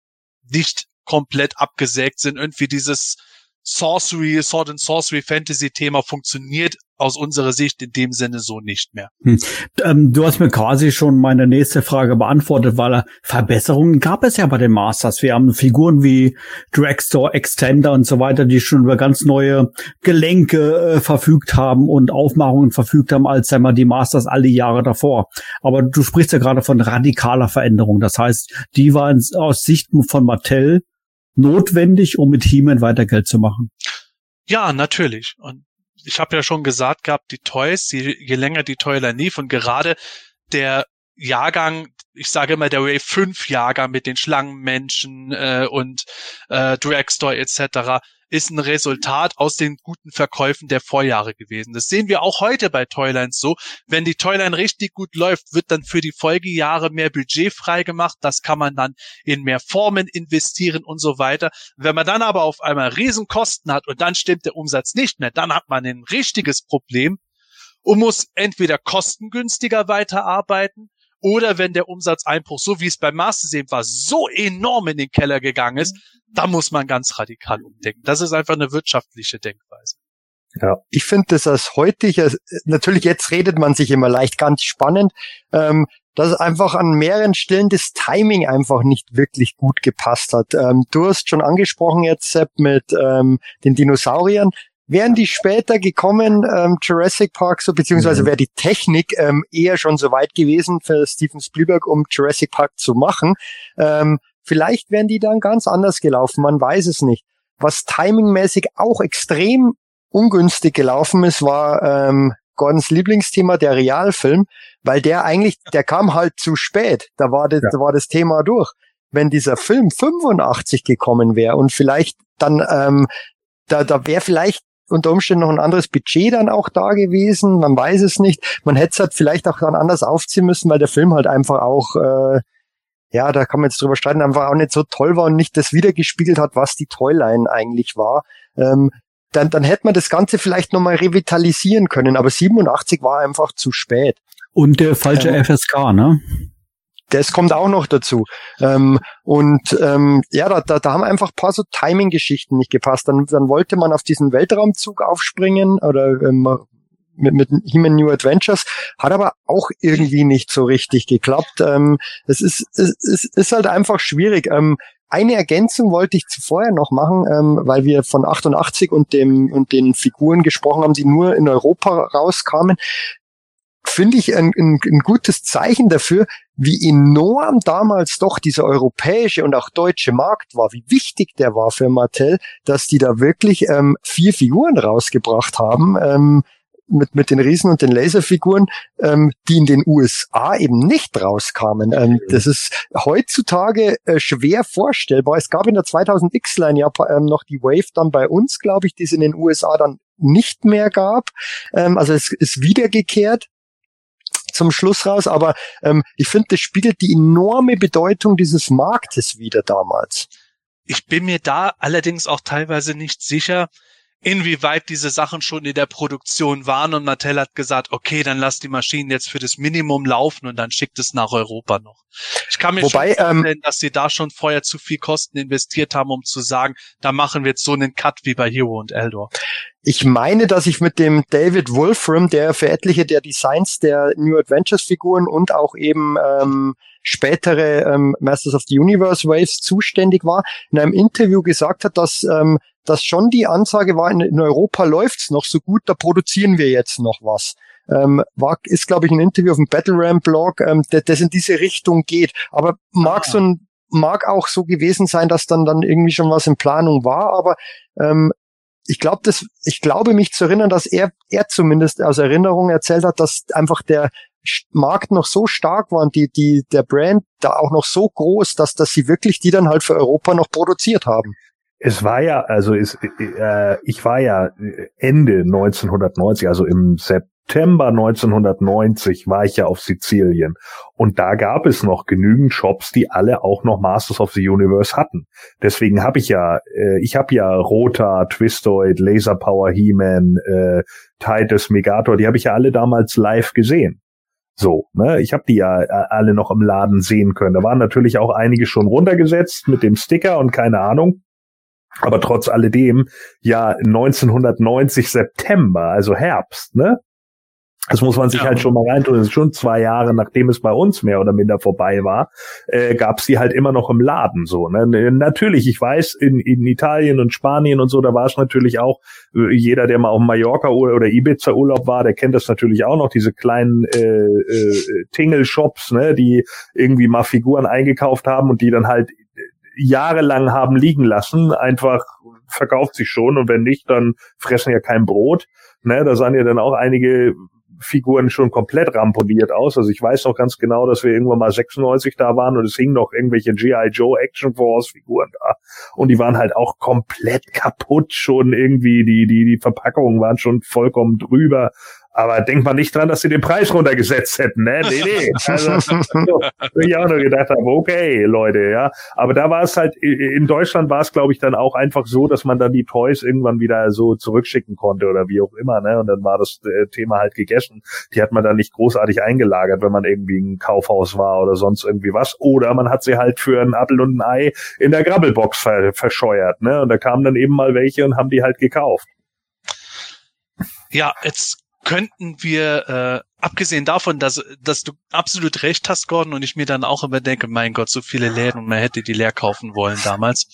nicht komplett abgesägt sind. Irgendwie dieses Sorcery, Sword and Sorcery Fantasy Thema funktioniert aus unserer Sicht in dem Sinne so nicht mehr. Hm. Ähm, du hast mir quasi schon meine nächste Frage beantwortet, weil Verbesserungen gab es ja bei den Masters. Wir haben Figuren wie Dragstore, Extender und so weiter, die schon über ganz neue Gelenke äh, verfügt haben und Aufmachungen verfügt haben, als einmal die Masters alle Jahre davor. Aber du sprichst ja gerade von radikaler Veränderung. Das heißt, die waren aus Sicht von Mattel notwendig, um mit He-Man weiter Geld zu machen. Ja, natürlich. Und ich habe ja schon gesagt gehabt, die Toys, je, je länger die Toyline lief und gerade der Jahrgang, ich sage immer der Wave 5 Jahrgang mit den Schlangenmenschen äh, und äh, Dragstore etc ist ein Resultat aus den guten Verkäufen der Vorjahre gewesen. Das sehen wir auch heute bei Toylines so. Wenn die Toyline richtig gut läuft, wird dann für die Folgejahre mehr Budget freigemacht. Das kann man dann in mehr Formen investieren und so weiter. Wenn man dann aber auf einmal Riesenkosten hat und dann stimmt der Umsatz nicht mehr, dann hat man ein richtiges Problem und muss entweder kostengünstiger weiterarbeiten oder wenn der Umsatzeinbruch, so wie es beim Mastersehen war, so enorm in den Keller gegangen ist, da muss man ganz radikal umdenken. Das ist einfach eine wirtschaftliche Denkweise. Ja. Ich finde das als heutiger, natürlich jetzt redet man sich immer leicht, ganz spannend, ähm, dass einfach an mehreren Stellen das Timing einfach nicht wirklich gut gepasst hat. Ähm, du hast schon angesprochen jetzt, Sepp, mit ähm, den Dinosauriern. Wären die später gekommen, ähm, Jurassic Park, so beziehungsweise mhm. wäre die Technik ähm, eher schon so weit gewesen für Steven Spielberg, um Jurassic Park zu machen. Ähm, vielleicht wären die dann ganz anders gelaufen, man weiß es nicht. Was timingmäßig auch extrem ungünstig gelaufen ist, war ähm, Gordons Lieblingsthema, der Realfilm, weil der eigentlich, der kam halt zu spät. Da war das, ja. da war das Thema durch. Wenn dieser Film 85 gekommen wäre und vielleicht dann, ähm, da, da wäre vielleicht unter Umständen noch ein anderes Budget dann auch da gewesen. Man weiß es nicht. Man hätte es halt vielleicht auch dann anders aufziehen müssen, weil der Film halt einfach auch, äh, ja, da kann man jetzt drüber streiten, einfach auch nicht so toll war und nicht das wiedergespiegelt hat, was die Toyline eigentlich war. Ähm, dann, dann hätte man das Ganze vielleicht nochmal revitalisieren können, aber 87 war einfach zu spät. Und der falsche ähm, FSK, ne? Das kommt auch noch dazu. Ähm, und ähm, ja, da, da, da haben einfach paar so Timing-Geschichten nicht gepasst. Dann, dann wollte man auf diesen Weltraumzug aufspringen oder ähm, mit, mit He-Man New Adventures, hat aber auch irgendwie nicht so richtig geklappt. Ähm, es, ist, es, es ist halt einfach schwierig. Ähm, eine Ergänzung wollte ich vorher noch machen, ähm, weil wir von 88 und dem und den Figuren gesprochen haben, die nur in Europa rauskamen. Finde ich ein, ein, ein gutes Zeichen dafür, wie enorm damals doch dieser europäische und auch deutsche Markt war, wie wichtig der war für Mattel, dass die da wirklich ähm, vier Figuren rausgebracht haben. Ähm, mit, mit den Riesen und den Laserfiguren, ähm, die in den USA eben nicht rauskamen. Ähm, mhm. Das ist heutzutage äh, schwer vorstellbar. Es gab in der 2000 X-Line ja ähm, noch die Wave dann bei uns, glaube ich, die es in den USA dann nicht mehr gab. Ähm, also es ist wiedergekehrt zum Schluss raus, aber ähm, ich finde, das spiegelt die enorme Bedeutung dieses Marktes wieder damals. Ich bin mir da allerdings auch teilweise nicht sicher, inwieweit diese Sachen schon in der Produktion waren und Mattel hat gesagt, okay, dann lass die Maschinen jetzt für das Minimum laufen und dann schickt es nach Europa noch. Ich kann mir Wobei, schon ähm, vorstellen, ähm, dass sie da schon vorher zu viel Kosten investiert haben, um zu sagen, da machen wir jetzt so einen Cut wie bei Hero und Eldor. Ich meine, dass ich mit dem David Wolfram, der für etliche der Designs der New Adventures Figuren und auch eben ähm, spätere ähm, Masters of the Universe Waves zuständig war, in einem Interview gesagt hat, dass ähm, dass schon die Ansage war, in, in Europa läuft's noch so gut, da produzieren wir jetzt noch was. Ähm, war, ist, glaube ich, ein Interview auf dem Battle Ram Blog, ähm, das in diese Richtung geht. Aber mag ah. so ein, mag auch so gewesen sein, dass dann dann irgendwie schon was in Planung war, aber ähm, ich glaube, das, ich glaube mich zu erinnern, dass er, er zumindest aus Erinnerung erzählt hat, dass einfach der Markt noch so stark war und die, die, der Brand da auch noch so groß, dass, dass sie wirklich die dann halt für Europa noch produziert haben es war ja, also ist, äh, ich war ja Ende 1990, also im September 1990 war ich ja auf Sizilien und da gab es noch genügend Shops, die alle auch noch Masters of the Universe hatten. Deswegen habe ich ja, äh, ich habe ja Rota, Twistoid, Laser Power, He-Man, äh, Titus, Megator, die habe ich ja alle damals live gesehen. So, ne, ich habe die ja äh, alle noch im Laden sehen können. Da waren natürlich auch einige schon runtergesetzt mit dem Sticker und keine Ahnung. Aber trotz alledem, ja, 1990 September, also Herbst, ne? Das muss man sich ja. halt schon mal reintun. Das ist schon zwei Jahre, nachdem es bei uns mehr oder minder vorbei war, äh, gab es die halt immer noch im Laden. So, ne? Natürlich, ich weiß, in, in Italien und Spanien und so, da war es natürlich auch, äh, jeder, der mal auf Mallorca oder Ibiza Urlaub war, der kennt das natürlich auch noch, diese kleinen äh, äh, Tingle-Shops, ne, die irgendwie mal Figuren eingekauft haben und die dann halt jahrelang haben liegen lassen, einfach verkauft sich schon und wenn nicht, dann fressen ja kein Brot. Ne, da sahen ja dann auch einige Figuren schon komplett ramponiert aus. Also ich weiß noch ganz genau, dass wir irgendwann mal 96 da waren und es hingen noch irgendwelche G.I. Joe Action Force Figuren da. Und die waren halt auch komplett kaputt schon irgendwie. Die, die, die Verpackungen waren schon vollkommen drüber. Aber denkt man nicht dran, dass sie den Preis runtergesetzt hätten, ne? Nee, nee. Also, so, ich auch nur gedacht habe, okay, Leute, ja. Aber da war es halt, in Deutschland war es, glaube ich, dann auch einfach so, dass man dann die Toys irgendwann wieder so zurückschicken konnte oder wie auch immer, ne? Und dann war das äh, Thema halt gegessen. Die hat man dann nicht großartig eingelagert, wenn man irgendwie ein Kaufhaus war oder sonst irgendwie was. Oder man hat sie halt für ein Apfel und ein Ei in der Grabbelbox ver verscheuert, ne? Und da kamen dann eben mal welche und haben die halt gekauft. Ja, jetzt könnten wir, äh, abgesehen davon, dass, dass du absolut recht hast, Gordon, und ich mir dann auch immer denke, mein Gott, so viele Läden und man hätte die leer kaufen wollen damals.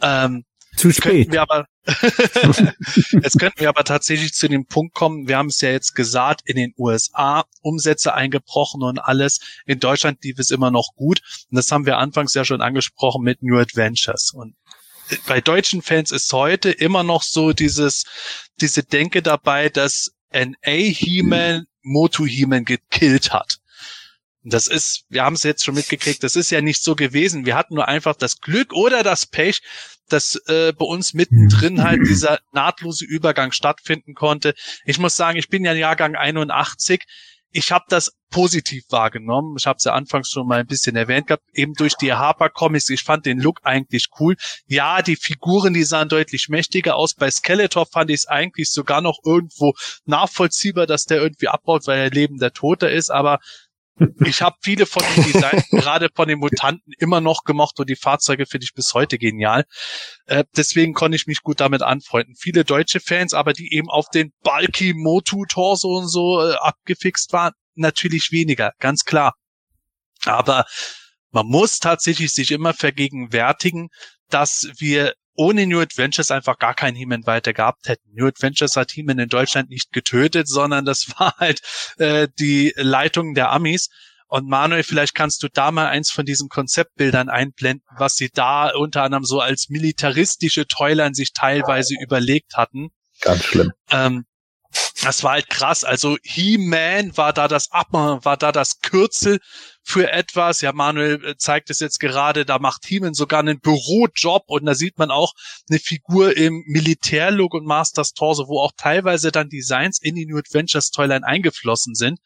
Ähm, Zu spät. Wir aber, jetzt könnten wir aber tatsächlich zu dem Punkt kommen, wir haben es ja jetzt gesagt, in den USA Umsätze eingebrochen und alles. In Deutschland lief es immer noch gut. Und das haben wir anfangs ja schon angesprochen mit New Adventures. Und bei deutschen Fans ist heute immer noch so dieses, diese Denke dabei, dass NA He-Man Motu He-Man gekillt hat. Das ist, wir haben es jetzt schon mitgekriegt, das ist ja nicht so gewesen. Wir hatten nur einfach das Glück oder das Pech, dass äh, bei uns mittendrin halt dieser nahtlose Übergang stattfinden konnte. Ich muss sagen, ich bin ja Jahrgang 81. Ich habe das positiv wahrgenommen. Ich habe es ja anfangs schon mal ein bisschen erwähnt gehabt, eben durch die Harper Comics. Ich fand den Look eigentlich cool. Ja, die Figuren, die sahen deutlich mächtiger aus. Bei Skeletor fand ich es eigentlich sogar noch irgendwo nachvollziehbar, dass der irgendwie abbaut, weil er lebender Toter ist. Aber ich habe viele von den Designs, gerade von den Mutanten, immer noch gemocht und die Fahrzeuge finde ich bis heute genial. Äh, deswegen konnte ich mich gut damit anfreunden. Viele deutsche Fans, aber die eben auf den Bulky Motu Torso und so äh, abgefixt waren, natürlich weniger, ganz klar. Aber man muss tatsächlich sich immer vergegenwärtigen, dass wir ohne New Adventures einfach gar kein He-Man weiter gehabt hätten. New Adventures hat He-Man in Deutschland nicht getötet, sondern das war halt äh, die Leitung der Amis. Und Manuel, vielleicht kannst du da mal eins von diesen Konzeptbildern einblenden, was sie da unter anderem so als militaristische Toilern sich teilweise überlegt hatten. Ganz schlimm. Ähm, das war halt krass. Also He-Man war da das Ab war da das Kürzel für etwas. Ja, Manuel äh, zeigt es jetzt gerade, da macht He-Man sogar einen Bürojob und da sieht man auch eine Figur im Militärlook und Masters Torso, wo auch teilweise dann Designs in die New Adventures Toyline eingeflossen sind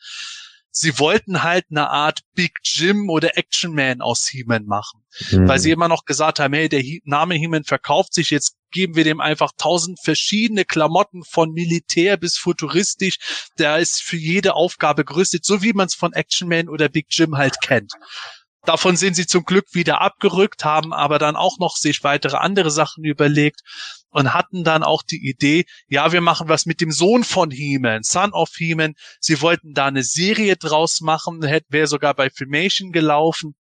sie wollten halt eine Art Big Jim oder Action Man aus He-Man machen. Mhm. Weil sie immer noch gesagt haben, hey, der Name He-Man verkauft sich, jetzt geben wir dem einfach tausend verschiedene Klamotten von Militär bis futuristisch. Der ist für jede Aufgabe gerüstet, so wie man es von Action Man oder Big Jim halt kennt. Davon sind sie zum Glück wieder abgerückt, haben aber dann auch noch sich weitere andere Sachen überlegt und hatten dann auch die Idee, ja, wir machen was mit dem Sohn von He-Man, Son of He-Man. Sie wollten da eine Serie draus machen, wäre sogar bei Filmation gelaufen.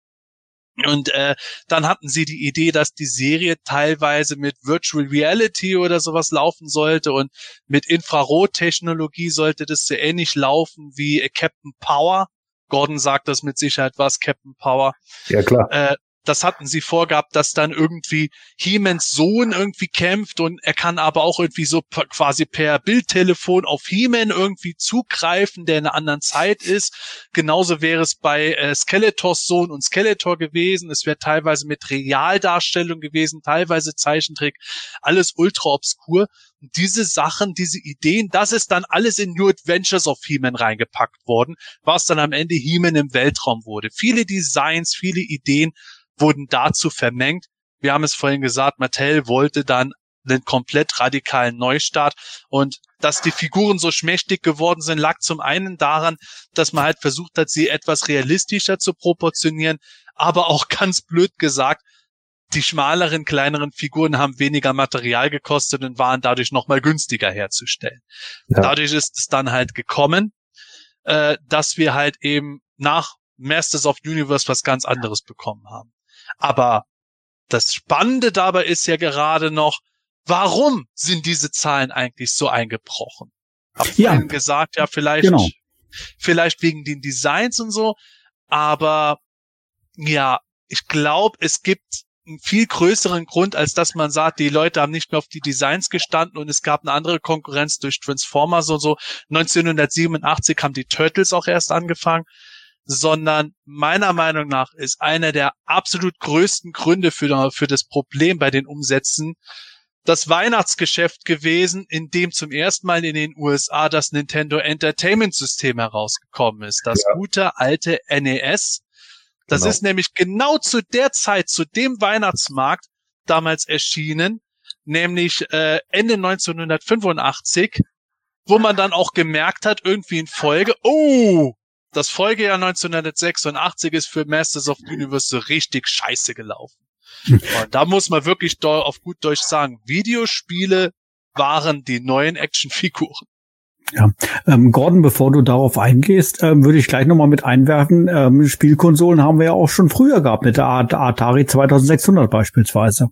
Und äh, dann hatten sie die Idee, dass die Serie teilweise mit Virtual Reality oder sowas laufen sollte und mit Infrarottechnologie sollte das so ähnlich laufen wie Captain Power. Gordon sagt das mit Sicherheit was, Captain Power. Ja, klar. Äh, das hatten sie vorgehabt, dass dann irgendwie Hemans Sohn irgendwie kämpft und er kann aber auch irgendwie so quasi per Bildtelefon auf Heman irgendwie zugreifen, der in einer anderen Zeit ist. Genauso wäre es bei äh, Skeletors Sohn und Skeletor gewesen. Es wäre teilweise mit Realdarstellung gewesen, teilweise Zeichentrick, alles ultra obskur. Und diese Sachen, diese Ideen, das ist dann alles in New Adventures of He-Man reingepackt worden, was dann am Ende He-Man im Weltraum wurde. Viele Designs, viele Ideen wurden dazu vermengt. Wir haben es vorhin gesagt, Mattel wollte dann einen komplett radikalen Neustart. Und dass die Figuren so schmächtig geworden sind, lag zum einen daran, dass man halt versucht hat, sie etwas realistischer zu proportionieren, aber auch ganz blöd gesagt, die schmaleren, kleineren Figuren haben weniger Material gekostet und waren dadurch nochmal günstiger herzustellen. Ja. Dadurch ist es dann halt gekommen, äh, dass wir halt eben nach Masters of Universe was ganz anderes bekommen haben. Aber das Spannende dabei ist ja gerade noch, warum sind diese Zahlen eigentlich so eingebrochen? Hab ja. gesagt, ja, vielleicht, genau. vielleicht wegen den Designs und so, aber ja, ich glaube, es gibt einen viel größeren Grund, als dass man sagt, die Leute haben nicht mehr auf die Designs gestanden und es gab eine andere Konkurrenz durch Transformers und so. 1987 haben die Turtles auch erst angefangen sondern meiner Meinung nach ist einer der absolut größten Gründe für, für das Problem bei den Umsätzen das Weihnachtsgeschäft gewesen, in dem zum ersten Mal in den USA das Nintendo Entertainment System herausgekommen ist. Das ja. gute alte NES. Das genau. ist nämlich genau zu der Zeit, zu dem Weihnachtsmarkt damals erschienen, nämlich äh, Ende 1985, wo man dann auch gemerkt hat, irgendwie in Folge, oh, das Folgejahr 1986 ist für Masters of the Universe so richtig scheiße gelaufen. Und da muss man wirklich auf gut Deutsch sagen, Videospiele waren die neuen Actionfiguren. Ja, ähm, Gordon, bevor du darauf eingehst, ähm, würde ich gleich nochmal mit einwerfen. Ähm, Spielkonsolen haben wir ja auch schon früher gehabt, mit der Atari 2600 beispielsweise.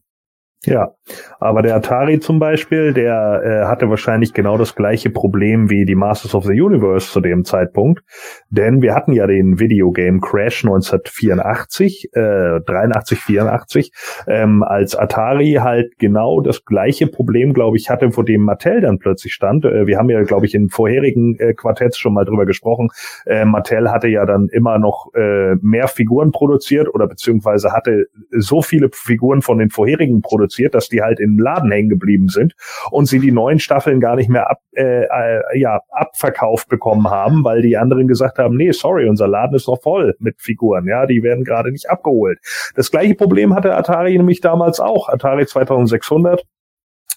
Ja, aber der Atari zum Beispiel, der äh, hatte wahrscheinlich genau das gleiche Problem wie die Masters of the Universe zu dem Zeitpunkt, denn wir hatten ja den Videogame Crash 1984, äh, 83, 84, ähm, als Atari halt genau das gleiche Problem, glaube ich, hatte, vor dem Mattel dann plötzlich stand. Äh, wir haben ja, glaube ich, in vorherigen äh, Quartetts schon mal drüber gesprochen. Äh, Mattel hatte ja dann immer noch äh, mehr Figuren produziert oder beziehungsweise hatte so viele Figuren von den vorherigen produziert produziert, dass die halt im Laden hängen geblieben sind und sie die neuen Staffeln gar nicht mehr ab, äh, äh, ja, abverkauft bekommen haben, weil die anderen gesagt haben, nee, sorry, unser Laden ist noch voll mit Figuren, ja, die werden gerade nicht abgeholt. Das gleiche Problem hatte Atari nämlich damals auch, Atari 2600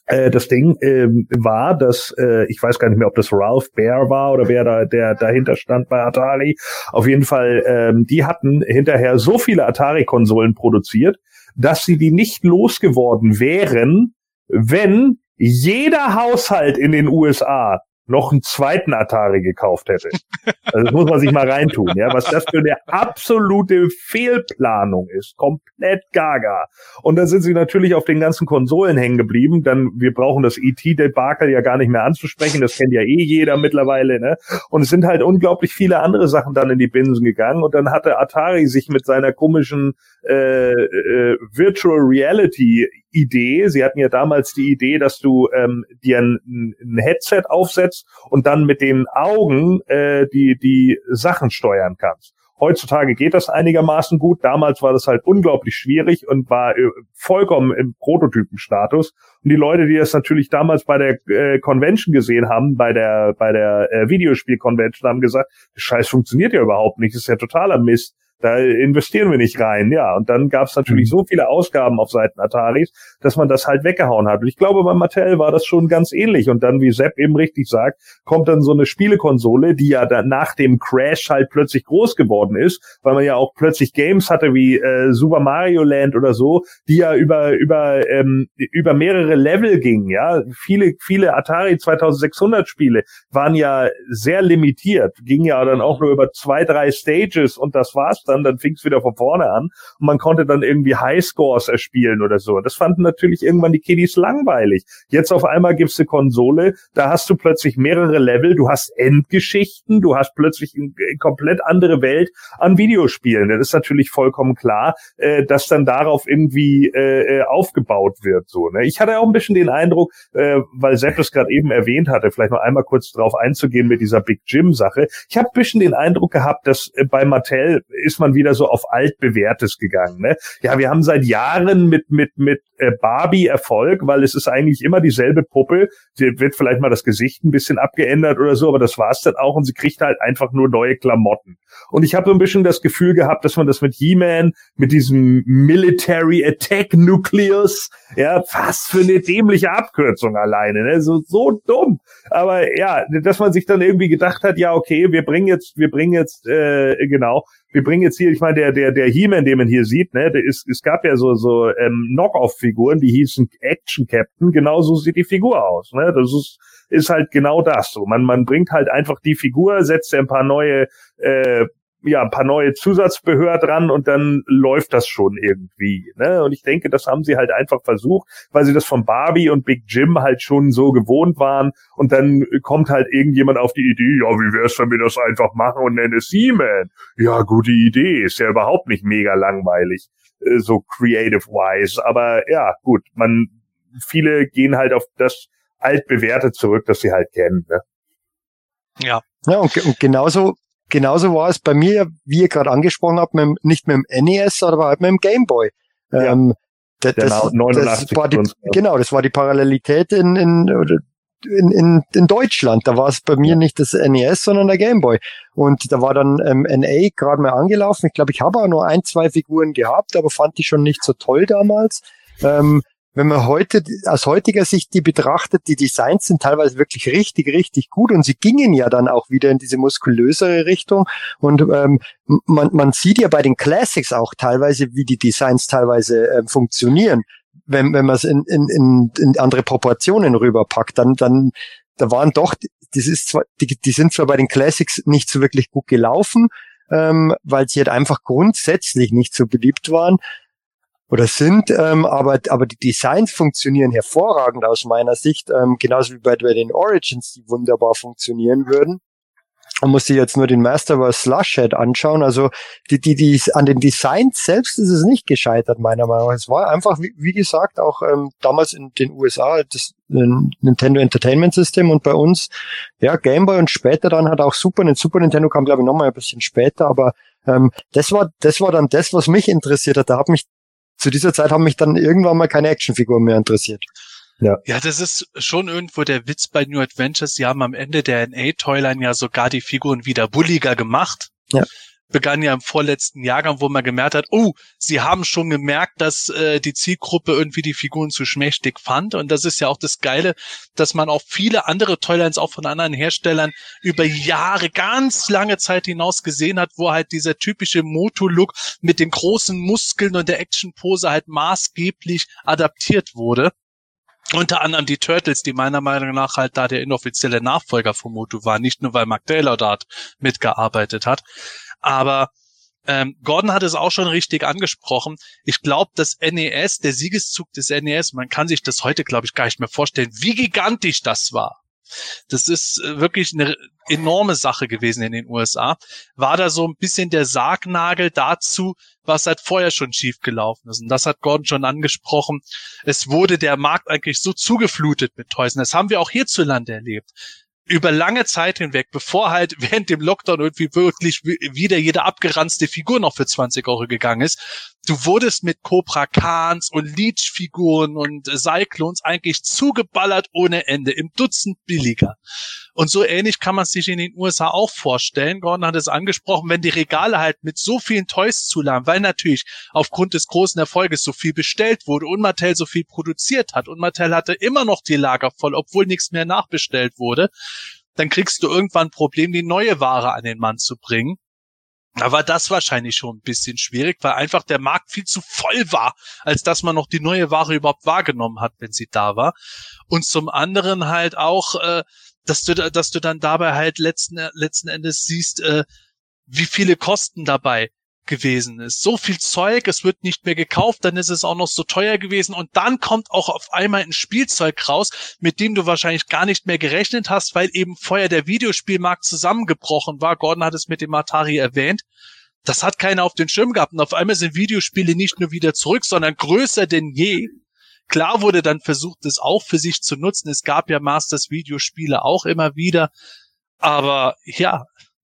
äh, das Ding äh, war, dass äh, ich weiß gar nicht mehr, ob das Ralph Bear war oder wer da der dahinter stand bei Atari. Auf jeden Fall, ähm, die hatten hinterher so viele Atari-Konsolen produziert, dass sie die nicht losgeworden wären, wenn jeder Haushalt in den USA noch einen zweiten Atari gekauft hätte. Also das muss man sich mal reintun, ja, was das für eine absolute Fehlplanung ist, komplett gaga. Und da sind sie natürlich auf den ganzen Konsolen hängen geblieben, dann wir brauchen das ET-Debakel ja gar nicht mehr anzusprechen, das kennt ja eh jeder mittlerweile, ne? Und es sind halt unglaublich viele andere Sachen dann in die Binsen gegangen und dann hatte Atari sich mit seiner komischen äh, äh, Virtual Reality Idee. Sie hatten ja damals die Idee, dass du ähm, dir ein, ein Headset aufsetzt und dann mit den Augen äh, die die Sachen steuern kannst. Heutzutage geht das einigermaßen gut. Damals war das halt unglaublich schwierig und war äh, vollkommen im Prototypenstatus. Und die Leute, die das natürlich damals bei der äh, Convention gesehen haben, bei der bei der äh, Videospiel-Convention, haben gesagt, das Scheiß funktioniert ja überhaupt nicht. Das ist ja totaler Mist. Da investieren wir nicht rein, ja. Und dann gab es natürlich mhm. so viele Ausgaben auf Seiten Ataris, dass man das halt weggehauen hat. Und ich glaube, bei Mattel war das schon ganz ähnlich. Und dann, wie Sepp eben richtig sagt, kommt dann so eine Spielekonsole, die ja dann nach dem Crash halt plötzlich groß geworden ist, weil man ja auch plötzlich Games hatte wie äh, Super Mario Land oder so, die ja über über ähm, über mehrere Level gingen. Ja, viele viele Atari 2600 Spiele waren ja sehr limitiert, gingen ja dann auch nur über zwei drei Stages und das war's dann, dann fing es wieder von vorne an und man konnte dann irgendwie Highscores erspielen oder so. Das fanden natürlich irgendwann die Kiddies langweilig. Jetzt auf einmal gibt's eine Konsole, da hast du plötzlich mehrere Level, du hast Endgeschichten, du hast plötzlich eine komplett andere Welt an Videospielen. Das ist natürlich vollkommen klar, äh, dass dann darauf irgendwie äh, äh aufgebaut wird. So, ne? Ich hatte auch ein bisschen den Eindruck, äh, weil Sepp es gerade eben erwähnt hatte, vielleicht noch einmal kurz drauf einzugehen mit dieser Big Jim Sache. Ich habe ein bisschen den Eindruck gehabt, dass äh, bei Mattel ist ist man wieder so auf altbewährtes gegangen. Ne? Ja, wir haben seit Jahren mit mit mit äh, Barbie Erfolg, weil es ist eigentlich immer dieselbe Puppe. Sie wird vielleicht mal das Gesicht ein bisschen abgeändert oder so, aber das war's dann auch und sie kriegt halt einfach nur neue Klamotten. Und ich habe so ein bisschen das Gefühl gehabt, dass man das mit He-Man, mit diesem Military Attack Nucleus, ja, was für eine dämliche Abkürzung alleine, ne? So, so dumm. Aber ja, dass man sich dann irgendwie gedacht hat, ja, okay, wir bringen jetzt, wir bringen jetzt, äh, genau, wir bringen jetzt hier, ich meine, der, der, der He-Man, den man hier sieht, ne, der ist, es gab ja so, so ähm, Knock-Off-Figuren, die hießen Action Captain, genauso sieht die Figur aus. Ne? Das ist, ist halt genau das. So, man, man bringt halt einfach die Figur, setzt ein paar neue äh, ja, ein paar neue Zusatzbehör dran und dann läuft das schon irgendwie. Ne? Und ich denke, das haben sie halt einfach versucht, weil sie das von Barbie und Big Jim halt schon so gewohnt waren. Und dann kommt halt irgendjemand auf die Idee, ja, wie wär's, wenn wir das einfach machen und nennen es He-Man? Ja, gute Idee, ist ja überhaupt nicht mega langweilig, so creative-wise. Aber ja, gut, man, viele gehen halt auf das altbewährte zurück, das sie halt kennen. Ne? Ja. Ja, und, und genauso genauso war es bei mir, wie ihr gerade angesprochen habt, mit, nicht mit dem NES, aber halt mit dem Game Boy. Ja. Ähm, das, das, 89 das war die, genau, das war die Parallelität in, in, in, in, in Deutschland. Da war es bei mir nicht das NES, sondern der Game Boy. Und da war dann ähm, NA gerade mal angelaufen. Ich glaube, ich habe auch nur ein, zwei Figuren gehabt, aber fand die schon nicht so toll damals. Ähm, wenn man heute aus heutiger Sicht die betrachtet, die Designs sind teilweise wirklich richtig, richtig gut und sie gingen ja dann auch wieder in diese muskulösere Richtung. Und ähm, man, man sieht ja bei den Classics auch teilweise, wie die Designs teilweise äh, funktionieren. Wenn, wenn man es in, in, in, in andere Proportionen rüberpackt, dann, dann da waren doch, das ist zwar, die, die sind zwar bei den Classics nicht so wirklich gut gelaufen, ähm, weil sie halt einfach grundsätzlich nicht so beliebt waren. oder sind, ähm, aber, aber die Designs funktionieren hervorragend aus meiner Sicht, ähm, genauso wie bei, bei den Origins, die wunderbar funktionieren würden. Man muss sich jetzt nur den Masterverse Slushhead anschauen. Also die, die, die, an den Designs selbst ist es nicht gescheitert, meiner Meinung nach. Es war einfach, wie, wie gesagt, auch ähm, damals in den USA das Nintendo Entertainment System und bei uns, ja, Game Boy und später dann hat auch Super, Nintendo. Super Nintendo kam, glaube ich, nochmal ein bisschen später, aber ähm, das war, das war dann das, was mich interessiert hat. Da hat mich, zu dieser Zeit haben mich dann irgendwann mal keine Actionfiguren mehr interessiert. Ja. ja, das ist schon irgendwo der Witz bei New Adventures. Sie haben am Ende der NA-Toyline ja sogar die Figuren wieder bulliger gemacht. Ja. Begann ja im vorletzten Jahrgang, wo man gemerkt hat, oh, sie haben schon gemerkt, dass äh, die Zielgruppe irgendwie die Figuren zu schmächtig fand. Und das ist ja auch das Geile, dass man auch viele andere Toylines auch von anderen Herstellern über Jahre, ganz lange Zeit hinaus gesehen hat, wo halt dieser typische Moto-Look mit den großen Muskeln und der Action-Pose halt maßgeblich adaptiert wurde. Unter anderem die Turtles, die meiner Meinung nach halt da der inoffizielle Nachfolger von Motu waren, nicht nur weil Mark Taylor dort mitgearbeitet hat. Aber ähm, Gordon hat es auch schon richtig angesprochen. Ich glaube, das NES, der Siegeszug des NES, man kann sich das heute, glaube ich, gar nicht mehr vorstellen, wie gigantisch das war. Das ist äh, wirklich eine enorme Sache gewesen in den USA. War da so ein bisschen der Sargnagel dazu, was halt vorher schon schief gelaufen ist. Und das hat Gordon schon angesprochen. Es wurde der Markt eigentlich so zugeflutet mit Toys. Und das haben wir auch hierzulande erlebt über lange Zeit hinweg, bevor halt während dem Lockdown irgendwie wirklich wieder jede abgeranzte Figur noch für 20 Euro gegangen ist, du wurdest mit Cobra Khans und Leech-Figuren und Cyclones eigentlich zugeballert ohne Ende, im Dutzend billiger. Und so ähnlich kann man sich in den USA auch vorstellen. Gordon hat es angesprochen, wenn die Regale halt mit so vielen Toys zuladen, weil natürlich aufgrund des großen Erfolges so viel bestellt wurde und Mattel so viel produziert hat und Mattel hatte immer noch die Lager voll, obwohl nichts mehr nachbestellt wurde, dann kriegst du irgendwann ein Problem, die neue Ware an den Mann zu bringen. Da war das wahrscheinlich schon ein bisschen schwierig, weil einfach der Markt viel zu voll war, als dass man noch die neue Ware überhaupt wahrgenommen hat, wenn sie da war. Und zum anderen halt auch, äh, dass du, dass du dann dabei halt letzten, letzten Endes siehst, äh, wie viele Kosten dabei gewesen ist. So viel Zeug, es wird nicht mehr gekauft, dann ist es auch noch so teuer gewesen und dann kommt auch auf einmal ein Spielzeug raus, mit dem du wahrscheinlich gar nicht mehr gerechnet hast, weil eben vorher der Videospielmarkt zusammengebrochen war. Gordon hat es mit dem Atari erwähnt. Das hat keiner auf den Schirm gehabt und auf einmal sind Videospiele nicht nur wieder zurück, sondern größer denn je. Klar wurde dann versucht, es auch für sich zu nutzen. Es gab ja Masters Videospiele auch immer wieder. Aber ja,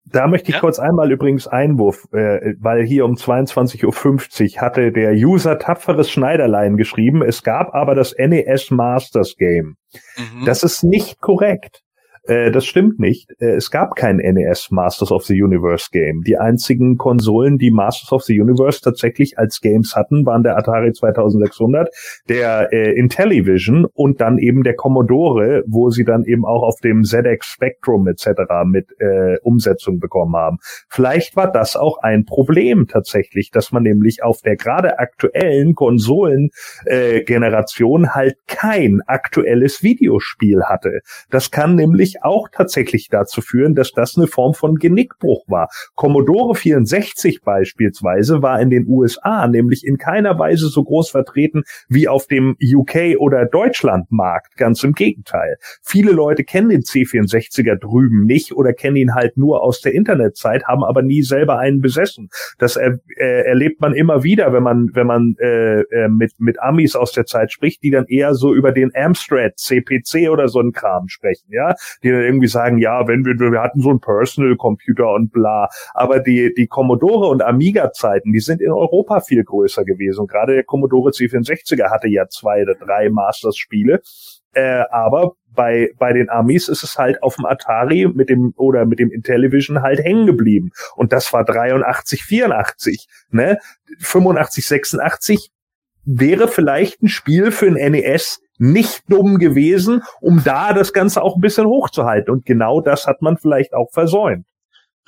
da möchte ich ja? kurz einmal übrigens Einwurf, äh, weil hier um 22.50 Uhr hatte der User Tapferes Schneiderlein geschrieben, es gab aber das NES Masters Game. Mhm. Das ist nicht korrekt. Äh, das stimmt nicht. Äh, es gab kein NES Masters of the Universe Game. Die einzigen Konsolen, die Masters of the Universe tatsächlich als Games hatten, waren der Atari 2600, der äh, Intellivision und dann eben der Commodore, wo sie dann eben auch auf dem ZX Spectrum etc. mit äh, Umsetzung bekommen haben. Vielleicht war das auch ein Problem tatsächlich, dass man nämlich auf der gerade aktuellen Konsolengeneration äh, halt kein aktuelles Videospiel hatte. Das kann nämlich nämlich auch tatsächlich dazu führen, dass das eine Form von Genickbruch war. Commodore 64 beispielsweise war in den USA nämlich in keiner Weise so groß vertreten wie auf dem UK oder Deutschlandmarkt. Ganz im Gegenteil. Viele Leute kennen den C64er drüben nicht oder kennen ihn halt nur aus der Internetzeit, haben aber nie selber einen besessen. Das er, äh, erlebt man immer wieder, wenn man wenn man äh, äh, mit mit Amis aus der Zeit spricht, die dann eher so über den Amstrad CPC oder so einen Kram sprechen. Ja, die dann irgendwie sagen, ja, wenn wir, wir hatten so einen Personal Computer und bla. Aber die, die Commodore und Amiga-Zeiten, die sind in Europa viel größer gewesen. Gerade der Commodore C64er hatte ja zwei oder drei Masters-Spiele. Äh, aber bei, bei den Amis ist es halt auf dem Atari mit dem oder mit dem Intellivision halt hängen geblieben. Und das war 83, 84, ne? 85, 86 wäre vielleicht ein Spiel für ein NES nicht dumm gewesen, um da das Ganze auch ein bisschen hochzuhalten. Und genau das hat man vielleicht auch versäumt.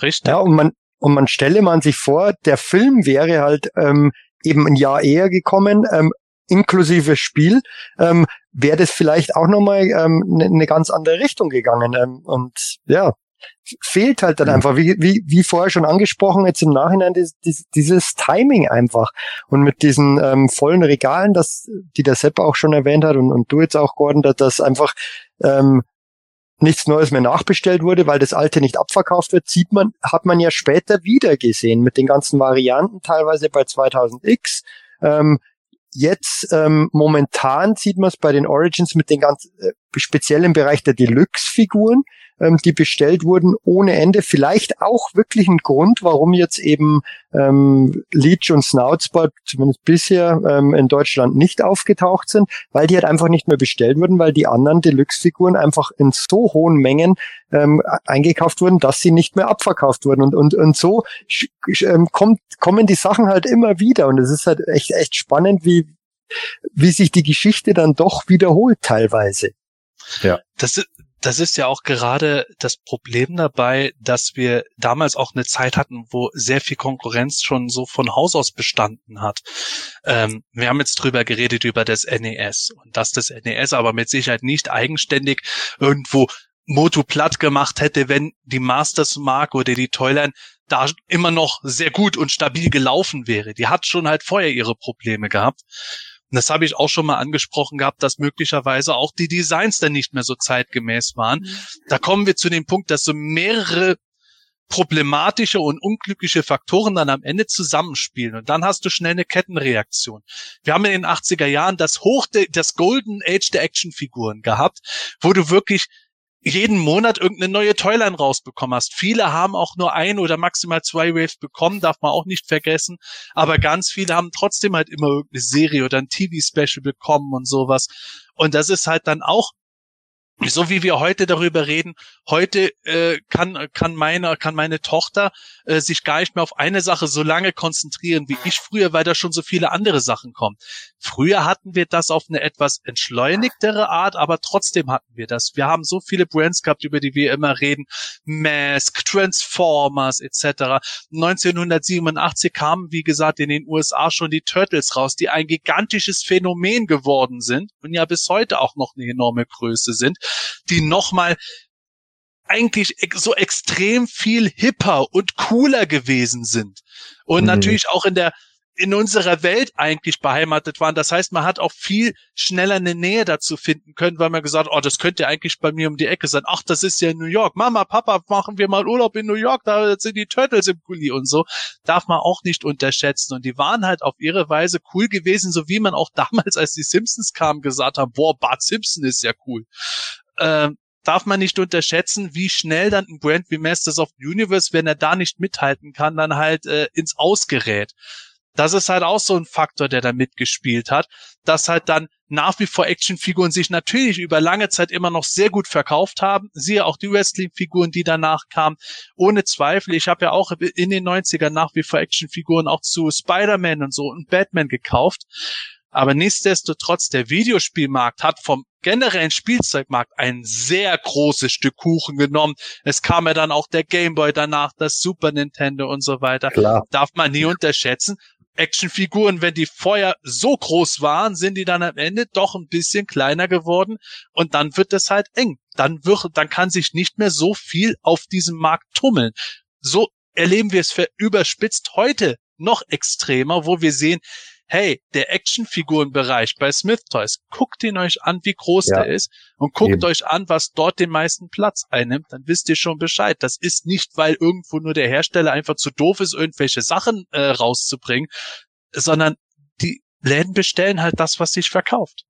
Richtig. Ja, und man, und man stelle man sich vor, der Film wäre halt ähm, eben ein Jahr eher gekommen, ähm, inklusive Spiel, ähm, wäre das vielleicht auch nochmal ähm, eine ne ganz andere Richtung gegangen. Ähm, und ja, fehlt halt dann mhm. einfach, wie, wie, wie vorher schon angesprochen, jetzt im Nachhinein dieses, dieses Timing einfach. Und mit diesen ähm, vollen Regalen, das, die der Sepp auch schon erwähnt hat und, und du jetzt auch, Gordon, dass das einfach ähm, nichts Neues mehr nachbestellt wurde, weil das alte nicht abverkauft wird, sieht man, hat man ja später wieder gesehen mit den ganzen Varianten, teilweise bei 2000X. Ähm, jetzt ähm, momentan sieht man es bei den Origins mit den ganz äh, speziell im Bereich der Deluxe-Figuren, ähm, die bestellt wurden ohne Ende. Vielleicht auch wirklich ein Grund, warum jetzt eben ähm, Leech und Snoutspot zumindest bisher ähm, in Deutschland nicht aufgetaucht sind, weil die halt einfach nicht mehr bestellt wurden, weil die anderen Deluxe-Figuren einfach in so hohen Mengen ähm, eingekauft wurden, dass sie nicht mehr abverkauft wurden. Und, und, und so ähm, kommt, kommen die Sachen halt immer wieder. Und es ist halt echt, echt spannend, wie, wie sich die Geschichte dann doch wiederholt teilweise. Ja. Das, das ist ja auch gerade das Problem dabei, dass wir damals auch eine Zeit hatten, wo sehr viel Konkurrenz schon so von Haus aus bestanden hat. Ähm, wir haben jetzt drüber geredet über das NES und dass das NES aber mit Sicherheit nicht eigenständig irgendwo Motu platt gemacht hätte, wenn die Masters Mark oder die Toyline da immer noch sehr gut und stabil gelaufen wäre. Die hat schon halt vorher ihre Probleme gehabt. Und das habe ich auch schon mal angesprochen gehabt, dass möglicherweise auch die Designs dann nicht mehr so zeitgemäß waren. Mhm. Da kommen wir zu dem Punkt, dass so mehrere problematische und unglückliche Faktoren dann am Ende zusammenspielen und dann hast du schnell eine Kettenreaktion. Wir haben in den 80er Jahren das Hoch, das Golden Age der Actionfiguren gehabt, wo du wirklich jeden Monat irgendeine neue Toyline rausbekommen hast. Viele haben auch nur ein oder maximal zwei Waves bekommen, darf man auch nicht vergessen. Aber ganz viele haben trotzdem halt immer irgendeine Serie oder ein TV-Special bekommen und sowas. Und das ist halt dann auch so wie wir heute darüber reden, heute äh, kann kann meine kann meine Tochter äh, sich gar nicht mehr auf eine Sache so lange konzentrieren wie ich früher, weil da schon so viele andere Sachen kommen. Früher hatten wir das auf eine etwas entschleunigtere Art, aber trotzdem hatten wir das. Wir haben so viele Brands gehabt, über die wir immer reden, Mask, Transformers etc. 1987 kamen, wie gesagt, in den USA schon die Turtles raus, die ein gigantisches Phänomen geworden sind und ja bis heute auch noch eine enorme Größe sind die nochmal eigentlich so extrem viel hipper und cooler gewesen sind. Und mhm. natürlich auch in der, in unserer Welt eigentlich beheimatet waren. Das heißt, man hat auch viel schneller eine Nähe dazu finden können, weil man gesagt, oh, das könnte eigentlich bei mir um die Ecke sein. Ach, das ist ja New York. Mama, Papa, machen wir mal Urlaub in New York, da sind die Turtles im Kuli und so. Darf man auch nicht unterschätzen. Und die waren halt auf ihre Weise cool gewesen, so wie man auch damals, als die Simpsons kamen, gesagt haben, boah, Bart Simpson ist ja cool äh, darf man nicht unterschätzen, wie schnell dann ein Brand wie Masters of the Universe, wenn er da nicht mithalten kann, dann halt äh, ins Ausgerät. Das ist halt auch so ein Faktor, der da mitgespielt hat, dass halt dann nach wie vor Actionfiguren sich natürlich über lange Zeit immer noch sehr gut verkauft haben. Siehe auch die Wrestling-Figuren, die danach kamen. Ohne Zweifel, ich habe ja auch in den 90ern nach wie vor Actionfiguren auch zu Spider-Man und so und Batman gekauft. Aber nichtsdestotrotz, der Videospielmarkt hat vom generellen Spielzeugmarkt ein sehr großes Stück Kuchen genommen. Es kam ja dann auch der Gameboy danach, das Super Nintendo und so weiter. Klar. Darf man nie unterschätzen. Actionfiguren, wenn die vorher so groß waren, sind die dann am Ende doch ein bisschen kleiner geworden und dann wird es halt eng. Dann wird, dann kann sich nicht mehr so viel auf diesem Markt tummeln. So erleben wir es überspitzt heute noch extremer, wo wir sehen, hey, der Actionfigurenbereich bei Smith Toys, guckt ihn euch an, wie groß ja. der ist und guckt Eben. euch an, was dort den meisten Platz einnimmt, dann wisst ihr schon Bescheid. Das ist nicht, weil irgendwo nur der Hersteller einfach zu doof ist, irgendwelche Sachen äh, rauszubringen, sondern die Läden bestellen halt das, was sich verkauft.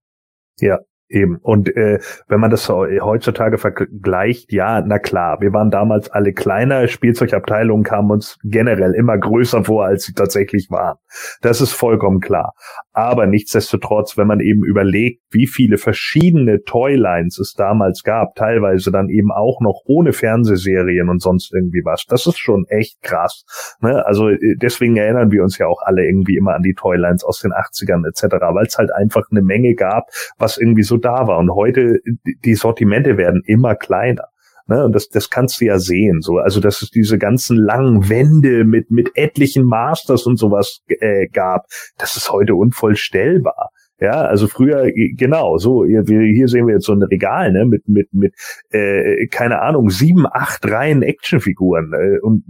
Ja, Eben. Und äh, wenn man das heutzutage vergleicht, ja, na klar, wir waren damals alle kleiner, Spielzeugabteilungen kamen uns generell immer größer vor, als sie tatsächlich waren. Das ist vollkommen klar. Aber nichtsdestotrotz, wenn man eben überlegt, wie viele verschiedene Toylines es damals gab, teilweise dann eben auch noch ohne Fernsehserien und sonst irgendwie was, das ist schon echt krass. Ne? Also äh, deswegen erinnern wir uns ja auch alle irgendwie immer an die Toylines aus den 80ern etc., weil es halt einfach eine Menge gab, was irgendwie so da war. Und heute, die Sortimente werden immer kleiner. Ne, und das, das kannst du ja sehen. So, also dass es diese ganzen langen Wände mit mit etlichen Masters und sowas äh, gab, das ist heute unvollstellbar. Ja, also früher, genau, so, hier, hier sehen wir jetzt so ein Regal, ne, mit, mit, mit, äh, keine Ahnung, sieben, acht Reihen Actionfiguren. Äh, und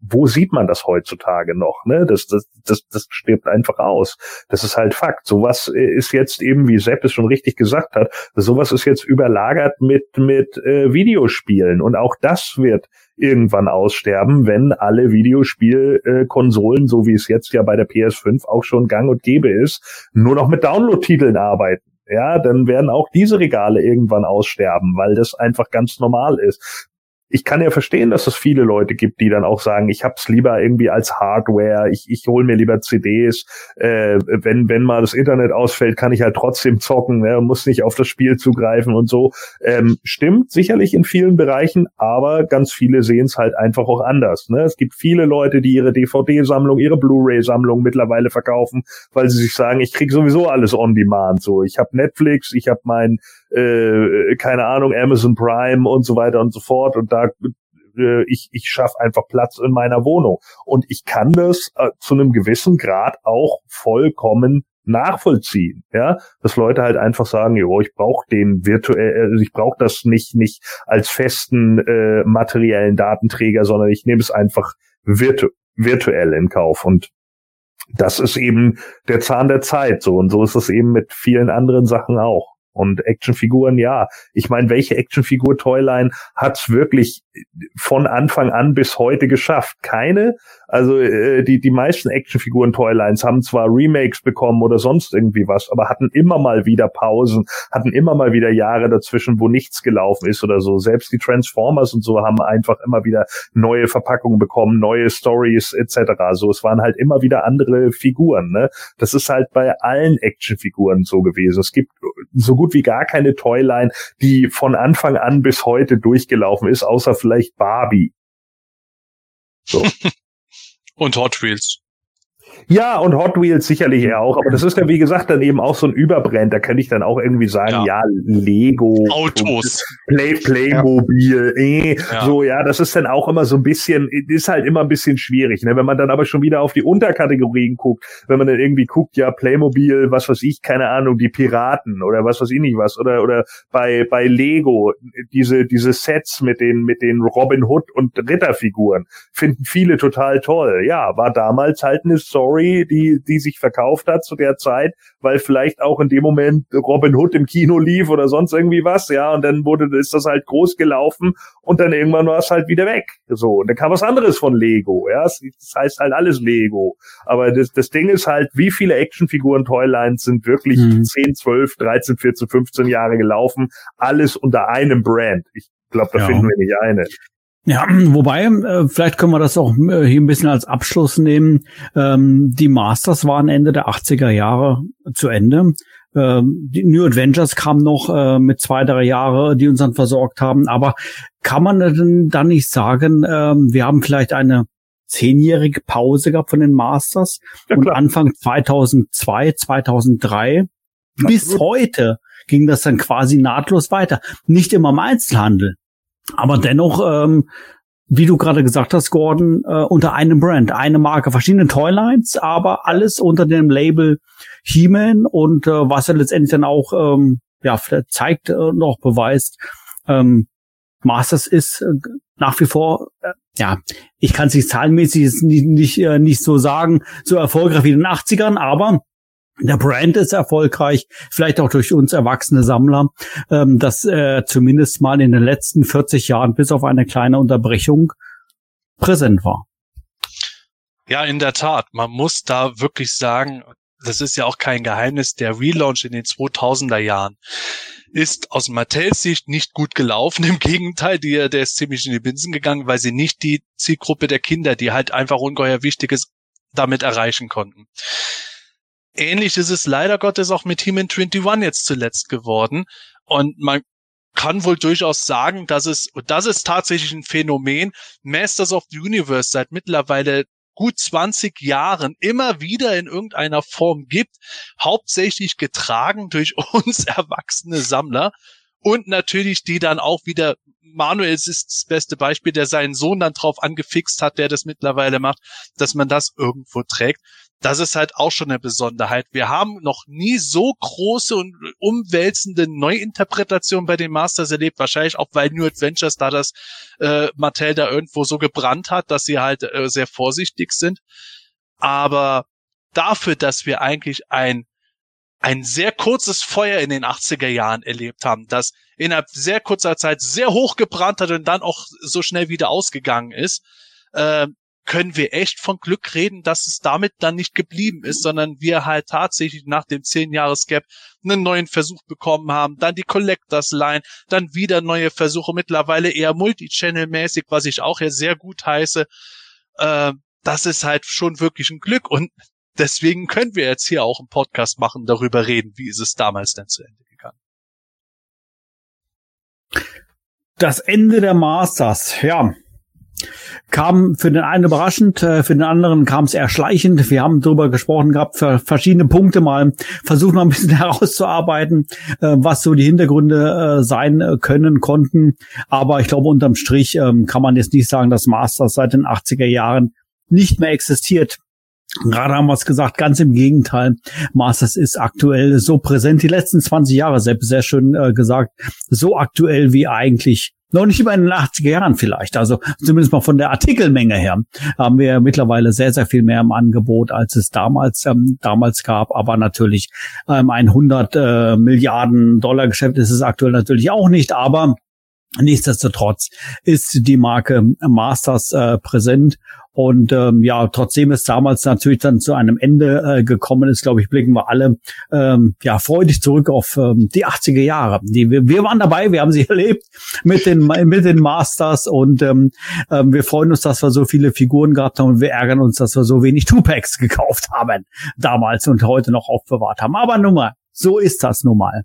wo sieht man das heutzutage noch? Ne? Das, das, das, das stirbt einfach aus. Das ist halt Fakt. Sowas ist jetzt eben, wie Sepp es schon richtig gesagt hat, sowas ist jetzt überlagert mit, mit äh, Videospielen. Und auch das wird irgendwann aussterben, wenn alle Videospielkonsolen, so wie es jetzt ja bei der PS5 auch schon gang und gäbe ist, nur noch mit Download-Titeln arbeiten ja, dann werden auch diese Regale irgendwann aussterben, weil das einfach ganz normal ist ich kann ja verstehen, dass es viele Leute gibt, die dann auch sagen, ich hab's lieber irgendwie als Hardware, ich, ich hole mir lieber CDs, äh, wenn, wenn mal das Internet ausfällt, kann ich halt trotzdem zocken, ne, muss nicht auf das Spiel zugreifen und so. Ähm, stimmt sicherlich in vielen Bereichen, aber ganz viele sehen es halt einfach auch anders. Ne? Es gibt viele Leute, die ihre DVD-Sammlung, ihre Blu-ray-Sammlung mittlerweile verkaufen, weil sie sich sagen, ich krieg sowieso alles on demand. So, ich habe Netflix, ich habe mein äh, keine Ahnung, Amazon Prime und so weiter und so fort. Und da äh, ich, ich schaffe einfach Platz in meiner Wohnung. Und ich kann das äh, zu einem gewissen Grad auch vollkommen nachvollziehen, ja, dass Leute halt einfach sagen, jo, ich brauche den virtuell, also ich brauche das nicht nicht als festen äh, materiellen Datenträger, sondern ich nehme es einfach virtu virtuell in Kauf und das ist eben der Zahn der Zeit so und so ist es eben mit vielen anderen Sachen auch. Und Actionfiguren, ja. Ich meine, welche Actionfigur Toyline hat's wirklich von Anfang an bis heute geschafft? Keine. Also äh, die, die meisten Actionfiguren Toylines haben zwar Remakes bekommen oder sonst irgendwie was, aber hatten immer mal wieder Pausen, hatten immer mal wieder Jahre dazwischen, wo nichts gelaufen ist oder so. Selbst die Transformers und so haben einfach immer wieder neue Verpackungen bekommen, neue Stories etc. So, es waren halt immer wieder andere Figuren. Ne? Das ist halt bei allen Actionfiguren so gewesen. Es gibt so gut wie gar keine Toyline, die von Anfang an bis heute durchgelaufen ist, außer vielleicht Barbie. So. Und Hot Wheels. Ja, und Hot Wheels sicherlich ja auch, aber das ist ja wie gesagt dann eben auch so ein Überbrand. Da könnte ich dann auch irgendwie sagen, ja, ja Lego, Autos, Play, Playmobil, ja. eh, ja. so ja, das ist dann auch immer so ein bisschen, ist halt immer ein bisschen schwierig, ne? Wenn man dann aber schon wieder auf die Unterkategorien guckt, wenn man dann irgendwie guckt, ja Playmobil, was weiß ich, keine Ahnung, die Piraten oder was weiß ich nicht was oder oder bei bei Lego diese diese Sets mit den mit den Robin Hood und Ritterfiguren finden viele total toll. Ja, war damals halt eine Story die, die sich verkauft hat zu der Zeit, weil vielleicht auch in dem Moment Robin Hood im Kino lief oder sonst irgendwie was, ja, und dann wurde, ist das halt groß gelaufen und dann irgendwann war es halt wieder weg. So, und dann kam was anderes von Lego, ja, das heißt halt alles Lego. Aber das, das Ding ist halt, wie viele Actionfiguren Toylines sind wirklich mhm. 10, 12, 13, 14, 15 Jahre gelaufen, alles unter einem Brand. Ich glaube, da ja. finden wir nicht eine. Ja, wobei, äh, vielleicht können wir das auch äh, hier ein bisschen als Abschluss nehmen. Ähm, die Masters waren Ende der 80er Jahre zu Ende. Ähm, die New Adventures kamen noch äh, mit zwei, drei Jahre, die uns dann versorgt haben. Aber kann man denn dann nicht sagen, ähm, wir haben vielleicht eine zehnjährige Pause gehabt von den Masters ja, und Anfang 2002, 2003 Absolut. bis heute ging das dann quasi nahtlos weiter. Nicht immer im Einzelhandel, aber dennoch, ähm, wie du gerade gesagt hast, Gordon, äh, unter einem Brand, eine Marke, verschiedene Toylines, aber alles unter dem Label He-Man und äh, was er letztendlich dann auch ähm, ja zeigt äh, noch beweist, ähm, Masters ist äh, nach wie vor äh, ja, ich kann es nicht zahlenmäßig nicht, nicht, äh, nicht so sagen, so erfolgreich wie in den 80ern, aber der Brand ist erfolgreich, vielleicht auch durch uns erwachsene Sammler, ähm, dass äh, zumindest mal in den letzten 40 Jahren bis auf eine kleine Unterbrechung präsent war. Ja, in der Tat. Man muss da wirklich sagen, das ist ja auch kein Geheimnis, der Relaunch in den 2000er Jahren ist aus Mattels Sicht nicht gut gelaufen. Im Gegenteil, die, der ist ziemlich in die Binsen gegangen, weil sie nicht die Zielgruppe der Kinder, die halt einfach ungeheuer wichtig ist, damit erreichen konnten. Ähnlich ist es leider Gottes auch mit Human 21 jetzt zuletzt geworden. Und man kann wohl durchaus sagen, dass es, und das ist tatsächlich ein Phänomen, Masters of the Universe seit mittlerweile gut 20 Jahren immer wieder in irgendeiner Form gibt, hauptsächlich getragen durch uns erwachsene Sammler und natürlich die dann auch wieder Manuel ist das beste Beispiel, der seinen Sohn dann drauf angefixt hat, der das mittlerweile macht, dass man das irgendwo trägt. Das ist halt auch schon eine Besonderheit. Wir haben noch nie so große und umwälzende Neuinterpretationen bei den Masters erlebt. Wahrscheinlich auch, weil New Adventures da das äh, Mattel da irgendwo so gebrannt hat, dass sie halt äh, sehr vorsichtig sind. Aber dafür, dass wir eigentlich ein ein sehr kurzes Feuer in den 80er Jahren erlebt haben, das innerhalb sehr kurzer Zeit sehr hoch gebrannt hat und dann auch so schnell wieder ausgegangen ist, äh, können wir echt von Glück reden, dass es damit dann nicht geblieben ist, sondern wir halt tatsächlich nach dem 10 Jahres Gap einen neuen Versuch bekommen haben, dann die Collectors Line, dann wieder neue Versuche, mittlerweile eher Multichannel-mäßig, was ich auch hier sehr gut heiße. Äh, das ist halt schon wirklich ein Glück und deswegen können wir jetzt hier auch einen Podcast machen, darüber reden, wie ist es damals denn zu Ende gegangen. Das Ende der Masters, ja. Kam für den einen überraschend, äh, für den anderen kam es eher schleichend. Wir haben darüber gesprochen gehabt, für verschiedene Punkte mal versucht mal ein bisschen herauszuarbeiten, äh, was so die Hintergründe äh, sein können, konnten. Aber ich glaube, unterm Strich ähm, kann man jetzt nicht sagen, dass Masters seit den 80er Jahren nicht mehr existiert. Gerade haben wir es gesagt, ganz im Gegenteil. Masters ist aktuell so präsent, die letzten 20 Jahre, selbst sehr schön äh, gesagt, so aktuell wie eigentlich noch nicht über in den 80er Jahren vielleicht. Also zumindest mal von der Artikelmenge her haben wir mittlerweile sehr, sehr viel mehr im Angebot, als es damals, ähm, damals gab. Aber natürlich ähm, ein 100 äh, Milliarden Dollar Geschäft ist es aktuell natürlich auch nicht. Aber Nichtsdestotrotz ist die Marke Masters äh, präsent und ähm, ja, trotzdem ist damals natürlich dann zu einem Ende äh, gekommen ist, glaube ich, blicken wir alle ähm, ja freudig zurück auf ähm, die 80er Jahre. Die, wir, wir waren dabei, wir haben sie erlebt mit den mit den Masters und ähm, äh, wir freuen uns, dass wir so viele Figuren gehabt haben und wir ärgern uns, dass wir so wenig Two-Packs gekauft haben damals und heute noch aufbewahrt haben. Aber nun mal, so ist das nun mal.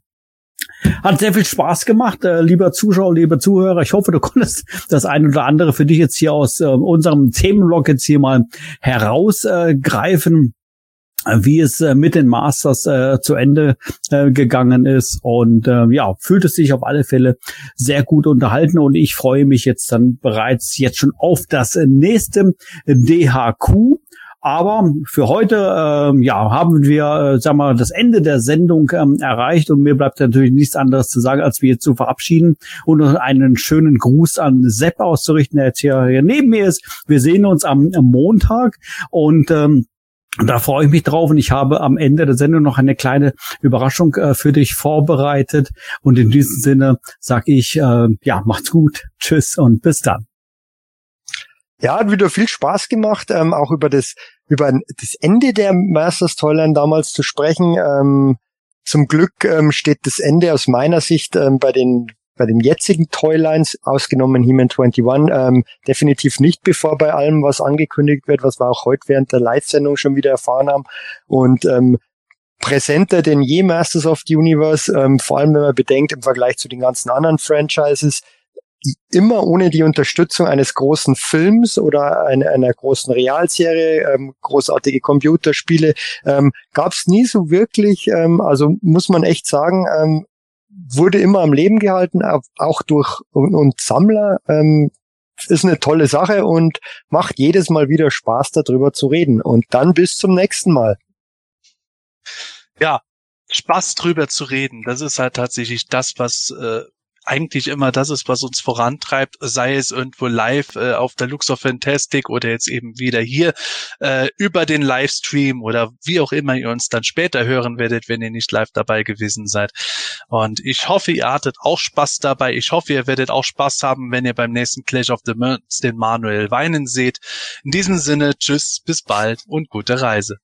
Hat sehr viel Spaß gemacht, äh, lieber Zuschauer, lieber Zuhörer. Ich hoffe, du konntest das ein oder andere für dich jetzt hier aus äh, unserem Themenblock jetzt hier mal herausgreifen. Äh, wie es äh, mit den Masters äh, zu Ende äh, gegangen ist und äh, ja, fühlt es sich auf alle Fälle sehr gut unterhalten und ich freue mich jetzt dann bereits jetzt schon auf das nächste DHQ aber für heute ähm, ja, haben wir, äh, sag mal, das Ende der Sendung ähm, erreicht und mir bleibt natürlich nichts anderes zu sagen, als wir jetzt zu verabschieden und einen schönen Gruß an Sepp auszurichten, der jetzt hier, hier neben mir ist. Wir sehen uns am, am Montag und ähm, da freue ich mich drauf und ich habe am Ende der Sendung noch eine kleine Überraschung äh, für dich vorbereitet. Und in diesem Sinne sage ich, äh, ja, macht's gut, tschüss und bis dann. Ja, hat wieder viel Spaß gemacht, ähm, auch über das, über das Ende der Masters Toyline damals zu sprechen. Ähm, zum Glück ähm, steht das Ende aus meiner Sicht ähm, bei den bei den jetzigen Toylines, ausgenommen He-Man 21, ähm, definitiv nicht bevor bei allem, was angekündigt wird, was wir auch heute während der Live-Sendung schon wieder erfahren haben. Und ähm, präsenter denn je Masters of the Universe, ähm, vor allem wenn man bedenkt, im Vergleich zu den ganzen anderen Franchises, immer ohne die Unterstützung eines großen Films oder einer, einer großen Realserie, ähm, großartige Computerspiele, ähm, gab es nie so wirklich, ähm, also muss man echt sagen, ähm, wurde immer am Leben gehalten, auch durch und, und Sammler. Ähm, ist eine tolle Sache und macht jedes Mal wieder Spaß, darüber zu reden. Und dann bis zum nächsten Mal. Ja, Spaß drüber zu reden, das ist halt tatsächlich das, was äh, eigentlich immer das ist, was uns vorantreibt, sei es irgendwo live äh, auf der Luxor Fantastic oder jetzt eben wieder hier äh, über den Livestream oder wie auch immer ihr uns dann später hören werdet, wenn ihr nicht live dabei gewesen seid. Und ich hoffe, ihr hattet auch Spaß dabei. Ich hoffe, ihr werdet auch Spaß haben, wenn ihr beim nächsten Clash of the Moons den Manuel weinen seht. In diesem Sinne, tschüss, bis bald und gute Reise.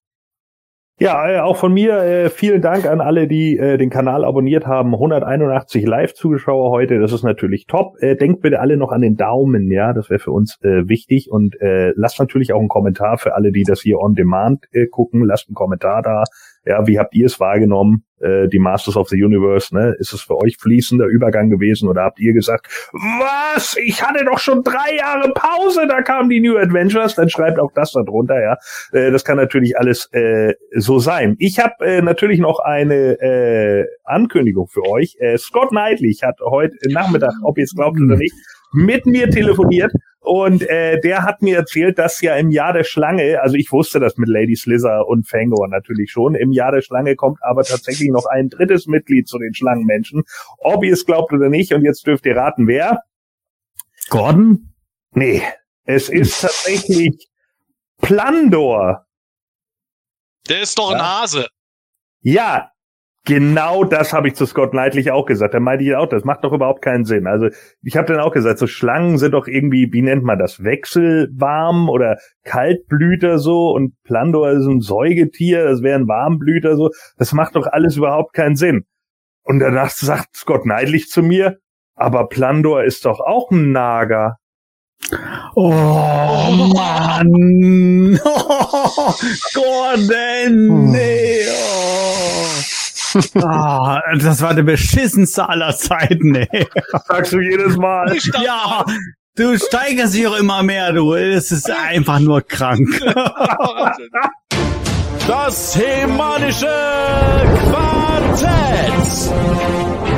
Ja, äh, auch von mir äh, vielen Dank an alle, die äh, den Kanal abonniert haben. 181 Live-Zuschauer heute, das ist natürlich top. Denkt bitte alle noch an den Daumen, ja, das wäre für uns wichtig. Und lasst natürlich auch einen Kommentar für alle, die das hier on demand gucken. Lasst einen Kommentar da. Ja, wie habt ihr es wahrgenommen? Äh, die Masters of the Universe, ne? Ist es für euch fließender Übergang gewesen oder habt ihr gesagt, was? Ich hatte doch schon drei Jahre Pause, da kamen die New Adventures, dann schreibt auch das da drunter, ja. Äh, das kann natürlich alles äh, so sein. Ich habe äh, natürlich noch eine äh, Ankündigung für euch. Äh, Scott Knightley hat heute Nachmittag, ob ihr es glaubt oder nicht, mit mir telefoniert Und äh, der hat mir erzählt, dass ja im Jahr der Schlange, also ich wusste das mit Lady Slither und Fangor natürlich schon, im Jahr der Schlange kommt aber tatsächlich noch ein drittes Mitglied zu den Schlangenmenschen. Ob ihr es glaubt oder nicht, und jetzt dürft ihr raten, wer? Gordon? Nee, es ist tatsächlich Plandor. Der ist doch ein Ja. Hase. Ja, genau das habe ich zu Scott Knightley auch gesagt. Da meinte ich auch, das macht doch überhaupt keinen Sinn. Also ich habe dann auch gesagt, so Schlangen sind doch irgendwie, wie nennt man das, wechselwarm oder Kaltblüter so und Plandor ist ein Säugetier, das wäre ein Warmblüter so. Das macht doch alles überhaupt keinen Sinn. Und danach sagt Scott Knightley zu mir, aber Plandor ist doch auch ein Nager. Oh, Mann. Gordon. Nee. Oh. Ah, das war der beschissenste aller Zeiten, ey. Sagst du jedes Mal. Ja, du steigerst dich auch immer mehr, du. Es ist einfach nur krank. Das semanische Quartett.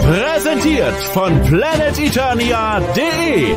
Präsentiert von planeteternia.de.